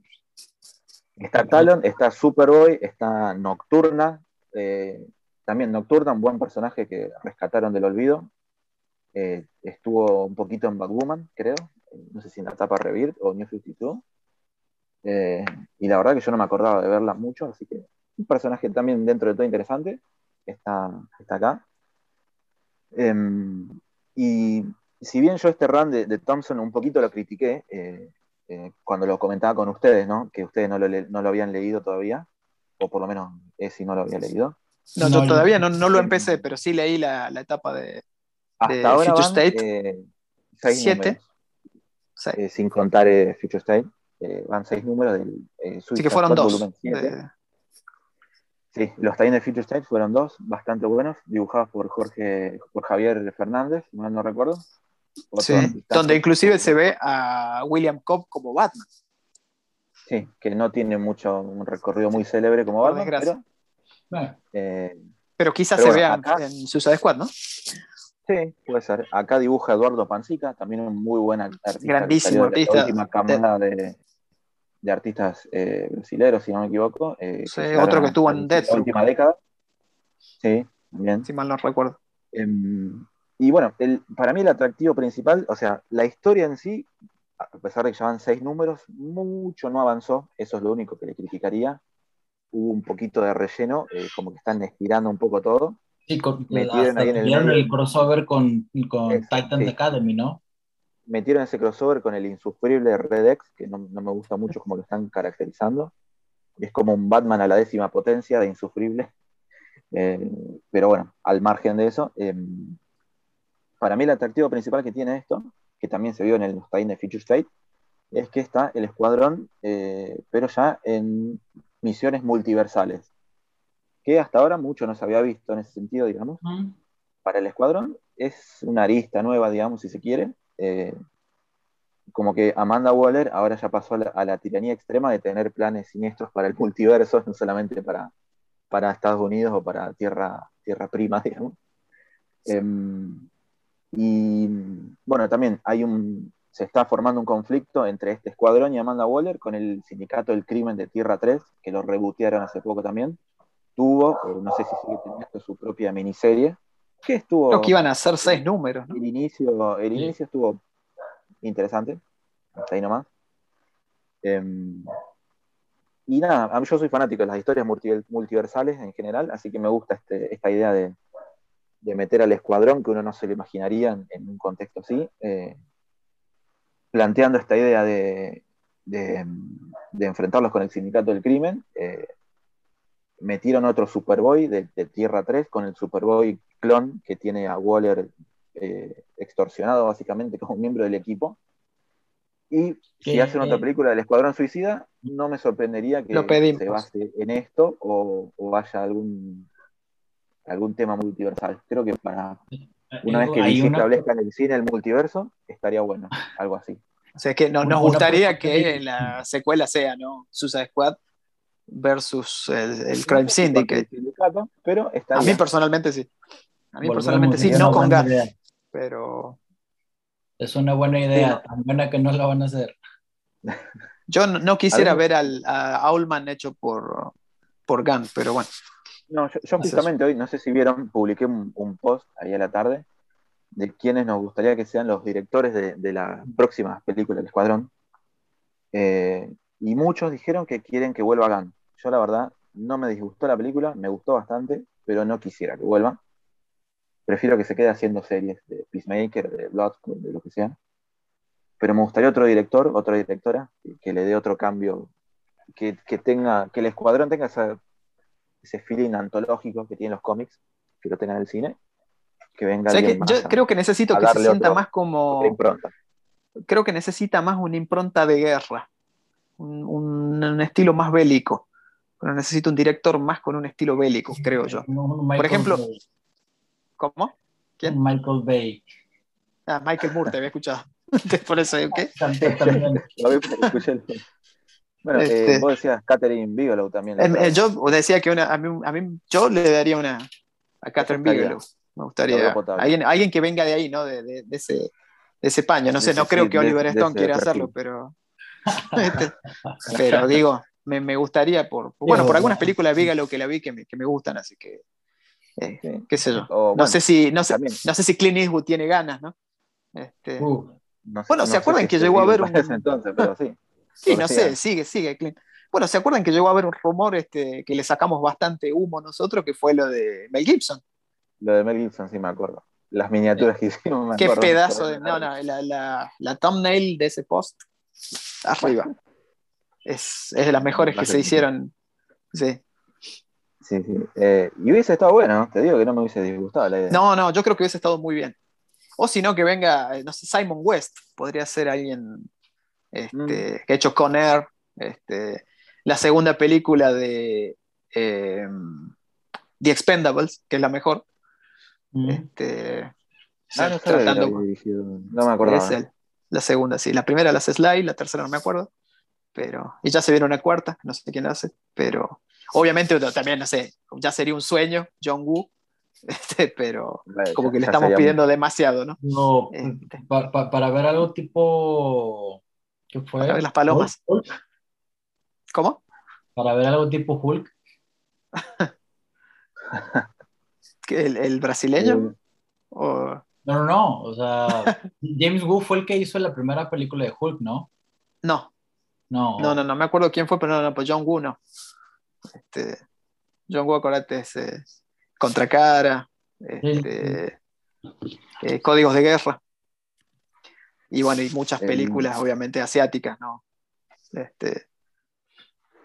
Speaker 1: Está Talon, está Superboy, está Nocturna. eh, también Nocturna, un buen personaje que rescataron del olvido. Eh, estuvo un poquito en Batwoman, creo. no sé si en la etapa Rebirth o New 52. Eh, y la verdad que yo no me acordaba de verla mucho, así que un personaje también dentro de todo interesante. Está, está acá. Em, y si bien yo este run de, de Thompson un poquito lo critiqué, eh, cuando lo comentaba con ustedes, ¿no? Que ustedes no lo, no lo habían leído todavía, o por lo menos si no lo había leído.
Speaker 2: No,
Speaker 3: No,
Speaker 2: yo todavía no, no lo empecé, pero sí leí la, la etapa de
Speaker 1: Hasta
Speaker 2: De
Speaker 1: ahora
Speaker 2: Future
Speaker 1: van,
Speaker 2: State,
Speaker 1: eh, seis
Speaker 2: siete.
Speaker 1: números,
Speaker 2: sí.
Speaker 1: eh, sin contar eh, Future State. eh, van seis números del eh, Suicide
Speaker 2: que fueron dos.
Speaker 1: volumen siete.
Speaker 2: de-
Speaker 1: Sí, los tie de Future State fueron dos, bastante buenos, dibujados por Jorge, por Javier Fernández, si mal no recuerdo.
Speaker 2: Sí, donde inclusive se ve a William Cobb como Batman.
Speaker 1: Sí, que no tiene mucho, un recorrido muy célebre como
Speaker 2: Por
Speaker 1: Batman, pero
Speaker 3: bueno,
Speaker 1: eh,
Speaker 2: Pero quizás
Speaker 1: Pero
Speaker 2: se
Speaker 1: bueno,
Speaker 2: vean
Speaker 1: acá-
Speaker 2: en Suicide Squad, ¿no?
Speaker 1: Sí, puede ser. Acá dibuja Eduardo Pancica, también un muy buen artista.
Speaker 2: Grandísimo artista.
Speaker 1: La última camada de, de artistas eh, brasileños, si no me equivoco. eh,
Speaker 2: Sí, otro que estuvo en
Speaker 1: La
Speaker 2: Deathloop.
Speaker 1: última década. Sí, también.
Speaker 2: si mal no recuerdo.
Speaker 1: Em, y bueno, el- para mí el atractivo principal, o sea, la historia en sí, a pesar de que llevan seis números, mucho no avanzó, eso es lo único que le criticaría. Hubo un poquito de relleno, eh, como que están estirando un poco todo.
Speaker 3: Sí, con,
Speaker 1: Metieron
Speaker 3: hasta
Speaker 1: ahí en el
Speaker 3: crossover con, con Titans
Speaker 1: sí.
Speaker 3: Academy, ¿no?
Speaker 1: Metieron ese crossover con el insufrible Red X, que no, no me gusta mucho como lo están caracterizando. Es como un Batman a la décima potencia de insufrible. Eh, pero bueno, al margen de eso, eh, para mí el atractivo principal que tiene esto, que también se vio en el tie de Future State, es que está el escuadrón, eh, pero ya en misiones multiversales, que hasta ahora mucho no se había visto en ese sentido, digamos.
Speaker 3: Mm.
Speaker 1: Para el escuadrón es una arista nueva, digamos, si se quiere. Eh, como que Amanda Waller ahora ya pasó a la, a la tiranía extrema de tener planes siniestros para el multiverso, no solamente para, para Estados Unidos o para tierra, tierra prima, digamos. Em, y bueno, también hay un, se está formando un conflicto entre este escuadrón y Amanda Waller con el sindicato del crimen de Tierra 3, que lo rebotearon hace poco también. Tuvo, eh, no sé si sigue teniendo su propia miniserie, que estuvo...
Speaker 2: Creo que iban a ser seis números, ¿no?
Speaker 1: El inicio, el
Speaker 3: Sí.
Speaker 1: inicio estuvo interesante, hasta ahí nomás. Em, y nada, yo soy fanático de las historias multi- multiversales en general, así que me gusta este- esta idea de, de meter al escuadrón que uno no se lo imaginaría en, en un contexto así, eh, planteando esta idea de, de, de enfrentarlos con el sindicato del crimen. eh, metieron otro Superboy de, de Tierra 3 con el Superboy clon que tiene a Waller eh, extorsionado básicamente como miembro del equipo. Y si hacen otra película del Escuadrón Suicida, no me sorprendería que
Speaker 2: Lo
Speaker 1: se base en esto o, o haya algún, algún tema multiversal. Creo que para una vez que
Speaker 3: una-
Speaker 1: establezca en el cine el multiverso, estaría bueno, algo así.
Speaker 2: O sea, que no- nos gustaría que la secuela sea, ¿no? Suicide Squad versus el, el Crime Syndicate.
Speaker 1: Pero
Speaker 2: A mí personalmente sí. A mí
Speaker 3: Volvemos,
Speaker 2: personalmente sí,
Speaker 3: es
Speaker 2: no con
Speaker 3: idea.
Speaker 2: pero
Speaker 3: Es una buena idea,
Speaker 1: Sí,
Speaker 3: tan buena que no la van a hacer.
Speaker 2: yo no, no quisiera ver al, a Aulman hecho por, por Gunn, pero bueno.
Speaker 1: No, yo, justamente hoy, no sé si vieron, publiqué un, un post ahí a la tarde de quienes nos gustaría que sean los directores de, de las próximas películas del Escuadrón. Eh, y muchos dijeron que quieren que vuelva Gunn. Yo la verdad no me disgustó la película, me gustó bastante, pero no quisiera que vuelva. Prefiero que se quede haciendo series de Peacemaker, de Bloodsport, de lo que sea. Pero me gustaría otro director, otra directora, que, que le dé otro cambio, que, que tenga, que el Escuadrón tenga esa ese feeling antológico que tienen los cómics, que lo tengan en el cine, que venga
Speaker 2: O sea, que
Speaker 1: más
Speaker 2: yo
Speaker 1: a-
Speaker 2: creo que necesito que se sienta
Speaker 1: otro-
Speaker 2: más como.
Speaker 1: impronta.
Speaker 2: Creo que necesita más una impronta de guerra, un, un- un estilo más bélico. Pero necesito un director más con un estilo bélico, creo yo.
Speaker 3: Michael
Speaker 2: ejemplo,
Speaker 3: Bay.
Speaker 2: ¿Cómo? ¿Quién?
Speaker 3: Michael Bay.
Speaker 2: Ah, Michael Moore, te había escuchado. Por eso, ¿qué?
Speaker 3: También-
Speaker 1: Bueno, eh,
Speaker 2: Este-
Speaker 1: vos decías Catherine Bigelow también.
Speaker 2: Eh, yo decía que una, a, mí, a mí- yo le daría una a Catherine Bigelow. Me gustaría. Alguien, alguien que venga de ahí, ¿no? De, de- de ese, de ese paño. No sé, no creo
Speaker 1: sí,
Speaker 2: que Oliver Stone quiera hacerlo, pero. Este, pero digo, me, me gustaría por. Bueno, por algunas películas de Bigelow que la vi que me, que me gustan, así que. eh,
Speaker 1: Sí.
Speaker 2: qué sé yo.
Speaker 1: O,
Speaker 2: No sé si, no sé, no sé si Clint Eastwood tiene ganas, ¿no? Este,
Speaker 3: Uh,
Speaker 1: no sé-
Speaker 2: bueno,
Speaker 1: no
Speaker 2: ¿se acuerdan que llegó a
Speaker 1: para
Speaker 2: un-
Speaker 1: entonces, pero sí.
Speaker 2: Sí, no sé, sigue, sigue, Clint. Bueno, ¿se acuerdan que llegó a haber un rumor este, que le sacamos bastante humo nosotros, que fue lo de Mel Gibson?
Speaker 1: Lo de Mel Gibson, sí me acuerdo. Las miniaturas que hicimos, me
Speaker 2: Qué
Speaker 1: acuerdo.
Speaker 2: pedazo de. No, no, la, la, la thumbnail de ese post, arriba. Es, es de las mejores que se hicieron. Sí.
Speaker 1: Sí, sí. Eh, y hubiese estado bueno, te digo que no me hubiese disgustado la idea.
Speaker 2: No, no, yo creo que hubiese estado muy bien. O si no, que venga, eh, no sé, Simon West, podría ser alguien este,
Speaker 1: Mm.
Speaker 2: que ha hecho Con Air, este, la segunda película de eh, The Expendables, que es la mejor.
Speaker 3: mm.
Speaker 2: Este,
Speaker 1: Ah, no
Speaker 2: tratando.
Speaker 1: No me acordaba.
Speaker 2: es él. La segunda, sí. La primera la hace Sly, la tercera no me acuerdo. Pero, y ya se viene una cuarta, no sé quién la hace, pero obviamente también, no sé, ya sería un sueño, John Woo, este, pero
Speaker 1: Vale,
Speaker 2: como
Speaker 1: ya-
Speaker 2: que le
Speaker 1: ya
Speaker 2: estamos pidiendo demasiado, ¿no?
Speaker 3: No,
Speaker 2: Este.
Speaker 3: pa- pa- para ver algo tipo. ¿Qué fue?
Speaker 2: Para ver las palomas.
Speaker 3: Hulk,
Speaker 2: ¿Cómo?
Speaker 3: Para ver algo tipo Hulk.
Speaker 2: ¿Que ¿El, el brasileño? ¿O-
Speaker 3: No, no, no. O sea, James Wu fue el que hizo la primera película de Hulk, ¿no?
Speaker 2: No,
Speaker 3: No.
Speaker 2: no, no, no me acuerdo quién fue, pero no, no, pues John Woo no. Este, John Woo, acordate, es eh, Contracara, este, eh, Códigos de Guerra. Y bueno, y muchas
Speaker 1: El-
Speaker 2: películas, obviamente, asiáticas, ¿no? Este,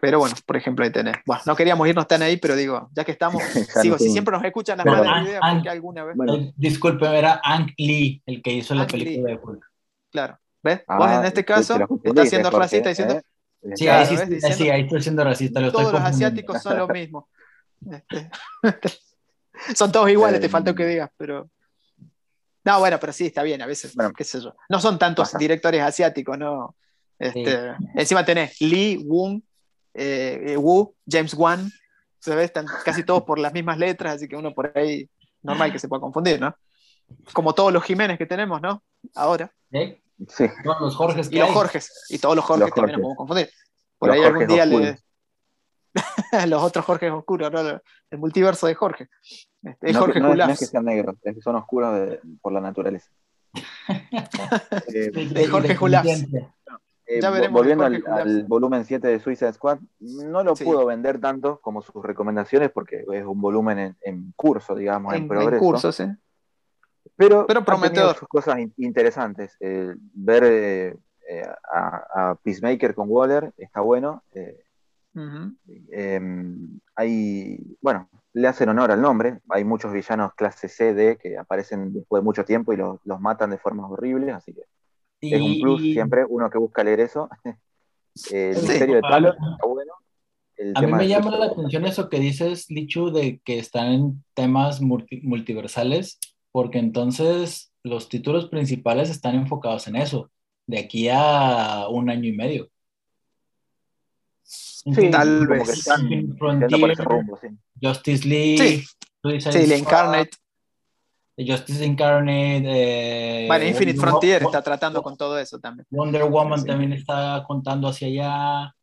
Speaker 2: pero bueno, por ejemplo, ahí tenés. Bueno, no queríamos irnos tan ahí, pero digo, ya que estamos, sigo, si siempre nos escuchan las
Speaker 3: Pero
Speaker 2: malas
Speaker 3: Ang-
Speaker 2: ideas,
Speaker 3: Ang-
Speaker 2: porque alguna vez.
Speaker 1: Bueno,
Speaker 3: Eh, disculpe, era Ang Lee el que hizo la
Speaker 2: Ang
Speaker 3: película
Speaker 2: Lee.
Speaker 3: de Hulk.
Speaker 2: Claro. ¿Ves?
Speaker 1: ah,
Speaker 2: Vos en este
Speaker 1: te- te
Speaker 2: caso estás siendo
Speaker 1: Jorge,
Speaker 2: racista diciendo
Speaker 1: ¿eh?
Speaker 3: Sí,
Speaker 2: Claro,
Speaker 3: ahí sí, sí,
Speaker 2: Diciendo-
Speaker 3: sí, ahí estoy siendo racista. Lo estoy
Speaker 2: todos los
Speaker 3: confundiendo.
Speaker 2: asiáticos son lo mismo. Este, son todos iguales, te
Speaker 1: Eh,
Speaker 2: faltó que digas, pero. No, bueno, pero sí, está bien, a veces,
Speaker 1: Bueno,
Speaker 2: qué sé yo. No son tantos
Speaker 1: pasa.
Speaker 2: directores asiáticos, ¿no? Este, Encima tenés Lee, Woon, eh, eh, Wu, James Wan, ¿sabes? Están casi todos por las mismas letras, así que uno por ahí, normal que se pueda confundir, ¿no? Como todos los Jiménez que tenemos, ¿no? Ahora.
Speaker 3: ¿Eh?
Speaker 1: Sí,
Speaker 3: Todos los Jorges
Speaker 2: Y los. Jorges, y todos los Jorges
Speaker 1: Los
Speaker 2: también nos podemos confundir. Por
Speaker 1: Los
Speaker 2: ahí algún día le. los otros Jorges oscuros, ¿no? El multiverso de Jorge. Este, es
Speaker 1: no,
Speaker 2: Jorge
Speaker 1: no es- no es que sean negros, es que son oscuros de- por la naturaleza. Eh,
Speaker 2: de Jorge.
Speaker 3: Conciencia.
Speaker 1: Eh,
Speaker 2: Ya
Speaker 1: vo-
Speaker 2: veremos
Speaker 1: volviendo al, al volumen 7 de Suicide Squad, no lo
Speaker 2: Sí.
Speaker 1: pudo vender tanto como sus recomendaciones porque es un volumen en, en curso, digamos, en,
Speaker 2: En, en
Speaker 1: progreso.
Speaker 2: curso, sí.
Speaker 1: pero,
Speaker 2: Pero prometedor.
Speaker 1: sus cosas in- interesantes. Eh, ver eh, eh, a, a Peacemaker con Waller está bueno. Eh, Eh, hay, bueno, le hacen honor al nombre. Hay muchos villanos clase C, D que aparecen después de mucho tiempo y los, los matan de formas horribles, así que es un plus siempre, uno que busca leer eso. El
Speaker 2: Sí.
Speaker 1: misterio de
Speaker 3: A
Speaker 1: Talos
Speaker 3: mí-
Speaker 1: está bueno. El
Speaker 3: A mí me llama la atención eso que dices, Lichu, de que están en temas multi- multiversales, porque entonces los títulos principales están enfocados en eso, de aquí a un año y medio.
Speaker 1: Sí,
Speaker 2: Tal
Speaker 1: como
Speaker 2: vez.
Speaker 1: que están
Speaker 3: Frontier,
Speaker 1: rumbo, sí.
Speaker 3: Justice League,
Speaker 2: Sí.
Speaker 3: Squad,
Speaker 2: Incarnate.
Speaker 3: Justice Incarnate, eh,
Speaker 2: Bueno, Infinite
Speaker 3: Wonder
Speaker 2: Frontier
Speaker 3: Wo-
Speaker 2: está tratando con todo eso también.
Speaker 3: Wonder Woman
Speaker 2: Sí.
Speaker 3: también está contando hacia allá.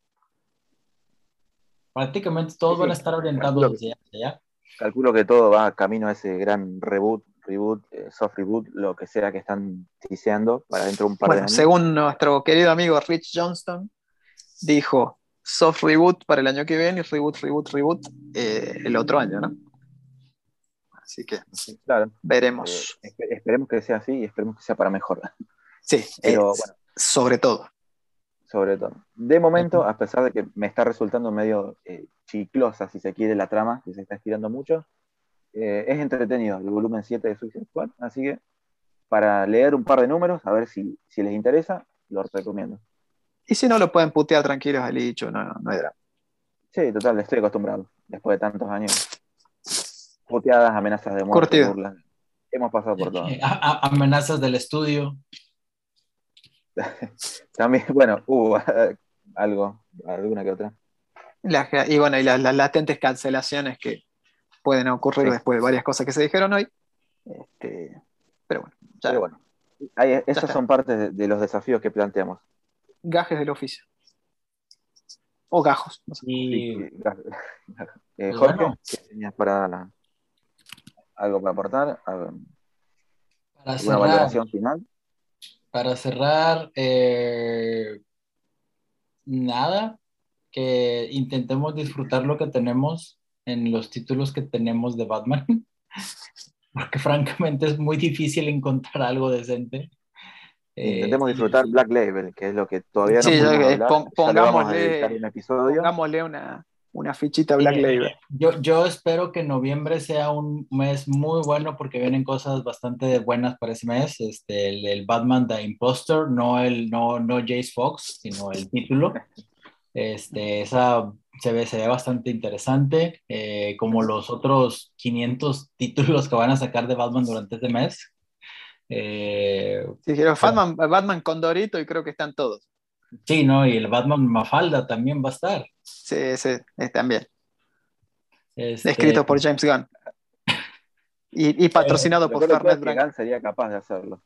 Speaker 3: Prácticamente todos
Speaker 1: Sí,
Speaker 3: van a estar orientados
Speaker 1: calculo
Speaker 3: hacia allá.
Speaker 1: Calculo que todo va camino a ese gran reboot, reboot, eh, soft reboot, lo que sea que están tiseando para dentro de un par de años.
Speaker 2: según nuestro querido amigo Rich Johnston, dijo soft reboot para el año que viene y reboot, reboot, reboot eh, el otro año, ¿no? Así que
Speaker 1: Sí, claro.
Speaker 2: veremos.
Speaker 1: Eh, espe- esperemos que sea así y esperemos que sea para mejor,
Speaker 2: Sí,
Speaker 1: pero
Speaker 2: eh,
Speaker 1: bueno.
Speaker 2: sobre todo.
Speaker 1: sobre todo. De momento, a pesar de que me está resultando medio eh, chiclosa, si se quiere, la trama, que se está estirando mucho, eh, es entretenido el volumen 7 de Suicide Squad, así que para leer un par de números, a ver si, si les interesa, lo recomiendo.
Speaker 2: Y si no, lo pueden putear tranquilos al dicho, no, no hay drama.
Speaker 1: Sí, total, estoy acostumbrado, después de tantos años. Puteadas, amenazas de muerte, burlas. Hemos pasado por todo.
Speaker 3: A- a- amenazas del estudio.
Speaker 1: También, bueno, hubo algo, alguna que otra.
Speaker 2: La- y bueno, y las, las latentes cancelaciones que pueden ocurrir
Speaker 1: Sí.
Speaker 2: después de varias cosas que se dijeron hoy. Este, pero bueno, ya,
Speaker 1: Pero bueno, ahí-
Speaker 2: está.
Speaker 1: son partes de, de los desafíos que planteamos.
Speaker 2: Gajes del oficio. O gajos. no sé.
Speaker 3: Y
Speaker 1: Sí, gracias. Eh, Jorge,
Speaker 3: bueno.
Speaker 1: ¿qué tenías para la- algo para aportar? ¿Alguna
Speaker 3: para cerrar,
Speaker 1: valoración final?
Speaker 3: para cerrar, eh, nada, que intentemos disfrutar lo que tenemos en los títulos que tenemos de Batman, porque francamente es muy difícil encontrar algo decente. Eh,
Speaker 1: Intentemos disfrutar Black Label, que es lo que todavía no
Speaker 2: Sí,
Speaker 1: hablar.
Speaker 2: pon- pongámosle-
Speaker 1: un episodio.
Speaker 2: Pongámosle una, una fichita Black
Speaker 3: Eh,
Speaker 2: Label.
Speaker 3: Yo, yo espero que noviembre sea un mes muy bueno porque vienen cosas bastante buenas para ese mes. Este, el, el Batman The Imposter, no, el, no, no Jace Fox, sino el título. Este, esa se ve, se ve bastante interesante, eh, como los otros 500 títulos que van a sacar de Batman durante este mes. Eh,
Speaker 2: Si dijeron Batman, Batman con Dorito y creo que están todos.
Speaker 3: sí, ¿no? Y el Batman Mafalda también va a estar.
Speaker 2: Sí, sí, también.
Speaker 3: Este,
Speaker 2: Escrito por James Gunn. Y, y patrocinado por Fernet
Speaker 1: que
Speaker 2: Branca.
Speaker 1: Sería capaz de hacerlo.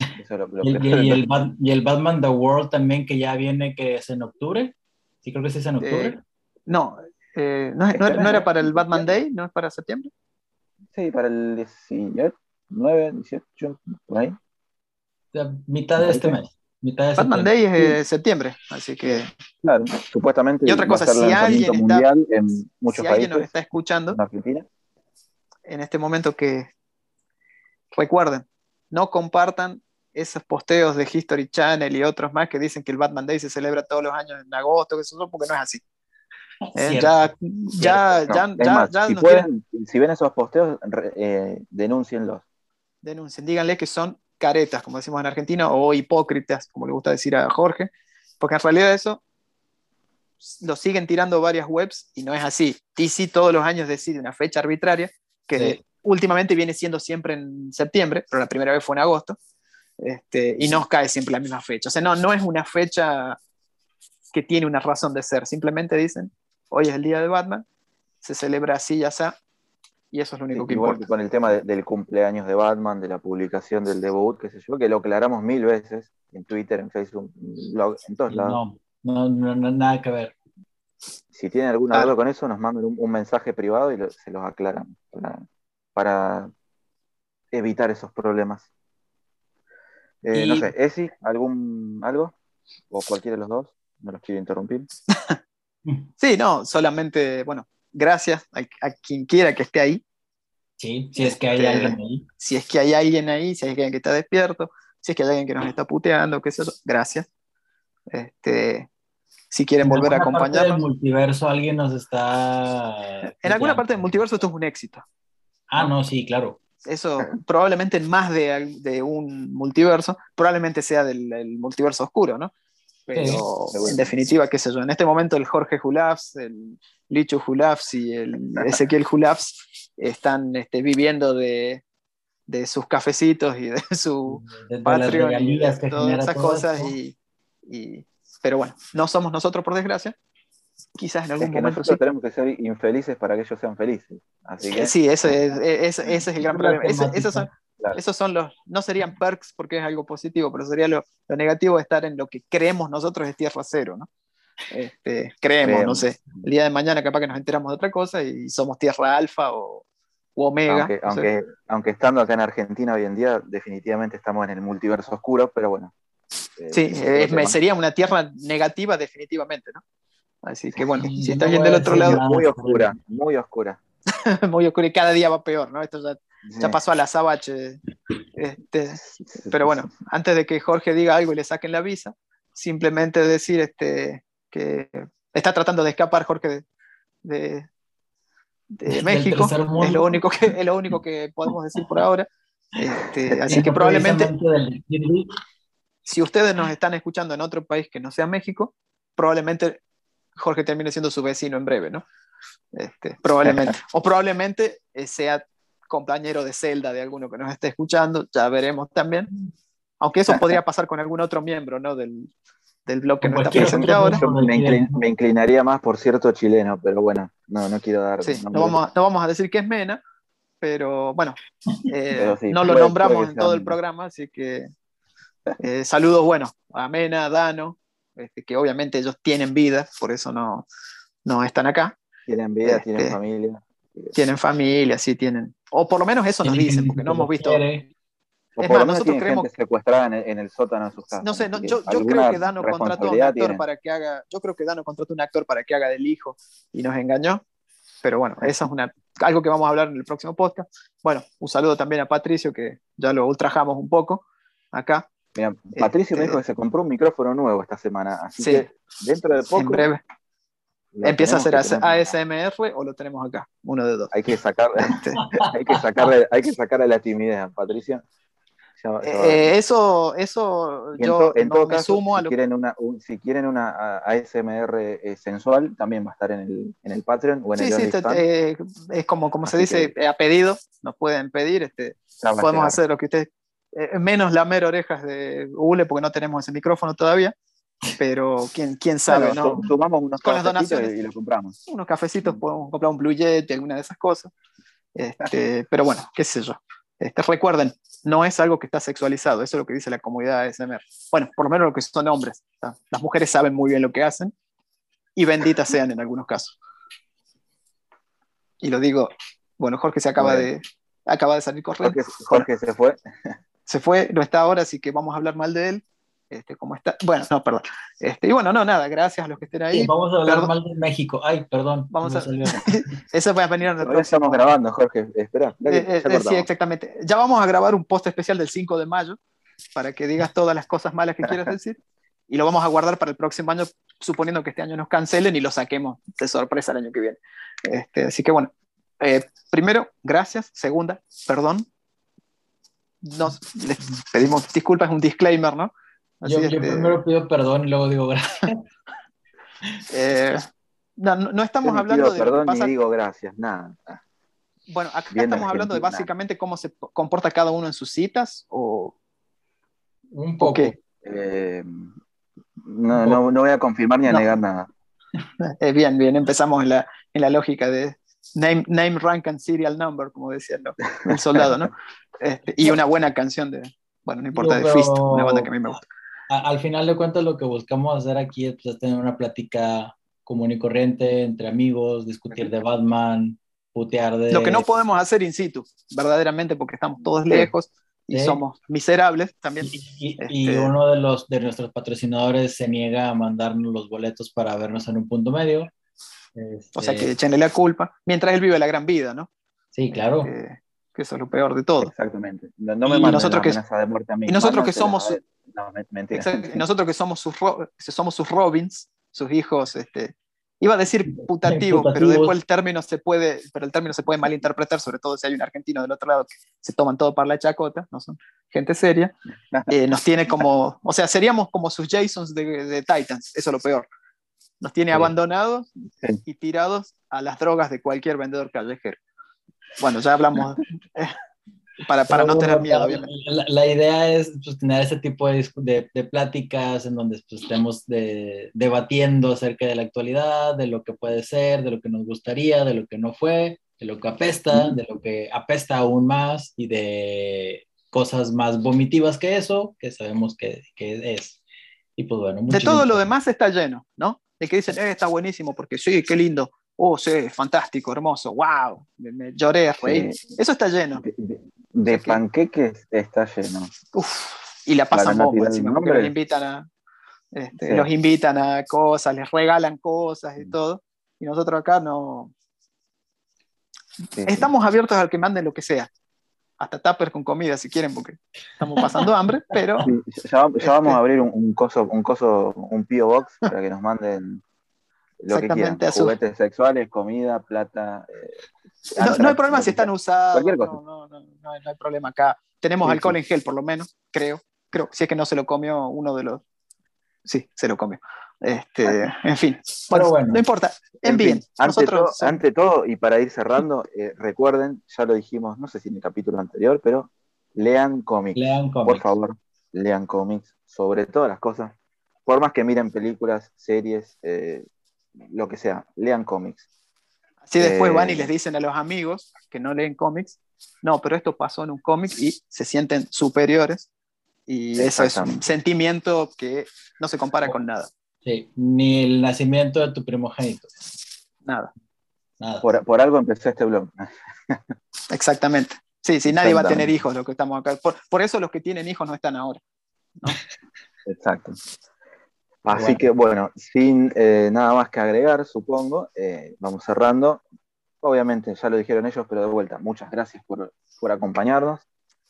Speaker 1: Eso es lo, lo
Speaker 3: Y,
Speaker 1: peor
Speaker 3: y- el, y el Batman The World también que ya viene, que es en octubre, Sí, creo que sí es en octubre.
Speaker 2: Eh, no, eh, no, no era, no era para el Batman Day, no es para septiembre.
Speaker 1: Sí, para el 18, 9, 18, por ahí.
Speaker 3: Sea, mitad de este mes. Mitad de
Speaker 2: Batman. Day es eh, septiembre, así que
Speaker 1: Claro, supuestamente
Speaker 2: Y otra
Speaker 1: va a
Speaker 2: cosa, si alguien está-
Speaker 1: en muchos
Speaker 2: si alguien nos
Speaker 1: países,
Speaker 2: está escuchando
Speaker 1: en Argentina.
Speaker 2: en este momento que recuerden, no compartan esos posteos de History Channel y otros más que dicen que el Batman Day se celebra todos los años en agosto, que eso porque no es así. Eh,
Speaker 3: Cierto.
Speaker 2: ya, ya,
Speaker 1: No,
Speaker 2: ya, ya,
Speaker 1: más,
Speaker 2: ya
Speaker 1: si,
Speaker 2: tienen-
Speaker 1: pueden, si ven esos posteos, eh, denúncienlos.
Speaker 2: Denuncien, díganle que son caretas, como decimos en Argentina, o hipócritas, como le gusta decir a Jorge, porque en realidad eso lo siguen tirando varias webs y no es así. DC todos los años decide una fecha arbitraria, que
Speaker 3: Sí.
Speaker 2: últimamente viene siendo siempre en septiembre, pero la primera vez fue en agosto, este, y nos cae siempre la misma fecha. O sea, no, no es una fecha que tiene una razón de ser, simplemente dicen, hoy es el día de Batman, se celebra así y así, y eso es lo único que
Speaker 1: Igual
Speaker 2: importa.
Speaker 1: que con el tema de- del cumpleaños de Batman, de la publicación del debut, qué sé yo, que lo aclaramos mil veces en Twitter, en Facebook, en blog, en todos lados.
Speaker 3: No, no, no, no, nada que ver.
Speaker 1: Si tienen alguna duda con eso, nos mandan un, un mensaje privado y lo- se los aclaramos para, para evitar esos problemas. Eh,
Speaker 3: Y-
Speaker 1: No sé, Esi, ¿algún algo? ¿O cualquiera de los dos? No los quiero interrumpir.
Speaker 2: Sí, no, solamente, bueno, gracias a, a quien quiera que esté ahí.
Speaker 3: Sí, si es que hay
Speaker 2: Este,
Speaker 3: alguien ahí.
Speaker 2: Si es que hay alguien ahí, si hay alguien que está despierto, si es que hay alguien que nos está puteando, qué sé yo, gracias. Este, si quieren volver a
Speaker 3: En alguna parte del
Speaker 2: acompañarnos.
Speaker 3: multiverso alguien nos está.
Speaker 2: En alguna parte del multiverso esto es un éxito.
Speaker 3: Ah, no, sí, claro.
Speaker 2: Eso probablemente en más de, un multiverso, probablemente sea del, del multiverso oscuro, ¿no? Pero
Speaker 3: Sí,
Speaker 2: en definitiva, qué sé yo, en este momento el Jorge Julafs, el Licho Julafs y el Ezequiel Julafs están este, viviendo de, de sus cafecitos y de su
Speaker 3: De, de las
Speaker 2: Patreon y de todas esas
Speaker 3: todo
Speaker 2: cosas. Y, y- pero bueno, no somos nosotros por desgracia. Quizás en algún
Speaker 1: Es que
Speaker 2: momento
Speaker 1: nosotros
Speaker 2: sí.
Speaker 1: tenemos que ser infelices para que ellos sean felices. Así que,
Speaker 2: Sí, ese es, ese, ese es el gran problema. Ese-
Speaker 3: temática.
Speaker 2: esos, son,
Speaker 1: Claro.
Speaker 2: esos son los, no serían perks porque es algo positivo, pero sería lo, lo negativo de estar en lo que creemos nosotros es tierra cero, ¿no? Este, creemos, no
Speaker 1: Creemos.
Speaker 2: sé. El día de mañana capaz que nos enteramos de otra cosa y somos tierra alfa o, o omega.
Speaker 1: aunque,
Speaker 2: no sé.
Speaker 1: aunque, aunque estando acá en Argentina hoy en día, definitivamente estamos en el multiverso oscuro, pero bueno. Eh,
Speaker 2: Sí, eh, sería una tierra negativa definitivamente, ¿no? Así que bueno, si está
Speaker 3: no
Speaker 2: alguien
Speaker 3: voy
Speaker 2: del
Speaker 3: a
Speaker 2: otro lado,
Speaker 1: muy oscura, muy oscura.
Speaker 2: muy oscuro y cada día va peor, ¿no? Esto ya. Ya pasó a la Sabache. Este, pero bueno, antes de que Jorge diga algo y le saquen la visa, simplemente decir este, que está tratando de escapar Jorge de, de- de
Speaker 3: Del
Speaker 2: México. Es lo, único que, es lo único que podemos decir por ahora. Este, así que probablemente, si ustedes nos están escuchando en otro país que no sea México, probablemente Jorge termine siendo su vecino en breve, ¿no? Este, probablemente. o probablemente eh, sea compañero de celda de alguno que nos esté escuchando, ya veremos también. Aunque eso podría pasar con algún otro miembro, ¿no? Del, del blog que no está presente ahora.
Speaker 1: Yo me, inclin- me inclinaría más por cierto chileno, pero bueno, no, no quiero dar.
Speaker 2: Sí, no vamos, a, no vamos a decir que es Mena, pero bueno, eh,
Speaker 1: Pero sí,
Speaker 2: no lo
Speaker 1: puede-
Speaker 2: nombramos
Speaker 1: puede que
Speaker 2: en todo el programa, así que eh, saludos, bueno, a Mena, a Dano, este, que obviamente ellos tienen vida, por eso no, no están acá,
Speaker 1: Tienen vida,
Speaker 2: Este,
Speaker 1: tienen familia.
Speaker 2: Tienen familia, sí tienen, o por lo menos eso nos dicen, porque
Speaker 3: que
Speaker 2: no hemos visto.
Speaker 1: O
Speaker 2: es
Speaker 1: por
Speaker 2: más,
Speaker 1: lo menos
Speaker 2: nosotros creemos-
Speaker 1: secuestrada en el, en el sótano de sus casas.
Speaker 2: no sé, no, yo, yo creo que Dano contrató a un actor
Speaker 1: tienen.
Speaker 2: para que haga, yo creo que Dano contrató a un actor para que haga del hijo y nos engañó, pero bueno, eso es una, algo que vamos a hablar en el próximo podcast. Bueno, un saludo también a Patricio, que ya lo ultrajamos un poco acá.
Speaker 1: Mira, Patricio me
Speaker 2: Este-
Speaker 1: dijo que se compró un micrófono nuevo esta semana, así
Speaker 2: Sí.
Speaker 1: que dentro de poco
Speaker 2: en breve. Empieza a hacer
Speaker 1: que.
Speaker 2: ASMR o lo tenemos acá, uno de dos.
Speaker 1: Hay que sacar,
Speaker 2: Este,
Speaker 1: hay que sacarle, hay que sacarle la timidez a Patricia. Ya ya va.
Speaker 2: eh, eso eso
Speaker 1: en,
Speaker 2: yo
Speaker 1: en
Speaker 2: no
Speaker 1: todo
Speaker 2: me
Speaker 1: caso,
Speaker 2: sumo a
Speaker 1: si
Speaker 2: lo
Speaker 1: quieren una, un- si quieren una a- ASMR eh, sensual, también va a estar en el, en el Patreon o en
Speaker 2: Sí,
Speaker 1: el
Speaker 2: sí, te-
Speaker 1: OnlyFans.
Speaker 2: eh, es como, como se dice, eh, a pedido, nos pueden pedir, este,
Speaker 1: a
Speaker 2: podemos hacer lo que ustedes, eh, menos lamer orejas de Google porque no tenemos ese micrófono todavía, pero quién, quién sabe,
Speaker 1: Bueno,
Speaker 2: ¿no?
Speaker 1: Sumamos unos
Speaker 2: Con
Speaker 1: cafecitos y, y lo compramos.
Speaker 2: Unos cafecitos, podemos comprar un Blue Jet, alguna de esas cosas. Este, pero bueno, qué sé yo. Este, recuerden, no es algo que está sexualizado, eso es lo que dice la comunidad ASMR. Bueno, por lo menos lo que son hombres. Las mujeres saben muy bien lo que hacen. y benditas sean en algunos casos. Y lo digo, bueno, Jorge se acaba
Speaker 1: Bueno.
Speaker 2: de acaba de salir corriendo.
Speaker 1: Jorge, Jorge se fue.
Speaker 2: Se fue, no está ahora, así que vamos a hablar mal de él. Este, ¿cómo está? Bueno, no, perdón. Este, y bueno, no, nada, gracias a los que estén ahí.
Speaker 3: Sí, vamos a hablar
Speaker 2: Perdón.
Speaker 3: mal de México. Ay, perdón.
Speaker 2: Vamos a-. Eso va a venir en el
Speaker 1: Ahora
Speaker 2: próximo.
Speaker 1: estamos grabando, Jorge. Espera,
Speaker 2: Eh, eh,
Speaker 1: ya
Speaker 2: eh, sí, exactamente. Ya vamos a grabar un post especial del 5 de mayo para que digas todas las cosas malas que quieras decir. Y lo vamos a guardar para el próximo año, suponiendo que este año nos cancelen y lo saquemos de sorpresa el año que viene. Este, así que bueno, eh, primero, gracias. Segunda, perdón. Nos, les pedimos disculpas, un disclaimer, ¿no? Así,
Speaker 3: Yo, yo primero pido perdón y luego digo gracias.
Speaker 2: eh, no, no- no
Speaker 1: Yo
Speaker 2: estamos hablando
Speaker 1: pido
Speaker 2: de
Speaker 1: perdón
Speaker 2: pasa-
Speaker 1: ni digo gracias, nada.
Speaker 2: Bueno, acá
Speaker 1: Bien
Speaker 2: estamos hablando de básicamente cómo se comporta cada uno en sus citas o,
Speaker 3: Un poco.
Speaker 1: Eh, no, no, no voy a confirmar ni a
Speaker 2: No.
Speaker 1: negar nada.
Speaker 2: Eh, bien, bien, empezamos en la, en la lógica de name, name, rank and serial number, como decía el soldado, ¿no? Este, y una buena canción de, bueno, no importa, de Fist, una banda que a mí me gusta.
Speaker 3: A- al final de cuentas lo que buscamos hacer aquí es pues, tener una plática común y corriente entre amigos, discutir de Batman, putear de...
Speaker 2: Lo que no podemos hacer in situ, verdaderamente, porque estamos todos lejos y
Speaker 3: Sí.
Speaker 2: somos miserables también.
Speaker 3: Y, y- y
Speaker 2: Este-
Speaker 3: uno de los de nuestros patrocinadores se niega a mandarnos los boletos para vernos en un punto medio.
Speaker 2: O sea, que
Speaker 3: Este,
Speaker 2: échenle la culpa, mientras él vive la gran vida, ¿no?
Speaker 3: Sí, claro.
Speaker 2: Que, que eso es lo peor de todo.
Speaker 1: Exactamente. No, no me
Speaker 2: Y nosotros
Speaker 1: la
Speaker 2: que-
Speaker 1: de muerte a mí.
Speaker 2: y nosotros que somos.
Speaker 1: No, me- mentira.
Speaker 2: Exacto. Nosotros que somos sus, somos sus Robins, sus hijos, este, iba a decir putativos, pero después el término se puede, pero el término se puede malinterpretar, sobre todo si hay un argentino del otro lado que se toman todo para la chacota, no son gente seria, eh, nos tiene como, o sea, seríamos como sus Jasons de, de Titans, eso es lo peor. Nos tiene
Speaker 3: Sí.
Speaker 2: abandonados
Speaker 1: Sí.
Speaker 2: y tirados a las drogas de cualquier vendedor callejero. Bueno, ya hablamos para, para no tener miedo,
Speaker 3: la-
Speaker 2: obviamente.
Speaker 3: La, la idea es pues, tener ese tipo de, de, de pláticas en donde pues, estemos de- debatiendo acerca de la actualidad, de lo que puede ser, de lo que nos gustaría, de lo que no fue, de lo que apesta, de lo que apesta aún más y de cosas más vomitivas que eso, que sabemos que, que es. Y pues bueno,
Speaker 2: De todo lo demás está lleno, ¿no? De que dicen, eh, está buenísimo porque sí, qué lindo. Oh, sí, fantástico, hermoso, wow. Me, me lloré, reí. Eso está lleno.
Speaker 1: De, de- de panqueques está lleno.
Speaker 2: Uf, y la pasan bomba encima, porque los invitan a. este,
Speaker 1: Sí.
Speaker 2: Los invitan a cosas, les regalan cosas y todo. Y nosotros acá no.
Speaker 1: Sí, sí.
Speaker 2: Estamos abiertos al que manden lo que sea. Hasta tupper con comida si quieren, porque estamos pasando hambre, pero
Speaker 1: ya, vamos
Speaker 2: Este-
Speaker 1: a abrir un, un coso, un coso, un P.O. Box para que nos manden lo que quieran.
Speaker 2: Exactamente, a su-
Speaker 1: Juguetes sexuales, comida, plata. eh,
Speaker 2: no, no hay problema si están usados.
Speaker 1: Cualquier cosa.
Speaker 2: No, no, no, no hay, no hay problema acá. Tenemos
Speaker 1: Sí,
Speaker 2: alcohol
Speaker 1: sí.
Speaker 2: en gel, por lo menos, creo. Creo, si es que no se lo comió uno de los. Sí, se lo comió. Este, en fin, bueno,
Speaker 3: bueno.
Speaker 2: no importa.
Speaker 1: En
Speaker 2: Envíen.
Speaker 1: fin, ante,
Speaker 2: Nosotros
Speaker 1: ante todo, y para ir cerrando, eh, recuerden, ya lo dijimos, no sé si en el capítulo anterior, pero lean cómics.
Speaker 3: Lean
Speaker 1: Por
Speaker 3: cómics.
Speaker 1: favor, lean cómics sobre todas las cosas. Por más que miren películas, series, eh, lo que sea, lean cómics.
Speaker 2: Así después
Speaker 1: Eh,
Speaker 2: van y les dicen a los amigos que no leen cómics, no, pero esto pasó en un cómic y se sienten superiores. Y eso es un sentimiento que no se compara con nada.
Speaker 3: Sí, ni el nacimiento de tu primogénito.
Speaker 2: Nada.
Speaker 3: Nada.
Speaker 1: Por, por algo empecé este blog.
Speaker 2: Exactamente. Sí, sí, nadie va a tener hijos, los que estamos acá. Por, por eso los que tienen hijos no están ahora.
Speaker 1: Exacto. Así
Speaker 3: Bueno.
Speaker 1: que bueno, sin eh, nada más que agregar, supongo, eh, vamos cerrando. Obviamente ya lo dijeron ellos, pero de vuelta, muchas gracias por, por acompañarnos.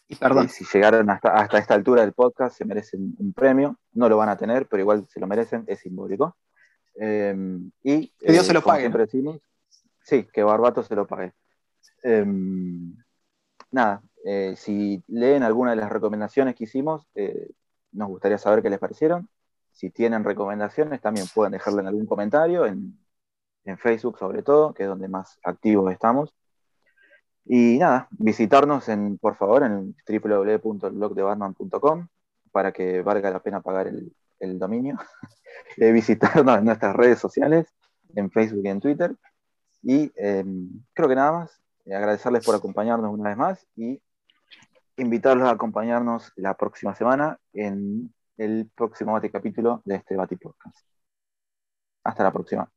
Speaker 2: Y perdón.
Speaker 1: Eh, si llegaron hasta, hasta esta altura del podcast, se merecen un premio. No lo van a tener, pero igual se lo merecen, es simbólico. Eh, y
Speaker 2: Que Dios se lo pague,
Speaker 1: Siempre decimos, sí, que Barbato se lo pague. Eh, nada, eh, si leen alguna de las recomendaciones que hicimos, eh, nos gustaría saber qué les parecieron. Si tienen recomendaciones, también pueden dejarla en algún comentario, en, en Facebook sobre todo, que es donde más activos estamos. Y nada, visitarnos en, por favor en www.blogdebatman.com para que valga la pena pagar el, el dominio. Eh, visitarnos en nuestras redes sociales, en Facebook y en Twitter. Y eh, creo que nada más. Eh, agradecerles por acompañarnos una vez más y invitarlos a acompañarnos la próxima semana en el próximo Bati capítulo de este Bati Podcast. Hasta la próxima.